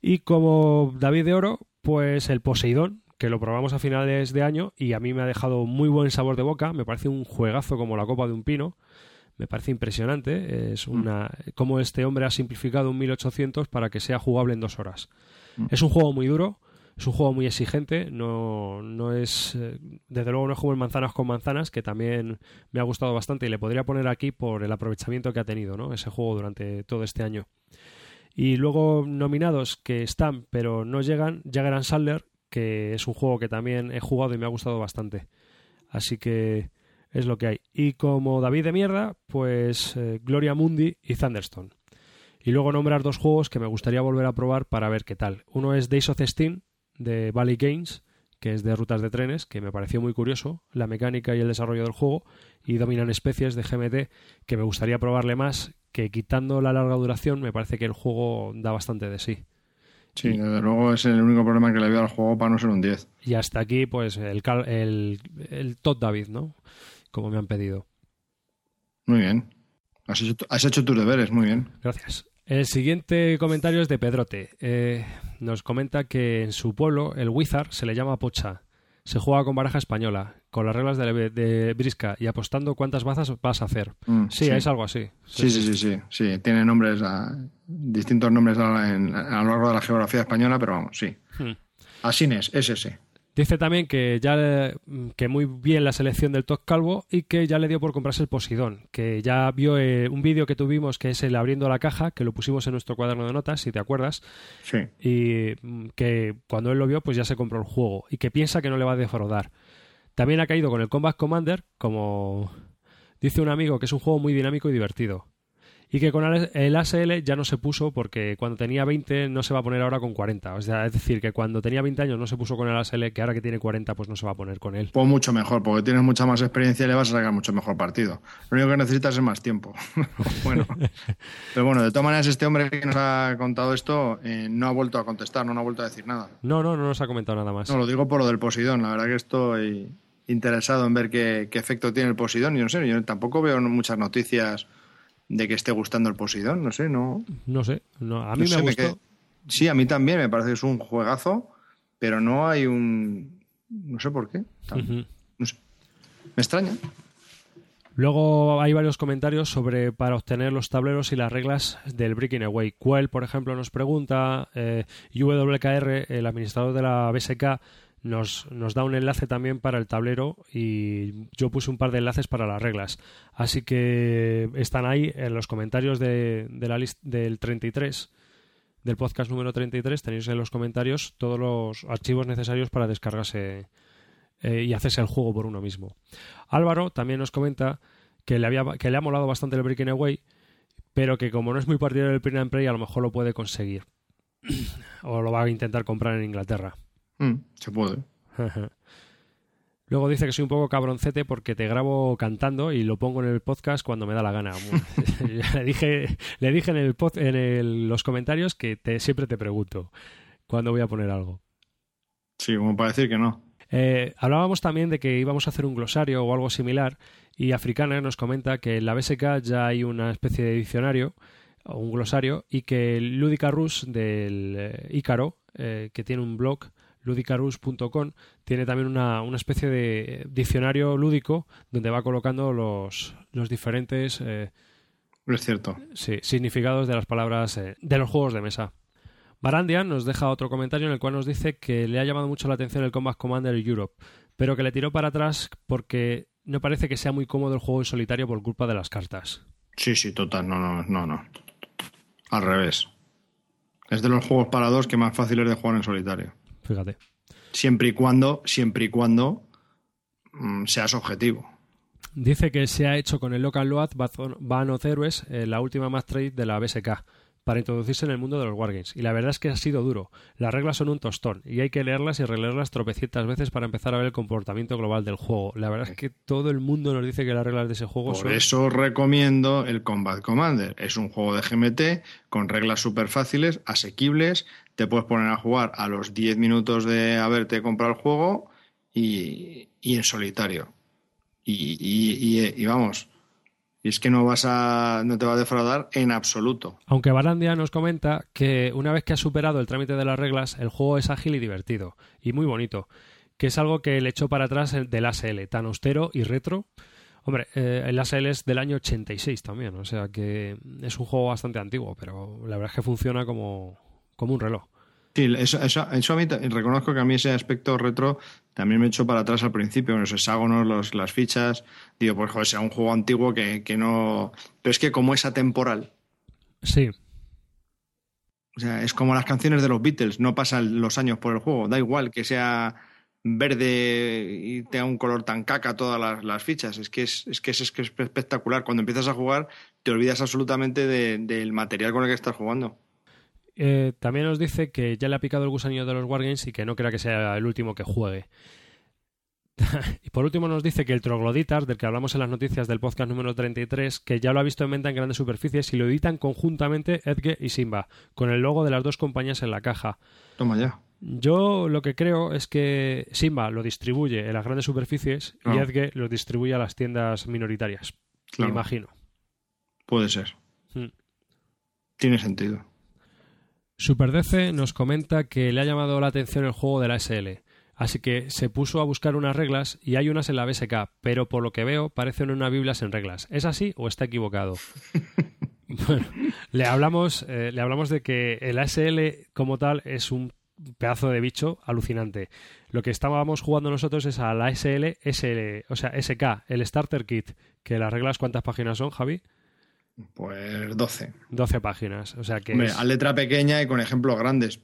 Y como David de Oro, pues el Poseidón, que lo probamos a finales de año y a mí me ha dejado muy buen sabor de boca. Me parece un juegazo como la copa de un pino. Me parece impresionante. Es una como este hombre ha simplificado un 1800 para que sea jugable en dos horas. Mm. Es un juego muy duro, es un juego muy exigente. No, no es, eh, desde luego no es como el manzanas con manzanas, que también me ha gustado bastante y le podría poner aquí por el aprovechamiento que ha tenido, ¿no? Ese juego durante todo este año. Y luego nominados que están pero no llegan, Jagger and Sadler, que es un juego que también he jugado y me ha gustado bastante. Así que es lo que hay. Y como David de mierda, pues eh, Gloria Mundi y Thunderstone. Y luego nombrar dos juegos que me gustaría volver a probar para ver qué tal. Uno es Days of Steam de Valley Games, que es de rutas de trenes, que me pareció muy curioso, la mecánica y el desarrollo del juego, y Dominan Especies de GMT, que me gustaría probarle más, que quitando la larga duración me parece que el juego da bastante de sí. Sí, desde luego es el único problema que le veo al juego para no ser un 10. Y hasta aquí, pues, el, el, el Todd David, ¿no? Como me han pedido. Muy bien. Has hecho, has hecho tus deberes, muy bien. Gracias. El siguiente comentario es de Pedrote. Eh, nos comenta que en su pueblo el Wizard se le llama pocha. Se juega con baraja española, con las reglas de, de brisca y apostando cuántas bazas vas a hacer. Mm, sí, sí. es algo así. Sí, sí, sí, sí, sí. Tiene nombres, ah, distintos nombres a, en- a lo largo de la geografía española, pero vamos, sí. Hmm. Asines, es ese. Dice también que ya le- que muy bien la selección del Toc Calvo y que ya le dio por comprarse el Posidón, que ya vio eh, un vídeo que tuvimos que es el abriendo la caja, que lo pusimos en nuestro cuaderno de notas, si te acuerdas, Sí. y mm, que cuando él lo vio pues ya se compró el juego y que piensa que no le va a defraudar. También ha caído con el Combat Commander, como dice un amigo, que es un juego muy dinámico y divertido. Y que con el ASL ya no se puso porque cuando tenía 20 no se va a poner ahora con 40. O sea, es decir, que cuando tenía 20 años no se puso con el ASL, que ahora que tiene 40 pues no se va a poner con él. Pues mucho mejor, porque tienes mucha más experiencia y le vas a sacar mucho mejor partido. Lo único que necesitas es más tiempo. [laughs] bueno, [laughs] pero bueno, de todas maneras, este hombre que nos ha contado esto eh, no ha vuelto a contestar, no, no ha vuelto a decir nada. No, no, no nos ha comentado nada más. No, lo digo por lo del Posidón. La verdad que estoy interesado en ver qué, qué efecto tiene el Posidón. Y no sé, yo tampoco veo muchas noticias de que esté gustando el Posidón. No sé, no. No sé, no, a mí no me sé, gustó. Sí, a mí también me parece que es un juegazo, pero no hay un. No sé por qué. No sé. Me extraña. Luego hay varios comentarios sobre para obtener los tableros y las reglas del Breaking Away. Quell, por ejemplo, nos pregunta, eh, UWKR, el administrador de la BSK, nos, nos da un enlace también para el tablero y yo puse un par de enlaces para las reglas. Así que están ahí en los comentarios de, de la lista del 33, del podcast número 33, tenéis en los comentarios todos los archivos necesarios para descargarse eh, y hacerse el juego por uno mismo. Álvaro también nos comenta que le, había, que le ha molado bastante el Breaking Away, pero que como no es muy partidario del Print and Play, a lo mejor lo puede conseguir. [coughs] o lo va a intentar comprar en Inglaterra. Mm, se puede. [laughs] Luego dice que soy un poco cabroncete porque te grabo cantando y lo pongo en el podcast cuando me da la gana. [laughs] le dije, le dije en, el pod- en el- los comentarios que te, siempre te pregunto cuándo voy a poner algo. Sí, como para decir que no. Eh, hablábamos también de que íbamos a hacer un glosario o algo similar y Africana nos comenta que en la BSK ya hay una especie de diccionario o un glosario y que Ludica Rus del eh, Ícaro, eh, que tiene un blog ludicarus.com, tiene también una, una especie de diccionario lúdico donde va colocando los, los diferentes eh, Es cierto. sí, significados de las palabras eh, de los juegos de mesa. Barandian nos deja otro comentario en el cual nos dice que le ha llamado mucho la atención el Combat Commander Europe, pero que le tiró para atrás porque no parece que sea muy cómodo el juego en solitario por culpa de las cartas. Sí, sí, total. No, no, no, no. Al revés. Es de los juegos para dos que más fácil es de jugar en solitario. Fíjate. Siempre y cuando, siempre y cuando mm, seas objetivo. Dice que se ha hecho con el Local Load Van of Heroes, eh, la última Math Trade de la BSK, para introducirse en el mundo de los Wargames. Y la verdad es que ha sido duro. Las reglas son un tostón y hay que leerlas y releerlas tropecientas veces para empezar a ver el comportamiento global del juego. La verdad es que todo el mundo nos dice que las reglas de ese juego Por son... eso os recomiendo el Combat Commander. Es un juego de GMT con reglas súper fáciles, asequibles. Te puedes poner a jugar a los 10 minutos de haberte comprado el juego y, en solitario. Y, y- vamos, es que no vas a, no te va a defraudar en absoluto. Aunque Barandia nos comenta que una vez que has superado el trámite de las reglas, el juego es ágil y divertido, y muy bonito, que es algo que le echó para atrás el del ASL, tan austero y retro. Hombre, eh, el ASL es del año 86 también, o sea que es un juego bastante antiguo, pero la verdad es que funciona como, como un reloj. Sí, eso, eso, eso a mí reconozco que a mí ese aspecto retro también me echó para atrás al principio, los hexágonos, los, las fichas. Digo, pues joder, sea un juego antiguo que, que no. Pero es que como es atemporal, Sí, o sea, es como las canciones de los Beatles, no pasan los años por el juego, da igual que sea verde y tenga un color tan caca todas las, las fichas, es que es, es que es, es que es espectacular. Cuando empiezas a jugar, te olvidas absolutamente de- del material con el que estás jugando. Eh, también nos dice que ya le ha picado el gusanillo de los Wargames y que no crea que sea el último que juegue. [laughs] y por último nos dice que el Trogloditas, del que hablamos en las noticias del podcast número 33, que ya lo ha visto en venta en grandes superficies y lo editan conjuntamente Edge y Simba, con el logo de las dos compañías en la caja. Toma ya. Yo lo que creo es que Simba lo distribuye en las grandes superficies y Edge lo distribuye a las tiendas minoritarias. Claro. Me imagino. Puede ser. Mm. Tiene sentido. SuperDC nos comenta que le ha llamado la atención el juego de la SL. Así que se puso a buscar unas reglas y hay unas en la BSK, pero por lo que veo parecen una Biblia en reglas. ¿Es así o está equivocado? [laughs] bueno, le hablamos, eh, le hablamos de que el ASL como tal es un pedazo de bicho alucinante. Lo que estábamos jugando nosotros es al ASL, SL, o sea, SK, el Starter Kit, que las reglas, ¿cuántas páginas son, Javi? Pues 12. 12 páginas, o sea que... Hombre, a letra pequeña y con ejemplos grandes,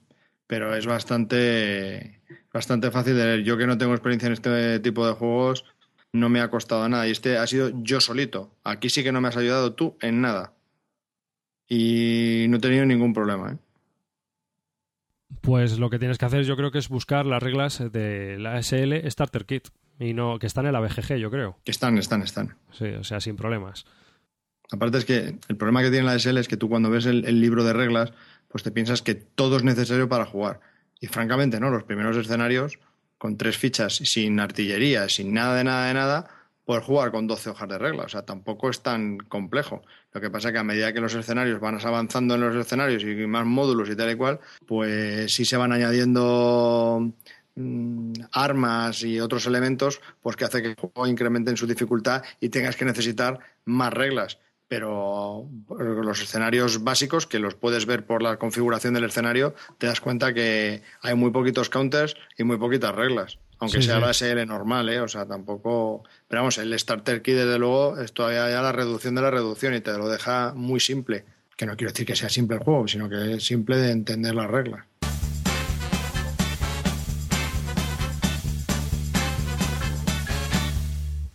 pero es bastante bastante fácil de leer. Yo que no tengo experiencia en este tipo de juegos, no me ha costado nada. Y este ha sido yo solito. Aquí sí que no me has ayudado tú en nada. Y no he tenido ningún problema. ¿eh? Pues lo que tienes que hacer yo creo que es buscar las reglas de la SL Starter Kit. Y no, que están en la BGG, yo creo. Que están, están, están. Sí, o sea, sin problemas. Aparte es que el problema que tiene la SL es que tú cuando ves el libro de reglas, pues te piensas que todo es necesario para jugar y francamente, ¿no? Los primeros escenarios, con tres fichas, sin artillería, sin nada de nada de nada, poder jugar con 12 hojas de regla. O sea, tampoco es tan complejo. Lo que pasa es que a medida que los escenarios van avanzando en los escenarios y más módulos y tal y cual, pues sí se van añadiendo mm, armas y otros elementos, pues que hace que el juego incremente en su dificultad y tengas que necesitar más reglas pero los escenarios básicos, que los puedes ver por la configuración del escenario, te das cuenta que hay muy poquitos counters y muy poquitas reglas. Aunque sea la SL normal, ¿eh? O sea, tampoco. Pero vamos, el Starter Key, desde luego, es todavía ya la reducción de la reducción y te lo deja muy simple. Que no quiero decir que sea simple el juego, sino que es simple de entender las reglas.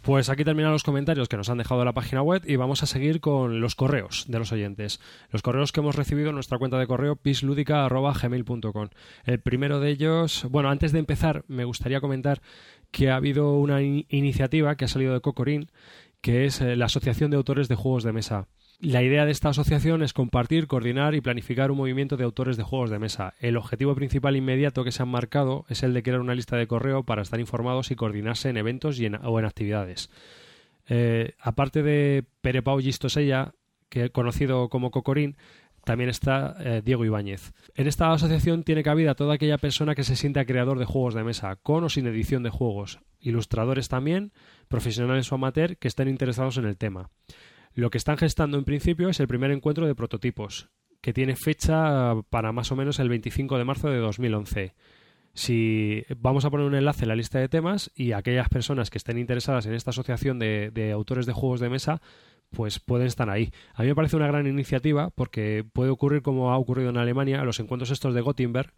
Pues aquí terminan los comentarios que nos han dejado en la página web y vamos a seguir con los correos de los oyentes. Los correos que hemos recibido en nuestra cuenta de correo pisludica.gmail.com. El primero de ellos, bueno, antes de empezar me gustaría comentar que ha habido una iniciativa que ha salido de Cocorín que es eh, la Asociación de Autores de Juegos de Mesa. La idea de esta asociación es compartir, coordinar y planificar un movimiento de autores de juegos de mesa. El objetivo principal inmediato que se han marcado es el de crear una lista de correo para estar informados y coordinarse en eventos y o en actividades. Eh, aparte de Pere Pau Gistosella, que conocido como Cocorín, también está eh, Diego Ibáñez. En esta asociación tiene cabida toda aquella persona que se sienta creador de juegos de mesa, con o sin edición de juegos, ilustradores también, profesionales o amateur que estén interesados en el tema. Lo que están gestando en principio es el primer encuentro de prototipos, que tiene fecha para más o menos el 25 de marzo de 2011. Si vamos a poner un enlace en la lista de temas y aquellas personas que estén interesadas en esta asociación de, autores de juegos de mesa, pues pueden estar ahí. A mí me parece una gran iniciativa porque puede ocurrir como ha ocurrido en Alemania, los encuentros estos de Gothenburg,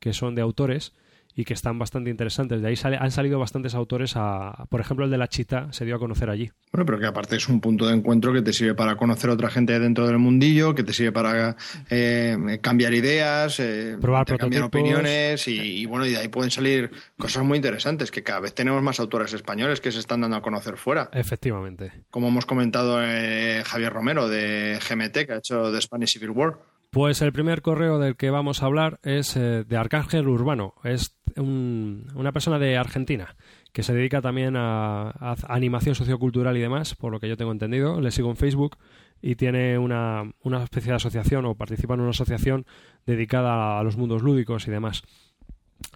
que son de autores, y que están bastante interesantes. De ahí han salido bastantes autores, a, por ejemplo, el de La Chita se dio a conocer allí. Bueno, pero que aparte es un punto de encuentro que te sirve para conocer a otra gente dentro del mundillo, que te sirve para eh, cambiar ideas, eh, probar cambiar opiniones y, bueno, y de ahí pueden salir cosas muy interesantes, que cada vez tenemos más autores españoles que se están dando a conocer fuera. Efectivamente. Como hemos comentado eh, Javier Romero de GMT, que ha hecho The Spanish Civil War. Pues el primer correo del que vamos a hablar es eh, de Arcángel Urbano. Es una persona de Argentina que se dedica también a, animación sociocultural y demás, por lo que yo tengo entendido. Le sigo en Facebook y tiene una, una especie de asociación o participa en una asociación dedicada a los mundos lúdicos y demás.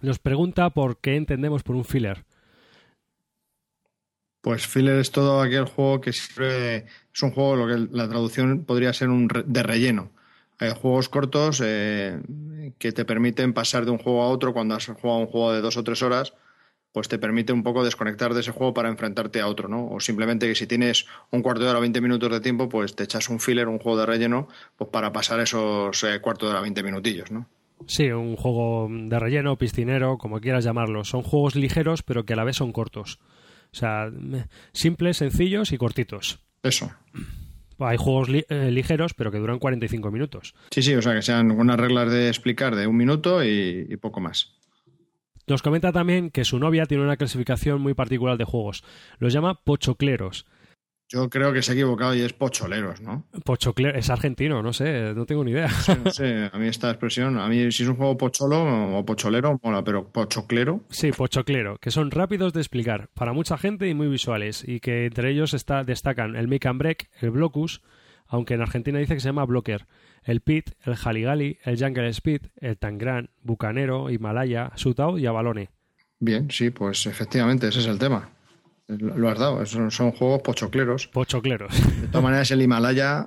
Nos pregunta por qué entendemos por un filler. Pues filler es todo aquel juego que es un juego, lo que la traducción podría ser un de relleno hay juegos cortos eh, que te permiten pasar de un juego a otro cuando has jugado un juego de dos o tres horas, pues te permite un poco desconectar de ese juego para enfrentarte a otro, ¿no? O simplemente que si tienes un cuarto de hora o 20 minutos de tiempo, pues te echas un filler, un juego de relleno, pues para pasar esos eh, cuarto de hora, 20 minutillos, ¿no? Sí, un juego de relleno, piscinero, como quieras llamarlo. Son juegos ligeros, pero que a la vez son cortos. O sea, simples, sencillos y cortitos. Eso. Hay juegos eh, ligeros, pero que duran 45 minutos. Sí, sí, o sea, que sean unas reglas de explicar de un minuto y, poco más. Nos comenta también que su novia tiene una clasificación muy particular de juegos. Los llama pochocleros. Yo creo que se ha equivocado y es pocholeros, ¿no? Pochocleros, es argentino, no sé, no tengo ni idea. no sé, a mí esta expresión, a mí si es un juego pocholo o pocholero, mola, pero pochoclero. Sí, pochoclero, que son rápidos de explicar para mucha gente y muy visuales, y que entre ellos está, destacan el Make and Break, el Blocus, aunque en Argentina dice que se llama Blocker. El Pit, el Haligali, el Jungle Speed, el Tangram, Bucanero, Himalaya, Sutao y Avalone. Bien, sí, pues efectivamente, ese es el tema. Lo has dado, son, son juegos pochocleros. Pochocleros. [laughs] De todas maneras, el Himalaya,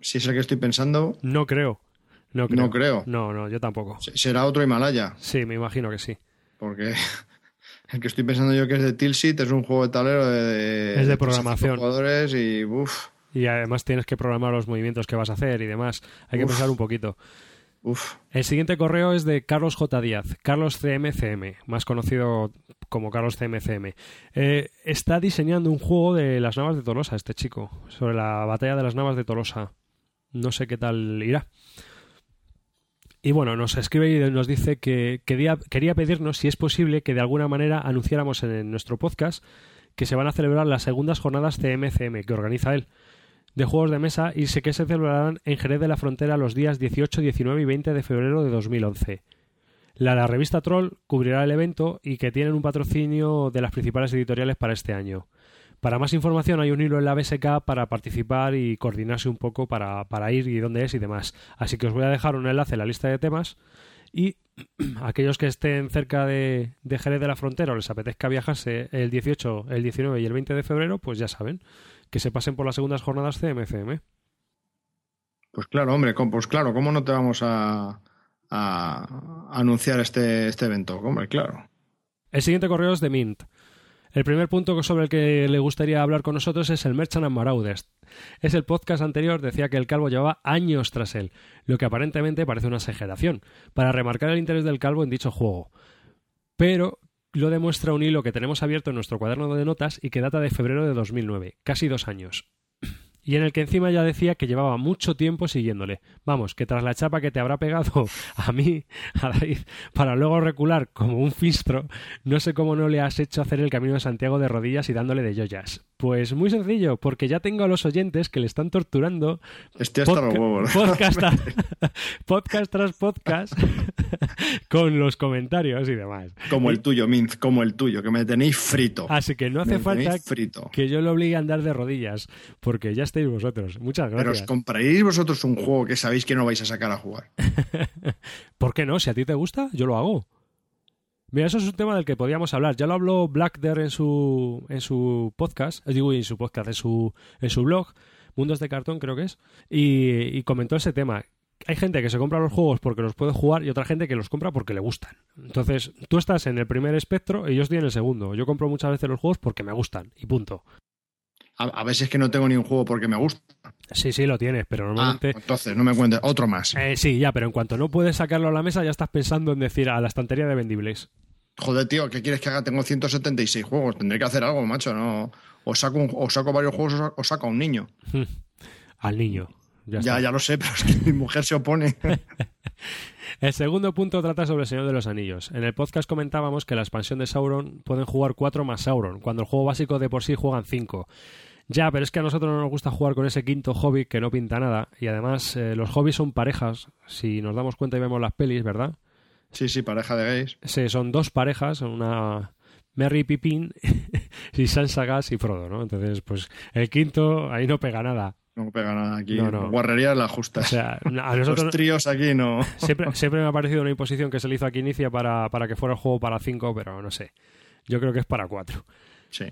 si es el que estoy pensando, No creo. No creo. No creo. No, no, yo tampoco. será otro Himalaya. Sí, me imagino que sí. Porque [laughs] el que estoy pensando yo que es de Tilsit es un juego de tablero de, de- Es de programación. jugadores y uff, Y además tienes que programar los movimientos que vas a hacer y demás. Hay que Uf. pensar un poquito. Uff. El siguiente correo es de Carlos J. Díaz, Carlos CMCM, más conocido como Carlos CMCM. Eh, está diseñando un juego de las Navas de Tolosa, este chico, sobre la batalla de las Navas de Tolosa. No sé qué tal irá. Y bueno, nos escribe y nos dice que quería, quería pedirnos si es posible que de alguna manera anunciáramos en nuestro podcast que se van a celebrar las segundas jornadas CMCM que organiza él de juegos de mesa y sé que se celebrarán en Jerez de la Frontera los días 18, 19 y 20 de febrero de 2011. La, la revista Troll cubrirá el evento y que tienen un patrocinio de las principales editoriales para este año. Para más información hay un hilo en la BSK para participar y coordinarse un poco para, para ir y dónde es y demás. Así que os voy a dejar un enlace en la lista de temas y [clears throat] aquellos que estén cerca de, de Jerez de la Frontera o les apetezca viajarse el 18, el 19 y el 20 de febrero, pues ya saben que se pasen por las segundas jornadas CMCM. Pues claro, hombre, pues claro, ¿cómo no te vamos a, a anunciar este, este evento? Hombre, claro. El siguiente correo es de Mint. El primer punto sobre el que le gustaría hablar con nosotros es el Merchant and Marauders. Es el podcast anterior, decía que el calvo llevaba años tras él, lo que aparentemente parece una exageración, para remarcar el interés del calvo en dicho juego. Pero lo demuestra un hilo que tenemos abierto en nuestro cuaderno de notas y que data de febrero de 2009, casi dos años. [clears throat] Y en el que encima ya decía que llevaba mucho tiempo siguiéndole. Vamos, que tras la chapa que te habrá pegado [laughs] a mí, a David, para luego recular como un fistro, no sé cómo no le has hecho hacer el camino de Santiago de rodillas y dándole de joyas. Pues muy sencillo, porque ya tengo a los oyentes que le están torturando Estoy hasta los huevos. podcast, [laughs] [laughs] podcast tras podcast [laughs] con los comentarios y demás. Como el tuyo, Mint, como el tuyo, que me tenéis frito. Así que no hace Me falta frito. que yo lo obligue a andar de rodillas, porque ya estáis vosotros. Muchas Pero os gracias. compraréis vosotros un juego que sabéis que no vais a sacar a jugar. ¿Por qué no? Si a ti te gusta, yo lo hago. Mira, eso es un tema del que podíamos hablar. Ya lo habló Blackder en su, en su podcast, eh, digo en su podcast, en su, en su blog, Mundos de Cartón creo que es, y, y comentó ese tema. Hay gente que se compra los juegos porque los puede jugar y otra gente que los compra porque le gustan. Entonces, tú estás en el primer espectro y yo estoy en el segundo. Yo compro muchas veces los juegos porque me gustan y punto. A, a veces que no tengo ni un juego porque me gusta. Sí, sí, lo tienes, pero Ah, normalmente... entonces, no me cuentes. Otro más. Eh, sí, ya, pero en cuanto no puedes sacarlo a la mesa ya estás pensando en decir a la estantería de vendibles. Joder, tío, ¿qué quieres que haga? Tengo 176 juegos. Tendré que hacer algo, macho. No, o saco, un- o saco varios juegos o sa- o saco a un niño. Al niño. Ya, Ya, ya lo sé, pero es que mi mujer se opone. [laughs] El segundo punto trata sobre el Señor de los Anillos. En el podcast comentábamos que la expansión de Sauron pueden jugar 4 más Sauron, cuando el juego básico de por sí juegan 5. Ya, pero es que a nosotros no nos gusta jugar con ese quinto hobby que no pinta nada. Y además, eh, los hobbies son parejas. Si nos damos cuenta y vemos las pelis, ¿verdad? Sí, sí, pareja de gays. Sí, son dos parejas, una Merry Pippin [laughs] y Sansa Gas y Frodo, ¿no? Entonces, pues el quinto ahí no pega nada. No pega nada aquí. No, no. Guarrerías las O justas. sea, a Los nosotros tríos aquí no. [laughs] siempre, siempre me ha parecido una imposición que se le hizo aquí Inicia para, para que fuera el juego para 5, pero no sé. Yo creo que es para 4. Sí.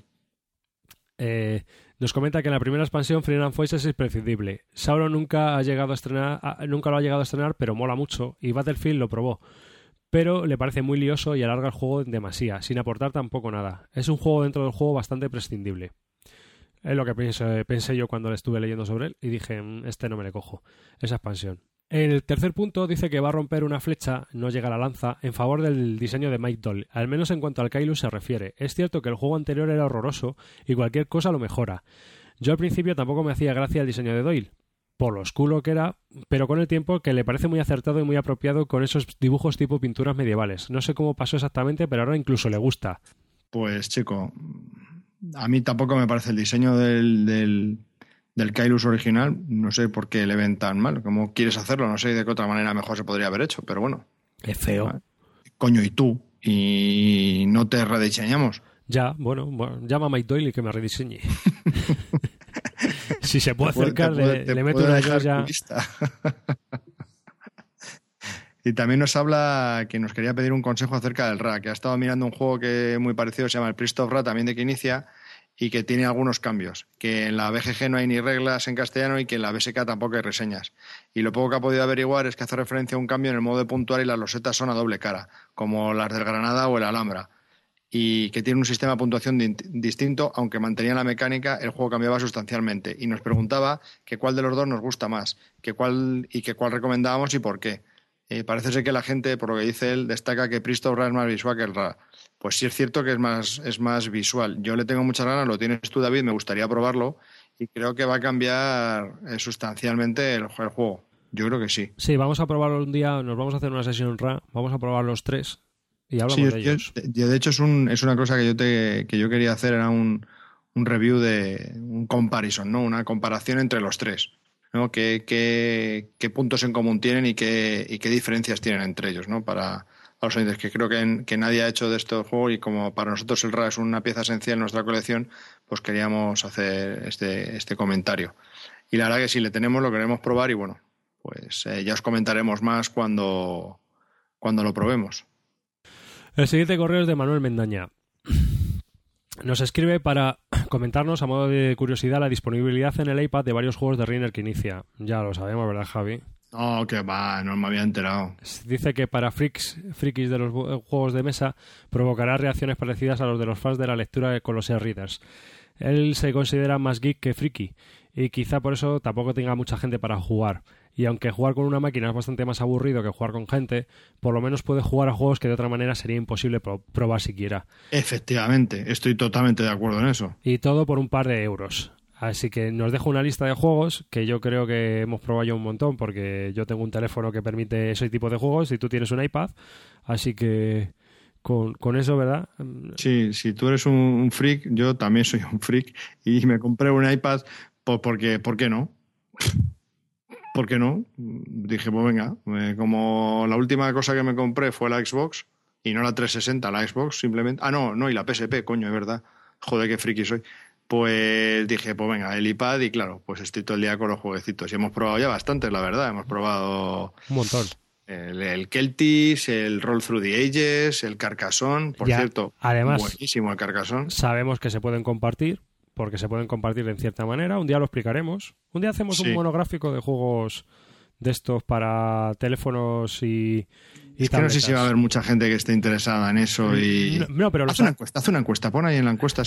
Eh, nos comenta que en la primera expansión Freedom and es imprescindible. Sauron nunca ha llegado a estrenar, nunca lo ha llegado a estrenar, pero mola mucho y Battlefield lo probó. Pero le parece muy lioso y alarga el juego en demasía, sin aportar tampoco nada. Es un juego dentro del juego bastante prescindible. Es lo que pensé, pensé yo cuando le estuve leyendo sobre él y dije, "Mm, este no me le cojo, esa expansión. El tercer punto dice que va a romper una flecha, no llega a la lanza, en favor del diseño de Mike Doll, al menos en cuanto al Kailus se refiere. Es cierto que el juego anterior era horroroso y cualquier cosa lo mejora. Yo al principio tampoco me hacía gracia el diseño de Doyle, por lo oscuro que era, pero con el tiempo que le parece muy acertado y muy apropiado con esos dibujos tipo pinturas medievales. No sé cómo pasó exactamente, pero ahora incluso le gusta. Pues, chico, a mí tampoco me parece el diseño del, del, del Kailus original. No sé por qué le ven tan mal. ¿Cómo quieres hacerlo? No sé de qué otra manera mejor se podría haber hecho, pero bueno. Es feo. Coño, ¿y tú? Y no te rediseñamos. Ya, bueno, bueno, llama a Mike Doyle y que me rediseñe. [laughs] [laughs] si se puede acercar, puede- le, meto una ya. [laughs] y también nos habla que nos quería pedir un consejo acerca del RA, que ha estado mirando un juego que es muy parecido, se llama el Priest of Ra, también de que inicia, y que tiene algunos cambios. Que en la BGG no hay ni reglas en castellano y que en la BSK tampoco hay reseñas. Y lo poco que ha podido averiguar es que hace referencia a un cambio en el modo de puntuar y las losetas son a doble cara, como las del Granada o el Alhambra y que tiene un sistema de puntuación di- distinto, aunque mantenía la mecánica, el juego cambiaba sustancialmente. Y nos preguntaba que cuál de los dos nos gusta más, que cuál y que cuál recomendábamos y por qué. Eh, parece ser que la gente, por lo que dice él, destaca que Ra es más visual que el Ra. Pues sí es cierto que es más, es más visual. Yo le tengo muchas ganas, lo tienes tú, David, me gustaría probarlo y creo que va a cambiar eh, sustancialmente el, el juego. Yo creo que sí. Sí, vamos a probarlo un día, nos vamos a hacer una sesión RA, vamos a probar los tres y hablamos Sí, de yo- ellos. yo, de hecho es, un, es una cosa que yo, te, que yo quería hacer, era un, un review de un comparison, ¿no? Una comparación entre los tres. ¿no? ¿Qué, qué, qué puntos en común tienen y qué, y qué diferencias tienen entre ellos, ¿no? Para, para los oyentes, que creo que, nadie ha hecho de este juego y como para nosotros el RA es una pieza esencial en nuestra colección, pues queríamos hacer este, este comentario. Y la verdad que sí, le tenemos, lo queremos probar y bueno, pues eh, ya os comentaremos más cuando, cuando lo probemos. El siguiente correo es de Manuel Mendaña. Nos escribe para [coughs] comentarnos a modo de curiosidad la disponibilidad en el iPad de varios juegos de Reiner que inicia. Ya lo sabemos, ¿verdad, Javi? No, que va, no me había enterado. Dice que para freaks, frikis de los juegos de mesa provocará reacciones parecidas a los de los fans de la lectura con los e-readers. Él se considera más geek que friki y quizá por eso tampoco tenga mucha gente para jugar. Y aunque jugar con una máquina es bastante más aburrido que jugar con gente, por lo menos puede jugar a juegos que de otra manera sería imposible pro- probar siquiera. Efectivamente, estoy totalmente de acuerdo en eso. Y todo por un par de euros. Así que nos dejo una lista de juegos que yo creo que hemos probado ya un montón porque yo tengo un teléfono que permite ese tipo de juegos y tú tienes un iPad. Así que con, con eso, ¿verdad? Sí, si tú eres un, freak, yo también soy un freak y me compré un iPad pues porque, ¿por qué no? [laughs] ¿Por qué no? Dije, pues venga, eh, como la última cosa que me compré fue la Xbox y no la 360, la Xbox simplemente. Ah, no, no, y la PSP, coño, es verdad. Joder, qué friki soy. Pues dije, pues venga, el iPad y claro, pues estoy todo el día con los jueguecitos. Y hemos probado ya bastantes, la verdad. Hemos probado Un montón. el, el Celtis, el Roll Through the Ages, el Carcassonne. Por Ya, cierto, además- buenísimo el Carcassonne. Sabemos que se pueden compartir porque se pueden compartir en cierta manera. Un día lo explicaremos. Un día hacemos Sí. un monográfico de juegos de estos para teléfonos y, y Es que no sé si va a haber mucha gente que esté interesada en eso y... No, no, pero lo, Haz una encuesta, haz una encuesta, pon ahí en la encuesta.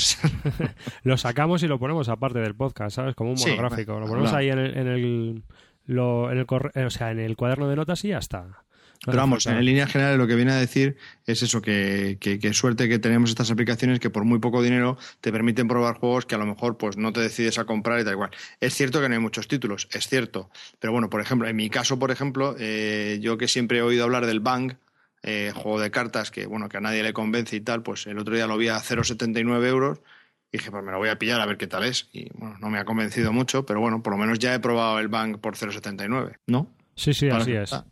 [laughs] lo sacamos y lo ponemos aparte del podcast, ¿sabes? Como un monográfico. lo ponemos ahí en el, en el, lo- en el corre- o sea, en el cuaderno de notas y ya está. Pero vamos, en líneas generales lo que viene a decir es eso, que, que, que suerte que tenemos estas aplicaciones que por muy poco dinero te permiten probar juegos que a lo mejor pues no te decides a comprar y tal igual. Es cierto que no hay muchos títulos, es cierto. Pero bueno, por ejemplo, en mi caso, por ejemplo, eh, yo que siempre he oído hablar del Bang, eh, juego de cartas que bueno que a nadie le convence y tal, pues el otro día lo vi a 0,79 euros y dije, pues me lo voy a pillar a ver qué tal es. Y bueno, no me ha convencido mucho, pero bueno, por lo menos ya he probado el Bang por 0,79, ¿no? Sí, sí, Para así es. está.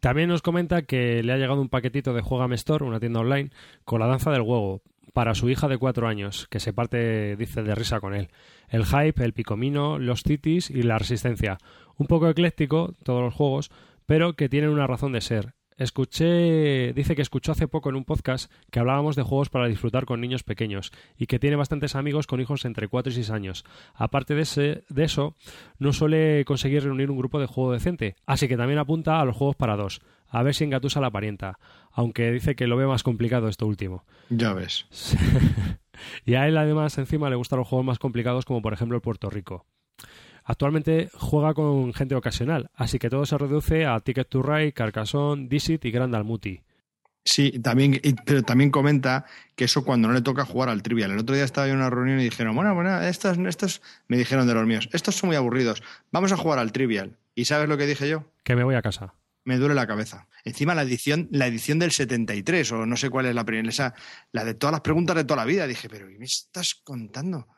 También nos comenta que le ha llegado un paquetito de Juegame Store, una tienda online, con la danza del huevo para su hija de cuatro años, que se parte, dice, de risa con él. El hype, el picomino, los titis y la resistencia. Un poco ecléctico, todos los juegos, pero que tienen una razón de ser. Escuché, dice que escuchó hace poco en un podcast que hablábamos de juegos para disfrutar con niños pequeños y que tiene bastantes amigos con hijos entre 4 y 6 años. Aparte de, ese, de eso, no suele conseguir reunir un grupo de juego decente, así que también apunta a los juegos para dos, a ver si engatusa la parienta, aunque dice que lo ve más complicado esto último. Ya ves. [laughs] y a él además encima le gustan los juegos más complicados como por ejemplo el Puerto Rico. Actualmente juega con gente ocasional, así que todo se reduce a Ticket to Ride, Carcassonne, Dixit y Grand Almuti. Sí, también, pero también comenta que eso cuando no le toca jugar al trivial. El otro día estaba yo en una reunión y dijeron, bueno, bueno, estos, estos, me dijeron de los míos, estos son muy aburridos, vamos a jugar al trivial. ¿Y sabes lo que dije yo? Que me voy a casa. Me duele la cabeza. Encima la edición, la edición del 73, o no sé cuál es la primera, esa, la de todas las preguntas de toda la vida. Dije, pero ¿qué me estás contando?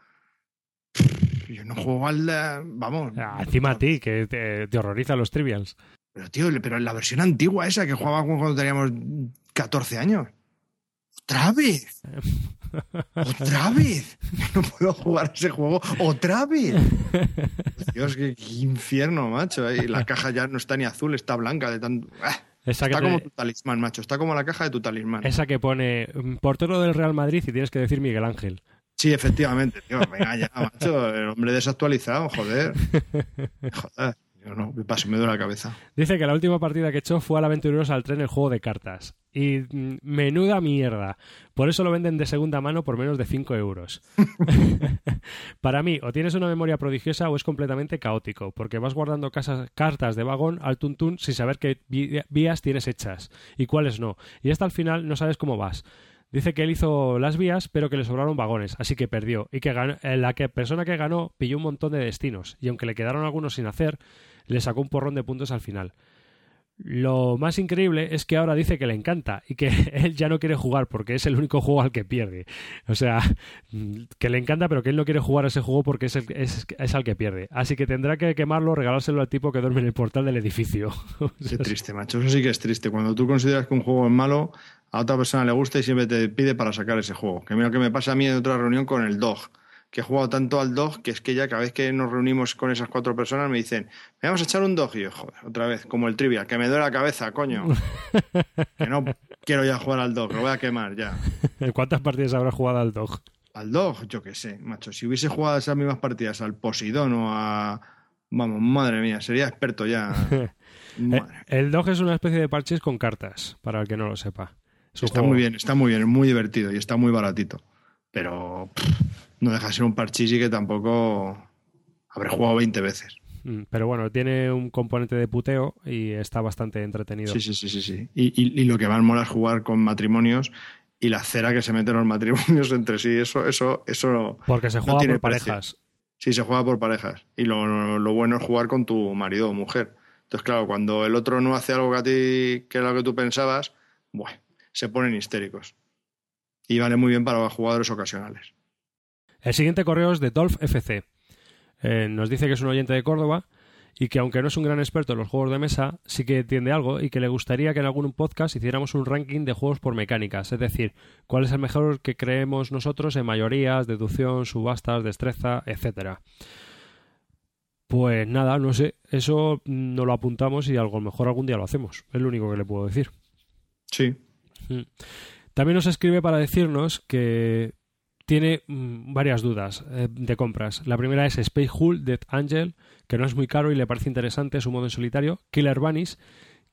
Yo no juego al... eh, Vamos. Ah, encima a ti, que te, te horrorizan los trivials. Pero tío, pero en la versión antigua esa que jugábamos cuando teníamos 14 años. ¿Otra vez? [laughs] ¿Otra vez? No puedo jugar ese juego otra vez. [laughs] Dios, qué, qué infierno, macho. Y la caja ya no está ni azul, está blanca de tanto. ¡Ah! Esa Está te- como tu talismán, macho. Está como la caja de tu talismán. Esa que pone mm, portero del Real Madrid y tienes que decir Miguel Ángel. Sí, efectivamente, tío. Venga ya, [laughs] macho. El hombre desactualizado, joder. Joder. Yo no, me paso, me duele la cabeza. Dice que la última partida que echó fue al Aventureros al tren el juego de cartas. Y mm, menuda mierda. Por eso lo venden de segunda mano por menos de 5 euros. [laughs] Para mí, o tienes una memoria prodigiosa o es completamente caótico, porque vas guardando casas- cartas de vagón al tuntún sin saber qué vías tienes hechas y cuáles no. Y hasta al final no sabes cómo vas. Dice que él hizo las vías, pero que le sobraron vagones, así que perdió. Y que eh, la que, persona que ganó pilló un montón de destinos. Y aunque le quedaron algunos sin hacer, le sacó un porrón de puntos al final. Lo más increíble es que ahora dice que le encanta y que [laughs] él ya no quiere jugar porque es el único juego al que pierde. O sea, [laughs] que le encanta, pero que él no quiere jugar a ese juego porque es, el- es, es al que pierde. Así que tendrá que quemarlo, regalárselo al tipo que duerme en el portal del edificio. [laughs] Qué triste, macho. Eso sí que es triste. Cuando tú consideras que un juego es malo, a otra persona le gusta y siempre te pide para sacar ese juego. Que mira lo que me pasa a mí en otra reunión con el Dog. Que he jugado tanto al Dog que es que ya cada vez que nos reunimos con esas cuatro personas me dicen, "Me vamos a echar un Dog. Y yo, joder, otra vez, como el trivia, que me duele la cabeza, coño. [laughs] que no quiero ya jugar al Dog, lo voy a quemar ya. [laughs] ¿Cuántas partidas habrá jugado al dog? Al Dog, yo qué sé, macho. Si hubiese jugado esas mismas partidas al Poseidón o a. Vamos, madre mía, sería experto ya. [laughs] El dog es una especie de parches con cartas, para el que no lo sepa. Es Está juego- muy bien, está muy bien, es muy divertido y está muy baratito. Pero pff, no deja de ser un parchís y que tampoco habré jugado 20 veces. Mm, Pero bueno, tiene un componente de puteo y está bastante entretenido. Sí, sí, sí, sí. sí. Y, y- y lo que más mola es jugar con matrimonios y la cera que se meten los [laughs] matrimonios entre sí. Eso, eso, eso. Porque se no juega tiene por precio. parejas. Sí, se juega por parejas. Y lo, lo bueno es jugar con tu marido o mujer. Entonces, claro, cuando el otro no hace algo que a ti que era lo que tú pensabas, bueno, se ponen histéricos. Y vale muy bien para jugadores ocasionales. El siguiente correo es de Dolph FC. Eh, nos dice que es un oyente de Córdoba y que aunque no es un gran experto en los juegos de mesa, sí que entiende algo y que le gustaría que en algún podcast hiciéramos un ranking de juegos por mecánicas, es decir, cuál es el mejor que creemos nosotros en mayorías, deducción, subastas, destreza, etcétera. Pues nada, no sé, eso no lo apuntamos y a lo mejor algún día lo hacemos, es lo único que le puedo decir. Sí, También nos escribe para decirnos que tiene mm, varias dudas eh, de compras. La primera es Space Hulk Death Angel, que no es muy caro y le parece interesante su modo en solitario. Killer Bunnies,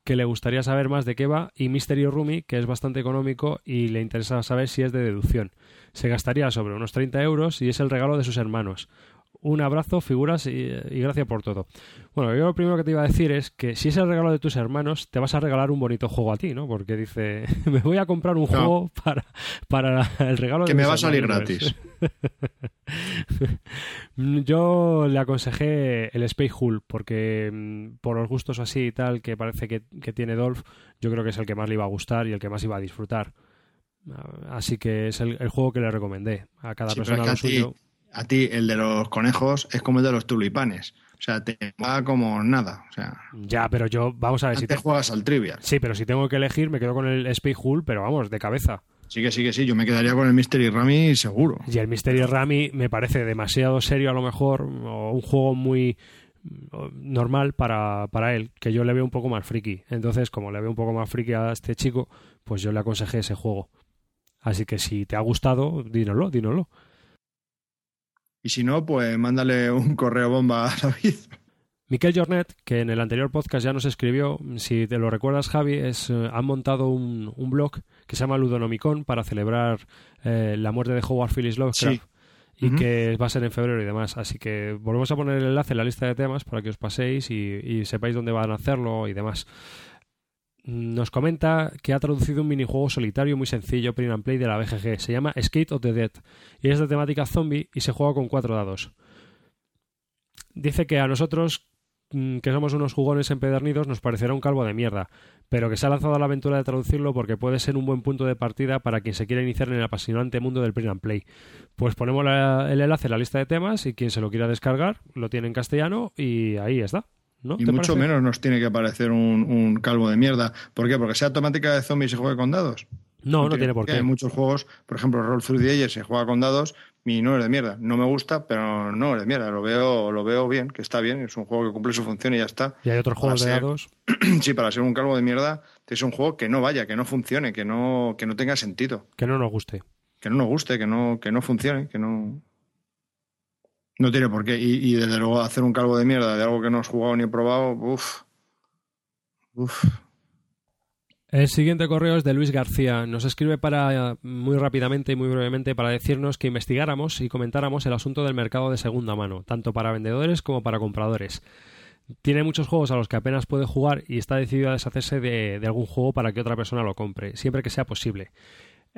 que le gustaría saber más de qué va. Y Mystery Rumi, que es bastante económico y le interesa saber si es de deducción. Se gastaría sobre unos 30 euros y es el regalo de sus hermanos. Un abrazo, figuras y, y gracias por todo. Bueno, yo lo primero que te iba a decir es que si es el regalo de tus hermanos, te vas a regalar un bonito juego a ti, ¿no? Porque dice, [laughs] me voy a comprar un No. juego para, para el regalo que de me mis va a salir hermanos". gratis. [laughs] Yo le aconsejé el Space Hulk porque mm, por los gustos así y tal que parece que, que tiene Dolph, yo creo que es el que más le iba a gustar y el que más iba a disfrutar. Ah, Así que es el, el juego que le recomendé. A cada Sí, pero persona es que lo ti- suyo. A ti, el de los conejos es como el de los tulipanes. O sea, te va como nada. O sea, Ya, pero yo, vamos a ver si te... juegas al trivial. Sí, pero si tengo que elegir, me quedo con el Space Hulk, pero vamos, de cabeza. Sí que sí que sí. Yo me quedaría con el Mystery Rami seguro. Y el Mystery Rami me parece demasiado serio a lo mejor, o un juego muy normal para, para él, que yo le veo un poco más friki. Entonces, como le veo un poco más friki a este chico, pues yo le aconsejé ese juego. Así que si te ha gustado, dínoslo, dínoslo. Y si no, pues mándale un [laughs] correo bomba a David. Miquel Jornet, que en el anterior podcast ya nos escribió, si te lo recuerdas Javi, es, eh, han montado un, un blog que se llama Ludonomicon para celebrar eh, la muerte de Howard Phillips Lovecraft. Sí. Y que va a ser en febrero y demás. Así que volvemos a poner el enlace en la lista de temas para que os paséis y, y sepáis dónde van a hacerlo y demás. Nos comenta que ha traducido un minijuego solitario muy sencillo, print and play de la BGG. Se llama Skate of the Dead y es de temática zombie y se juega con cuatro dados. Dice que a nosotros, mm, que somos unos jugones empedernidos, nos parecerá un calvo de mierda, pero que se ha lanzado a la aventura de traducirlo porque puede ser un buen punto de partida para quien se quiera iniciar en el apasionante mundo del print and play. Pues ponemos el enlace en la lista de temas y quien se lo quiera descargar lo tiene en castellano y ahí está. ¿No? Y ¿Te mucho parece? menos nos tiene que parecer un, un calvo de mierda. ¿Por qué? Porque sea temática de zombies y juegue con dados. No, no, tiene por qué. Hay muchos juegos, por ejemplo, Roll Through the Ages se juega con dados y no es de mierda. No me gusta, pero no es de mierda. Lo veo, lo veo bien, que está bien. Es un juego que cumple su función y ya está. Y hay otros juegos de dados. [clears throat] sí, para ser un calvo de mierda, es un juego que no vaya, que no funcione, que no, que no tenga sentido. Que no nos guste. Que no nos guste, que no, que no funcione, que no. No tiene por qué. Y, desde luego hacer un calvo de mierda de algo que no has jugado ni probado, uff. Uff. El siguiente correo es de Luis García. Nos escribe para muy rápidamente y muy brevemente para decirnos que investigáramos y comentáramos el asunto del mercado de segunda mano, tanto para vendedores como para compradores. Tiene muchos juegos a los que apenas puede jugar y está decidido a deshacerse de, de algún juego para que otra persona lo compre, siempre que sea posible.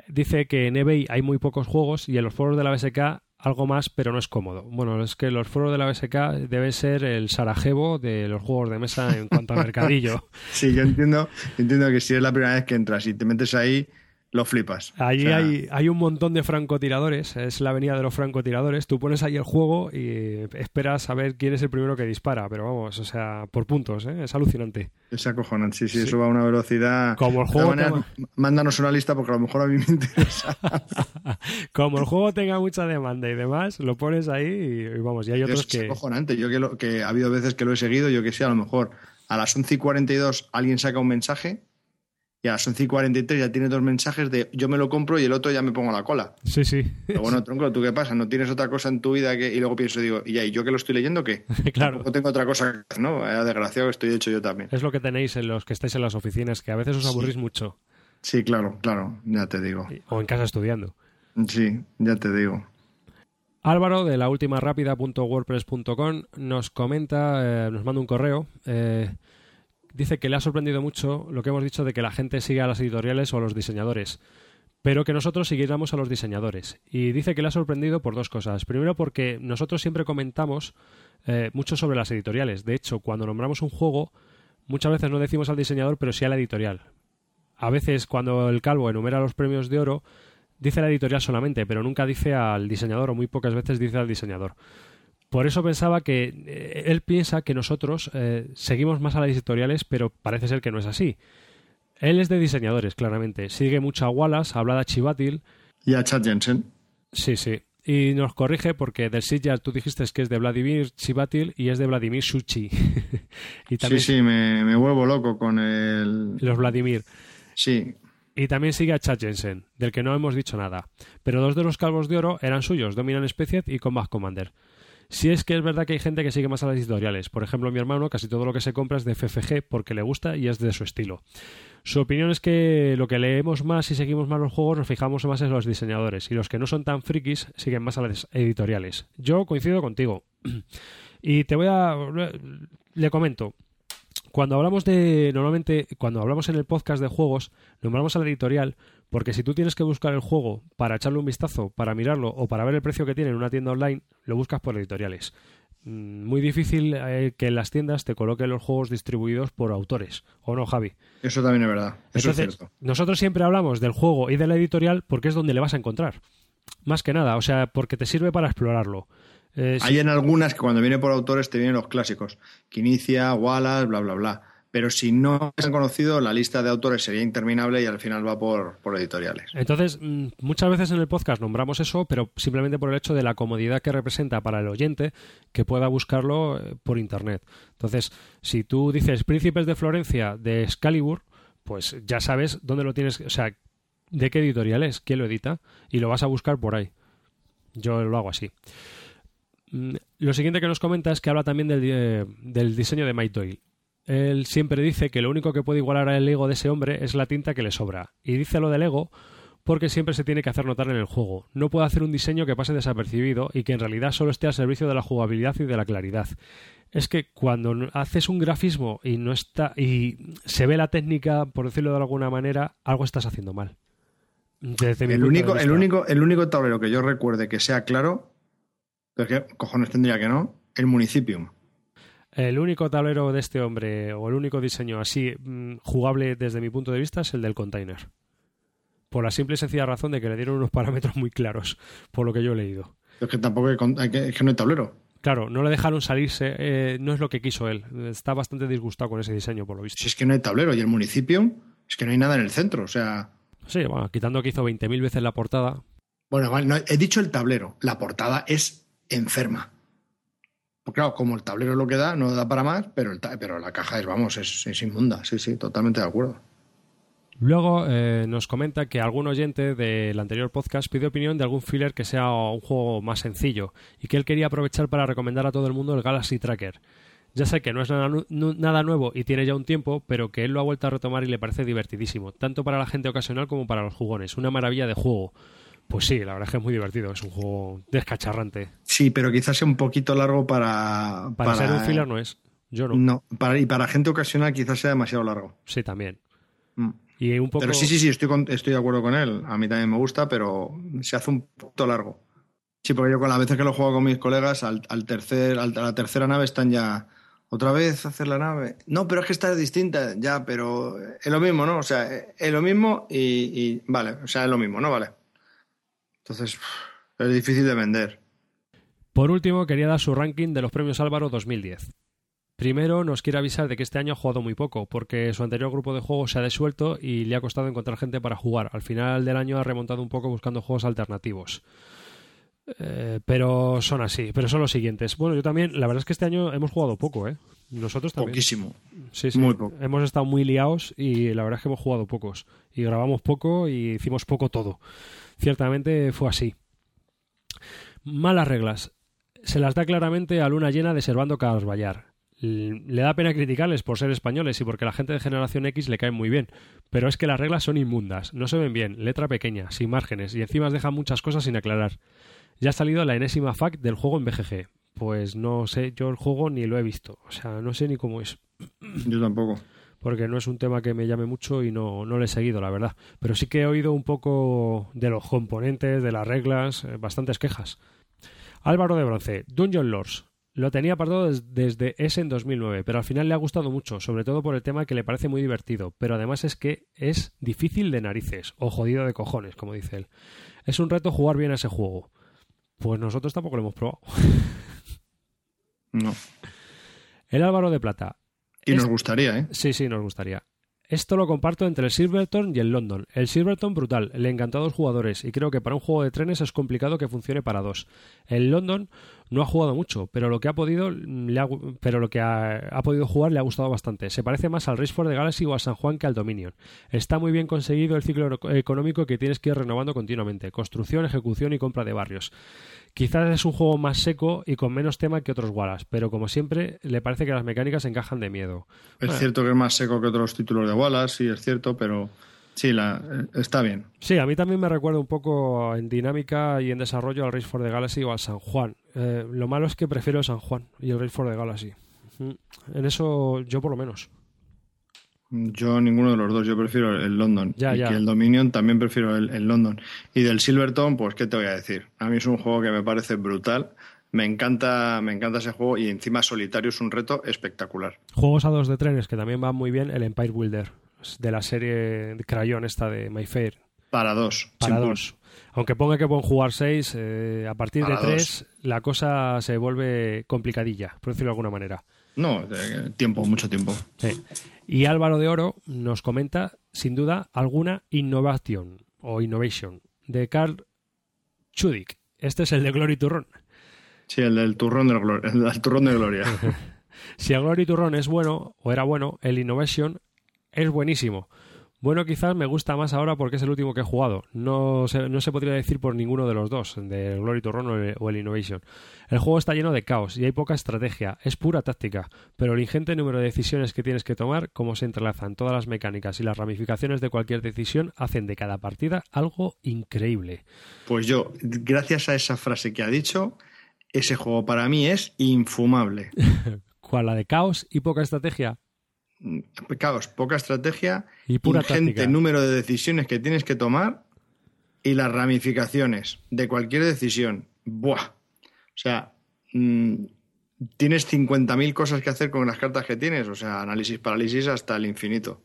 Dice que en eBay hay muy pocos juegos y en los foros de la BSK algo más, pero no es cómodo. Bueno, es que los foros de la BSK deben ser el Sarajevo de los juegos de mesa en cuanto a mercadillo. [laughs] sí, yo entiendo, entiendo que si es la primera vez que entras y te metes ahí, lo flipas. Allí hay, hay, un montón de francotiradores, es la avenida de los francotiradores. Tú pones ahí el juego y esperas a ver quién es el primero que dispara, pero vamos, o sea, por puntos, ¿eh? es alucinante. Es acojonante, sí, sí, eso va a una velocidad. Como el juego. Manera, Mándanos una lista porque a lo mejor a mí me interesa. [laughs] Como el juego tenga mucha demanda y demás, lo pones ahí y, vamos, y hay otros es que. Es acojonante, yo que, lo, que ha habido veces que lo he seguido, yo que sé, a lo mejor a las 11 y 42 alguien saca un mensaje y a las 11 y 43 ya tiene dos mensajes de yo me lo compro y el otro ya me pongo la cola. Sí, sí. Pero bueno, tronco, ¿tú qué pasa? ¿No tienes otra cosa en tu vida que.? Y luego pienso, digo, ¿y ¿y yo que lo estoy leyendo qué? [laughs] claro. No tengo otra cosa, ¿no? Vaya desgraciado que estoy hecho yo también. Es lo que tenéis en los que estáis en las oficinas, que a veces os aburrís sí. mucho. Sí, claro, claro, ya te digo. O en casa estudiando. Sí, ya te digo. Álvaro de la última rápida.wordpress.com nos comenta, eh, nos manda un correo. Eh, dice que le ha sorprendido mucho lo que hemos dicho de que la gente siga a las editoriales o a los diseñadores, pero que nosotros siguiéramos a los diseñadores. Y dice que le ha sorprendido por dos cosas. Primero porque nosotros siempre comentamos eh, mucho sobre las editoriales. De hecho, cuando nombramos un juego, muchas veces no decimos al diseñador, pero sí a la editorial. A veces cuando el calvo enumera los premios de oro, dice la editorial solamente, pero nunca dice al diseñador o muy pocas veces dice al diseñador. Por eso pensaba que eh, él piensa que nosotros eh, seguimos más a las editoriales, pero parece ser que no es así. Él es de diseñadores, claramente. Sigue mucho a Wallace, habla de Chivatil. Y a Chad Jensen. Sí, sí. Y nos corrige porque del Sitjar tú dijiste que es de Vladimir Chivatil y es de Vladimir Suchi. [laughs] y también... Sí, sí, me, me, vuelvo loco con el... Los Vladimir. Sí. Y también sigue a Chad Jensen, del que no hemos dicho nada. Pero dos de los calvos de oro eran suyos, Dominan Specied y Combat Commander. Si es que es verdad que hay gente que sigue más a las editoriales. Por ejemplo, mi hermano casi todo lo que se compra es de FFG porque le gusta y es de su estilo. Su opinión es que lo que leemos más y seguimos más los juegos nos fijamos más en los diseñadores y los que no son tan frikis siguen más a las editoriales. Yo coincido contigo. [clears throat] y te voy a... Le comento. Cuando hablamos de... Normalmente, cuando hablamos en el podcast de juegos, nombramos a la editorial porque si tú tienes que buscar el juego para echarle un vistazo, para mirarlo o para ver el precio que tiene en una tienda online, lo buscas por editoriales. Muy difícil eh, que en las tiendas te coloquen los juegos distribuidos por autores, ¿o no, Javi? Eso también es verdad. Eso Entonces, es cierto. nosotros siempre hablamos del juego y de la editorial porque es donde le vas a encontrar. Más que nada, o sea, porque te sirve para explorarlo. Eh, Hay si... en algunas que cuando viene por autores te vienen los clásicos. Quinicia, Wallace, bla, bla, bla pero si no se han conocido, la lista de autores sería interminable y al final va por, por, editoriales. Entonces, muchas veces en el podcast nombramos eso, pero simplemente por el hecho de la comodidad que representa para el oyente que pueda buscarlo eh, por Internet. Entonces, si tú dices Príncipes de Florencia de Excalibur, pues ya sabes dónde lo tienes, o sea, de qué editorial es, quién lo edita, y lo vas a buscar por ahí. Yo lo hago así. Lo siguiente que nos comenta es que habla también del, eh, del diseño de Mike Doyle él siempre dice que lo único que puede igualar al ego de ese hombre es la tinta que le sobra. Y dice lo del ego porque siempre se tiene que hacer notar en el juego. No puede hacer un diseño que pase desapercibido y que en realidad solo esté al servicio de la jugabilidad y de la claridad. Es que cuando haces un grafismo y no está y se ve la técnica, por decirlo de alguna manera, algo estás haciendo mal. Desde el, único, el, único, el único tablero que yo recuerde que sea claro, pero que cojones tendría que no, el Municipium. El único tablero de este hombre, o el único diseño así mmm, jugable desde mi punto de vista, es el del container. Por la simple y sencilla razón de que le dieron unos parámetros muy claros, por lo que yo he leído. Es que tampoco hay, hay que, es que no hay tablero. Claro, no le dejaron salirse, eh, no es lo que quiso él. Está bastante disgustado con ese diseño, por lo visto. Si es que no hay tablero y el municipio, es que no hay nada en el centro, o sea. Sí, bueno, quitando que hizo 20.000 veces la portada. Bueno, vale, no, he dicho el tablero. La portada es enferma. Pues claro, como el tablero lo que da, no da para más, pero, el pero la caja es, vamos, es, inmunda. Sí, sí, totalmente de acuerdo. Luego eh, nos comenta que algún oyente del anterior podcast pide opinión de algún filler que sea un juego más sencillo y que él quería aprovechar para recomendar a todo el mundo el Galaxy Tracker. Ya sé que no es nada nuevo y tiene ya un tiempo, pero que él lo ha vuelto a retomar y le parece divertidísimo, tanto para la gente ocasional como para los jugones. Una maravilla de juego. Pues sí, la verdad es que es muy divertido, es un juego descacharrante. Sí, pero quizás sea un poquito largo para. Para, ser un filler no es. Yo no. No, para, y para gente ocasional quizás sea demasiado largo. Sí, también. Mm. Y un poco... Pero sí, sí, sí, estoy, con- estoy de acuerdo con él. A mí también me gusta, pero se hace un poquito largo. Sí, porque yo con las veces que lo juego con mis colegas, al, al tercer, al- a la tercera nave están ya. ¿Otra vez hacer la nave? No, pero es que esta es distinta, ya, pero es lo mismo, ¿no? O sea, es lo mismo y, y- vale, o sea, es lo mismo, ¿no? Vale. Entonces, es difícil de vender. Por último, quería dar su ranking de los premios Álvaro 2010. Primero, nos quiere avisar de que este año ha jugado muy poco, porque su anterior grupo de juegos se ha desuelto y le ha costado encontrar gente para jugar. Al final del año ha remontado un poco buscando juegos alternativos. Eh, pero son así, pero son los siguientes. Bueno, yo también, la verdad es que este año hemos jugado poco, ¿eh? Nosotros también. Poquísimo. Sí, sí. Muy poco. Hemos estado muy liados y la verdad es que hemos jugado pocos. Y grabamos poco y hicimos poco todo. Ciertamente fue así. Malas reglas. Se las da claramente a Luna Llena de Servando Carballar. Le da pena criticarles por ser españoles y porque la gente de generación X le cae muy bien, pero es que las reglas son inmundas, no se ven bien, letra pequeña, sin márgenes y encima dejan muchas cosas sin aclarar. Ya ha salido la enésima fact del juego en BGG. Pues no sé, yo el juego ni lo he visto, o sea, no sé ni cómo es Yo tampoco. porque no es un tema que me llame mucho y no, no lo he seguido, la verdad. Pero sí que he oído un poco de los componentes, de las reglas, eh, bastantes quejas. Álvaro de Bronce, Dungeon Lords. Lo tenía apartado des- desde ese en 2009, pero al final le ha gustado mucho, sobre todo por el tema que le parece muy divertido, pero además es que es difícil de narices, o jodido de cojones, como dice él. Es un reto jugar bien a ese juego. Pues nosotros tampoco lo hemos probado. [laughs] No. El Álvaro de Plata, Y Es- nos gustaría, ¿eh? Sí, sí, nos gustaría. Esto lo comparto entre el Silverton y el London. El Silverton brutal, le encantó a dos jugadores y creo que para un juego de trenes es complicado que funcione para dos. El London no ha jugado mucho, pero lo que ha podido le ha pero lo que ha, ha podido jugar le ha gustado bastante. Se parece más al Race for the Galaxy o al San Juan que al Dominion. Está muy bien conseguido el ciclo eco- económico que tienes que ir renovando continuamente. Construcción, ejecución y compra de barrios. Quizás es un juego más seco y con menos tema que otros Wallace, pero como siempre le parece que las mecánicas encajan de miedo. Es Bueno. cierto que es más seco que otros títulos de Wallace, sí, es cierto, pero sí, la, eh, está bien. Sí, a mí también me recuerda un poco en dinámica y en desarrollo al Race for the Galaxy o al San Juan. Eh, lo malo es que prefiero el San Juan y el Race for the Galaxy. En eso yo por lo menos. Yo ninguno de los dos, yo prefiero el London. Ya, y ya. que el Dominion también prefiero el, el London. Y del Silverton, pues qué te voy a decir. A mí es un juego que me parece brutal. Me encanta, me encanta ese juego y encima solitario es un reto espectacular. Juegos a dos de trenes que también van muy bien, el Empire Builder, de la serie Crayon esta de My Fair, Para dos. para dos. Aunque ponga que pueden jugar seis, eh, a partir de tres la cosa se vuelve complicadilla, por decirlo de alguna manera. No, de- tiempo, mucho tiempo. Sí. Y Álvaro de Oro nos comenta, sin duda, alguna innovación o innovation de Carl Chudik. Este es el de Glory Turron. Sí, el del turrón de, gloria, [laughs] el del turrón de gloria. Si el Glory Turron es bueno, o era bueno, el Innovation es buenísimo. Bueno, quizás me gusta más ahora porque es el último que he jugado. No se, no se podría decir por ninguno de los dos, del Glory Turron o el, o el Innovation. El juego está lleno de caos y hay poca estrategia, es pura táctica, pero el ingente número de decisiones que tienes que tomar, cómo se entrelazan todas las mecánicas y las ramificaciones de cualquier decisión, hacen de cada partida algo increíble. Pues yo, gracias a esa frase que ha dicho, ese juego para mí es infumable. [laughs] ¿Cuál la de caos y poca estrategia? Caos, poca estrategia, Y pura ingente táctica. número de decisiones que tienes que tomar y las ramificaciones de cualquier decisión. Buah. O sea, mm, tienes 50.000 cosas que hacer con las cartas que tienes. O sea, análisis, parálisis hasta el infinito.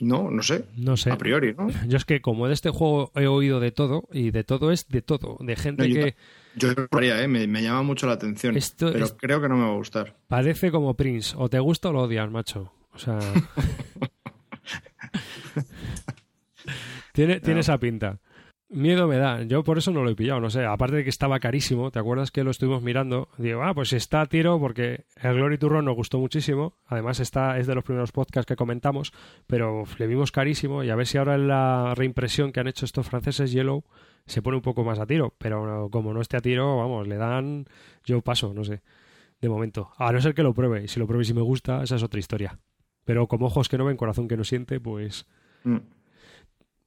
No, no sé. No sé. A priori, ¿no? [laughs] Yo es que como de este juego he oído de todo, y de todo es de todo, de gente No, que Yo lo probaría, ¿eh? me, me llama mucho la atención. Esto pero es- creo que no me va a gustar. parece como Prince, o te gusta o lo odias, macho. O sea, [laughs] tiene, tiene esa pinta. Miedo me da. Yo por eso no lo he pillado, no sé. Aparte de que estaba carísimo, ¿te acuerdas que lo estuvimos mirando? Digo, ah, pues está a tiro porque el Glory Turron nos gustó muchísimo. Además, está, es de los primeros podcasts que comentamos, pero le vimos carísimo y a ver si ahora en la reimpresión que han hecho estos franceses, Yellow, se pone un poco más a tiro. Pero como no esté a tiro, vamos, le dan. Yo paso, no sé. De momento. A no ser que lo pruebe. Y si lo pruebe y si me gusta, esa es otra historia. Pero como ojos que no ven, corazón que no siente, pues. Mm.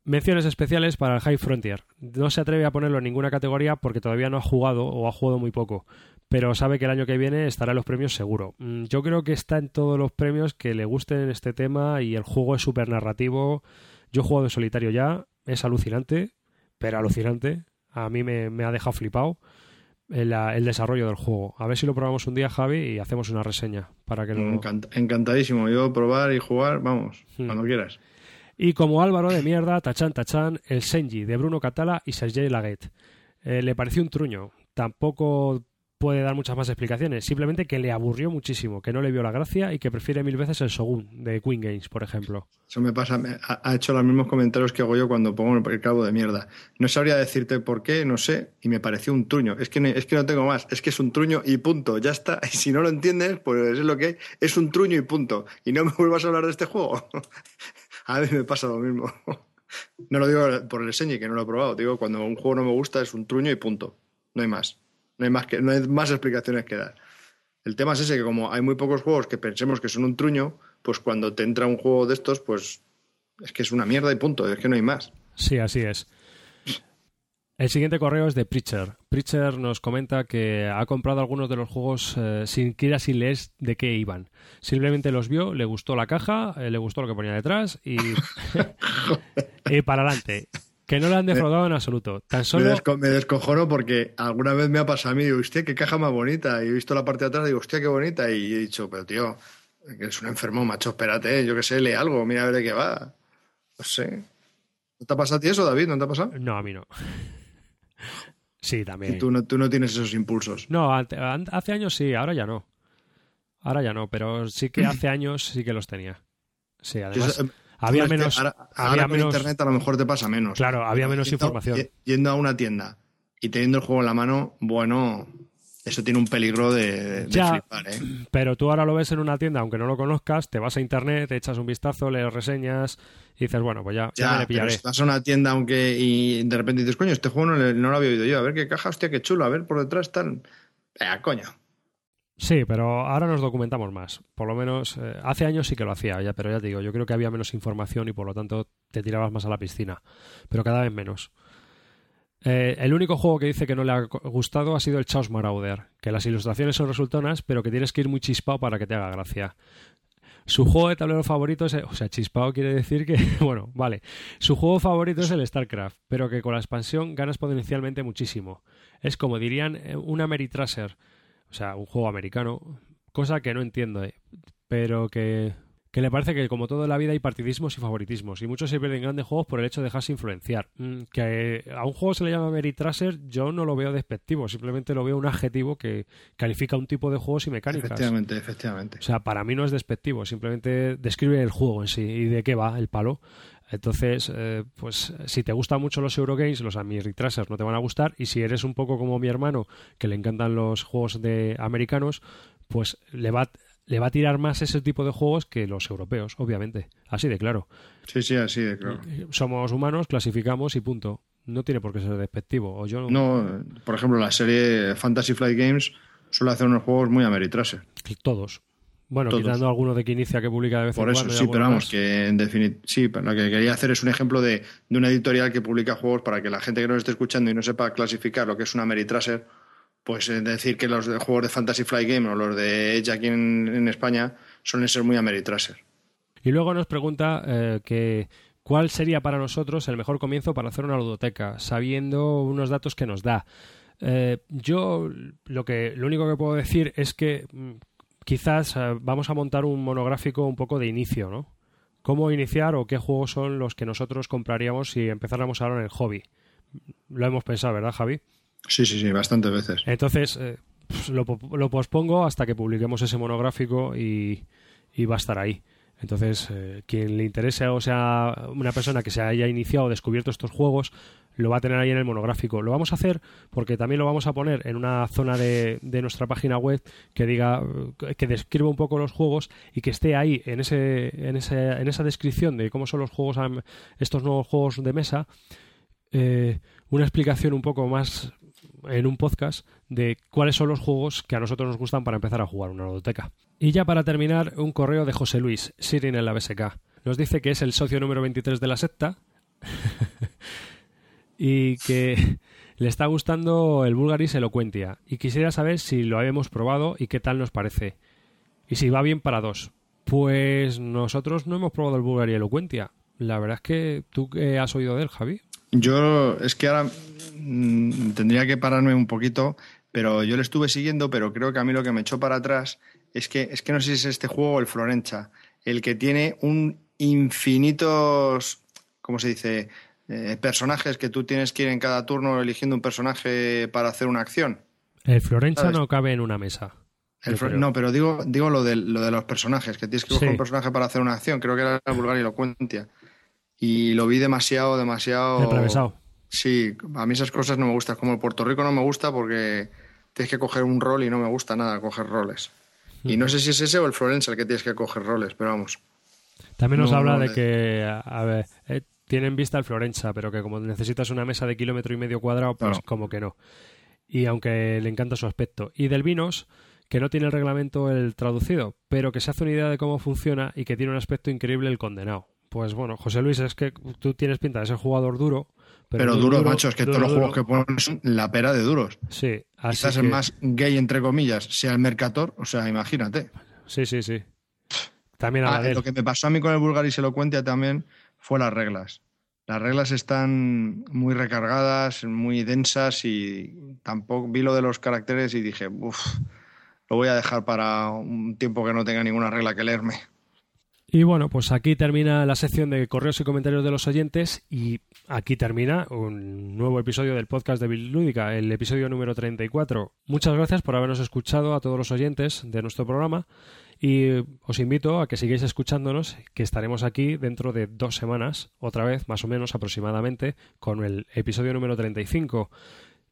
Menciones especiales para el High Frontier. No se atreve a ponerlo en ninguna categoría porque todavía no ha jugado o ha jugado muy poco, pero sabe que el año que viene estará en los premios seguro. Mm, Yo creo que está en todos los premios que le gusten este tema y el juego es súper narrativo. Yo he jugado en solitario ya, es alucinante, pero alucinante. A mí me, me ha dejado flipado el, el desarrollo del juego. A ver si lo probamos un día, Javi, y hacemos una reseña para que lo... Encant- encantadísimo. Yo probar y jugar, vamos, Hmm. cuando quieras. Y como Álvaro de mierda, tachan tachan, el Senji de Bruno Catala y Sergei Laguet. Eh, le pareció un truño. Tampoco puede dar muchas más explicaciones. Simplemente que le aburrió muchísimo, que no le vio la gracia y que prefiere mil veces el Shogun de Queen Games, por ejemplo. Eso me pasa, me- ha, hecho los mismos comentarios que hago yo cuando pongo el cabo de mierda. No sabría decirte por qué, no sé, y me pareció un truño. Es que, es que no tengo más, es que es un truño y punto, ya está. [laughs] Y si no lo entiendes, pues es lo que es un truño y punto. Y no me vuelvas a hablar de este juego. [laughs] a mí me pasa lo mismo. [laughs] No lo digo por el Senji, que no lo he probado. Digo, cuando un juego no me gusta es un truño y punto. No hay más. No hay más, que, no hay más explicaciones que dar. El tema es ese, que como hay muy pocos juegos que pensemos que son un truño, pues cuando te entra un juego de estos, pues es que es una mierda y punto, es que no hay más. Sí, así es. El siguiente correo es de Preacher. Preacher nos comenta que ha comprado algunos de los juegos eh, sin siquiera sin leer de qué iban. Simplemente los vio, le gustó la caja, eh, le gustó lo que ponía detrás y, [laughs] [laughs] y para adelante. Que no le han defraudado en absoluto. Tan Me, desco- me descojono porque alguna vez me ha pasado a mí, digo, hostia, qué caja más bonita. Y he visto la parte de atrás y digo, hostia, qué bonita. Y he dicho, pero tío, que es un enfermo, macho, espérate, yo qué sé, lee algo, mira a ver de qué va. No sé. ¿No te ha pasado a ti eso, David? ¿No te ha pasado? No, a mí no. [laughs] Sí, también. Y tú no, tú no tienes esos impulsos. No, hace años sí, ahora ya no. Ahora ya no, pero sí que hace años sí que los tenía. Sí, además Había es que menos, Ahora, había ahora con menos, internet a lo mejor te pasa menos. claro, había menos Yendo- información. Yendo a una tienda y teniendo el juego en la mano, bueno, eso tiene un peligro de, de Ya. flipar, ¿eh? Pero tú ahora lo ves en una tienda, aunque no lo conozcas, te vas a internet, te echas un vistazo, lees reseñas y dices, bueno, pues ya, ya, Ya, me le pero pillaré. si vas a una tienda aunque y de repente dices, coño, este juego no, lo había oído yo, a ver qué caja, hostia, qué chulo, a ver por detrás tal. Eh, coño. Sí, pero ahora nos documentamos más. Por lo menos eh, hace años sí que lo hacía, ya, pero ya te digo, yo creo que había menos información y por lo tanto te tirabas más a la piscina. Pero cada vez menos. Eh, el único juego que dice que no le ha gustado ha sido el Chaos Marauder, que las ilustraciones son resultonas, pero que tienes que ir muy chispado para que te haga gracia. Su juego de tablero favorito es, o sea, chispado quiere decir que, [laughs] bueno, vale. Su juego favorito es el StarCraft, pero que con la expansión ganas potencialmente muchísimo. Es como dirían eh, un Ameritraser, o sea, un juego americano, cosa que no entiendo, eh, pero que, que le parece que como todo en la vida hay partidismos y favoritismos, y muchos se pierden grandes juegos por el hecho de dejarse influenciar. Mm, Que a un juego se le llama Ameritraser, yo no lo veo despectivo, simplemente lo veo un adjetivo que califica un tipo de juegos y mecánicas. Efectivamente, efectivamente. O sea, para mí no es despectivo, simplemente describe el juego en sí y de qué va el palo. Entonces, eh, pues si te gustan mucho los Eurogames, los Ameritrasers no te van a gustar. Y si eres un poco como mi hermano, que le encantan los juegos de americanos, pues le va, le va a tirar más ese tipo de juegos que los europeos, obviamente. Así de claro. Sí, sí, así de claro. Somos humanos, clasificamos y punto. No tiene por qué ser despectivo. O yo No, por ejemplo, la serie Fantasy Flight Games suele hacer unos juegos muy ameritraser. todos. Bueno, Todos. quitando alguno de que inicia que publica de vez Por en eso, cuando. sí, pero vamos, más. que en definitiva, sí, pero lo que quería hacer es un ejemplo de, de una editorial que publica juegos para que la gente que nos esté escuchando y no sepa clasificar lo que es una Ameritraser, pues eh, decir que los de juegos de Fantasy Flight Game o los de Edge aquí en, en España suelen ser muy Ameritraser. Y luego nos pregunta eh, que cuál sería para nosotros el mejor comienzo para hacer una ludoteca, sabiendo unos datos que nos da. Eh, yo lo que lo único que puedo decir es que mm, quizás eh, vamos a montar un monográfico un poco de inicio, ¿no? ¿Cómo iniciar o qué juegos son los que nosotros compraríamos si empezáramos ahora en el hobby? Lo hemos pensado, ¿verdad, Javi? Sí, sí, sí, bastantes veces. Entonces, eh, lo, lo pospongo hasta que publiquemos ese monográfico y, y va a estar ahí. Entonces, eh, quien le interese o sea una persona que se haya iniciado o descubierto estos juegos, lo va a tener ahí en el monográfico. Lo vamos a hacer porque también lo vamos a poner en una zona de, de nuestra página web que diga, que describa un poco los juegos y que esté ahí en, ese, en, ese, en esa descripción de cómo son los juegos, estos nuevos juegos de mesa, eh, una explicación un poco más en un podcast de cuáles son los juegos que a nosotros nos gustan para empezar a jugar una ludoteca. Y ya para terminar, un correo de José Luis, Sirin en la BSK. Nos dice que es el socio número 23 de la secta [laughs] y que le está gustando el Bulgaris Eloquentia y quisiera saber si lo habíamos probado y qué tal nos parece. Y si va bien para dos. Pues nosotros no hemos probado el Bulgaris Eloquentia. La verdad es que tú qué has oído de él, Javi. Yo es que ahora mm, tendría que pararme un poquito, pero yo le estuve siguiendo, pero creo que a mí lo que me echó para atrás es que, es que no sé si es este juego o el Florencha, el que tiene un infinitos, ¿cómo se dice? Eh, personajes que tú tienes que ir en cada turno eligiendo un personaje para hacer una acción. El Florencha no cabe en una mesa. no, pero digo, digo lo, de, lo de los personajes, que tienes que coger un personaje para hacer una acción. Creo que era el Bulgaria y. Y lo vi demasiado, demasiado. Sí, a mí esas cosas no me gustan. Como el Puerto Rico no me gusta porque tienes que coger un rol y no me gusta nada coger roles. Y no sé si es ese o el Florenza el que tienes que coger roles, pero vamos. También nos habla de que, a ver, eh, tienen vista el Florenza, pero que como necesitas una mesa de kilómetro y medio cuadrado, pues como que no. Y aunque le encanta su aspecto. Y del Vinos, que no tiene el reglamento el traducido, pero que se hace una idea de cómo funciona y que tiene un aspecto increíble el condenado. Pues bueno, José Luis, es que tú tienes pinta de ser jugador duro, pero, duro, macho, es que todos los juegos que ponen son la pera de duros. Sí, así Quizás el más gay, entre comillas, sea el Mercator, o sea, imagínate. Sí, sí, sí. También a ah, Lo que me pasó a mí con el Bulgari se lo cuenta también fue las reglas. Las reglas están muy recargadas, muy densas y tampoco vi lo de los caracteres y dije, uff, lo voy a dejar para un tiempo que no tenga ninguna regla que leerme. Y bueno, pues aquí termina la sección de correos y comentarios de los oyentes y aquí termina un nuevo episodio del podcast de Lúdica, el episodio número 34. Muchas gracias por habernos escuchado a todos los oyentes de nuestro programa y os invito a que sigáis escuchándonos, que estaremos aquí dentro de dos semanas, otra vez, más o menos aproximadamente, con el episodio número 35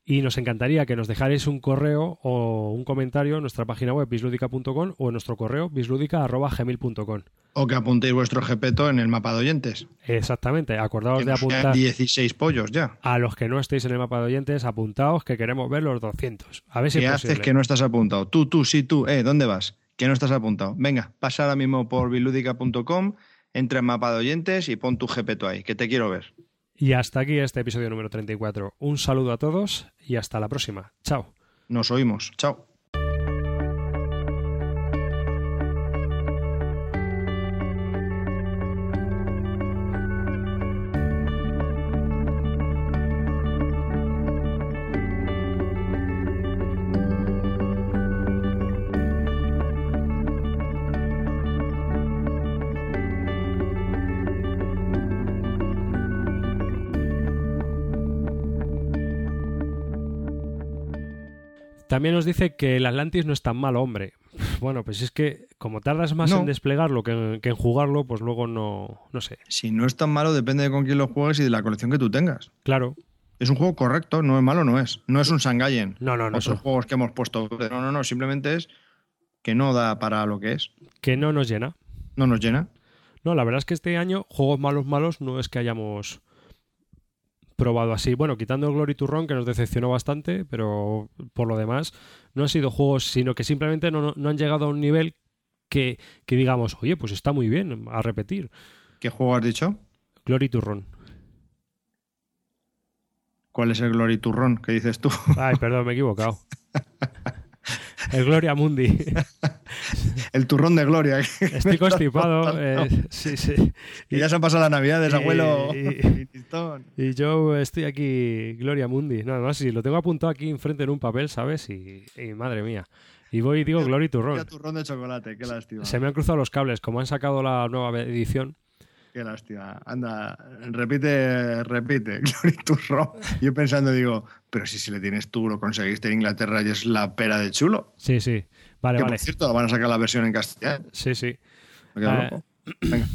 y nos encantaría que nos dejarais un correo o un comentario en nuestra página web bisludica.com o en nuestro correo bisludica.gmail.com. O que apuntéis vuestro GPTO en el mapa de oyentes. Exactamente, acordaos de apuntar. 16 pollos ya. A los que no estéis en el mapa de oyentes, apuntaos que queremos ver los 200. A ver si ¿Qué haces que no estás apuntado? Tú, tú, sí, tú. Eh, ¿dónde vas? Que no estás apuntado. Venga, pasa ahora mismo por bisludica.com, entra en mapa de oyentes y pon tu GPTO ahí, que te quiero ver. Y hasta aquí este episodio número 34. Un saludo a todos y hasta la próxima. Chao. Nos oímos. Chao. También nos dice que el Atlantis no es tan malo, hombre. Bueno, pues es que como tardas más en desplegarlo que en, jugarlo, pues luego no, no sé. Si no es tan malo, depende de con quién lo juegues y de la colección que tú tengas. Claro. Es un juego correcto, no es malo, no es. No es un Sangayen. No, no, no. Otros juegos que hemos puesto. No, no, no. Simplemente es que no da para lo que es. Que no nos llena. No nos llena. No, la verdad es que este año, juegos malos, malos, no es que hayamos probado así. Bueno, quitando el Glory to Run, que nos decepcionó bastante, pero por lo demás, no han sido juegos, sino que simplemente no, han llegado a un nivel que, digamos, oye, pues está muy bien, a repetir. ¿Qué juego has dicho? Glory to Run. ¿Cuál es el Glory to Run? ¿Qué dices tú? Ay, perdón, me he equivocado. [laughs] El Gloria Mundi. el turrón de Gloria. Estoy constipado. [laughs] Eh, sí, sí. Y, ya se han pasado las navidades, abuelo. [laughs] Y, yo estoy aquí, Gloria Mundi. Nada más, si lo tengo apuntado aquí enfrente en un papel, ¿sabes? Y, madre mía. Y voy y digo Glory Turrón. turrón de chocolate, qué lástima. Se me han cruzado los cables. Como han sacado la nueva edición, Qué lástima. Anda, repite, repite. [laughs] Glory. Yo pensando, digo, pero si, si le tienes tú, lo conseguiste en Inglaterra y es la pera de chulo. Sí, sí. Vale, que, vale. Por cierto, van a sacar la versión en castellano. Sí, sí. Eh, Venga.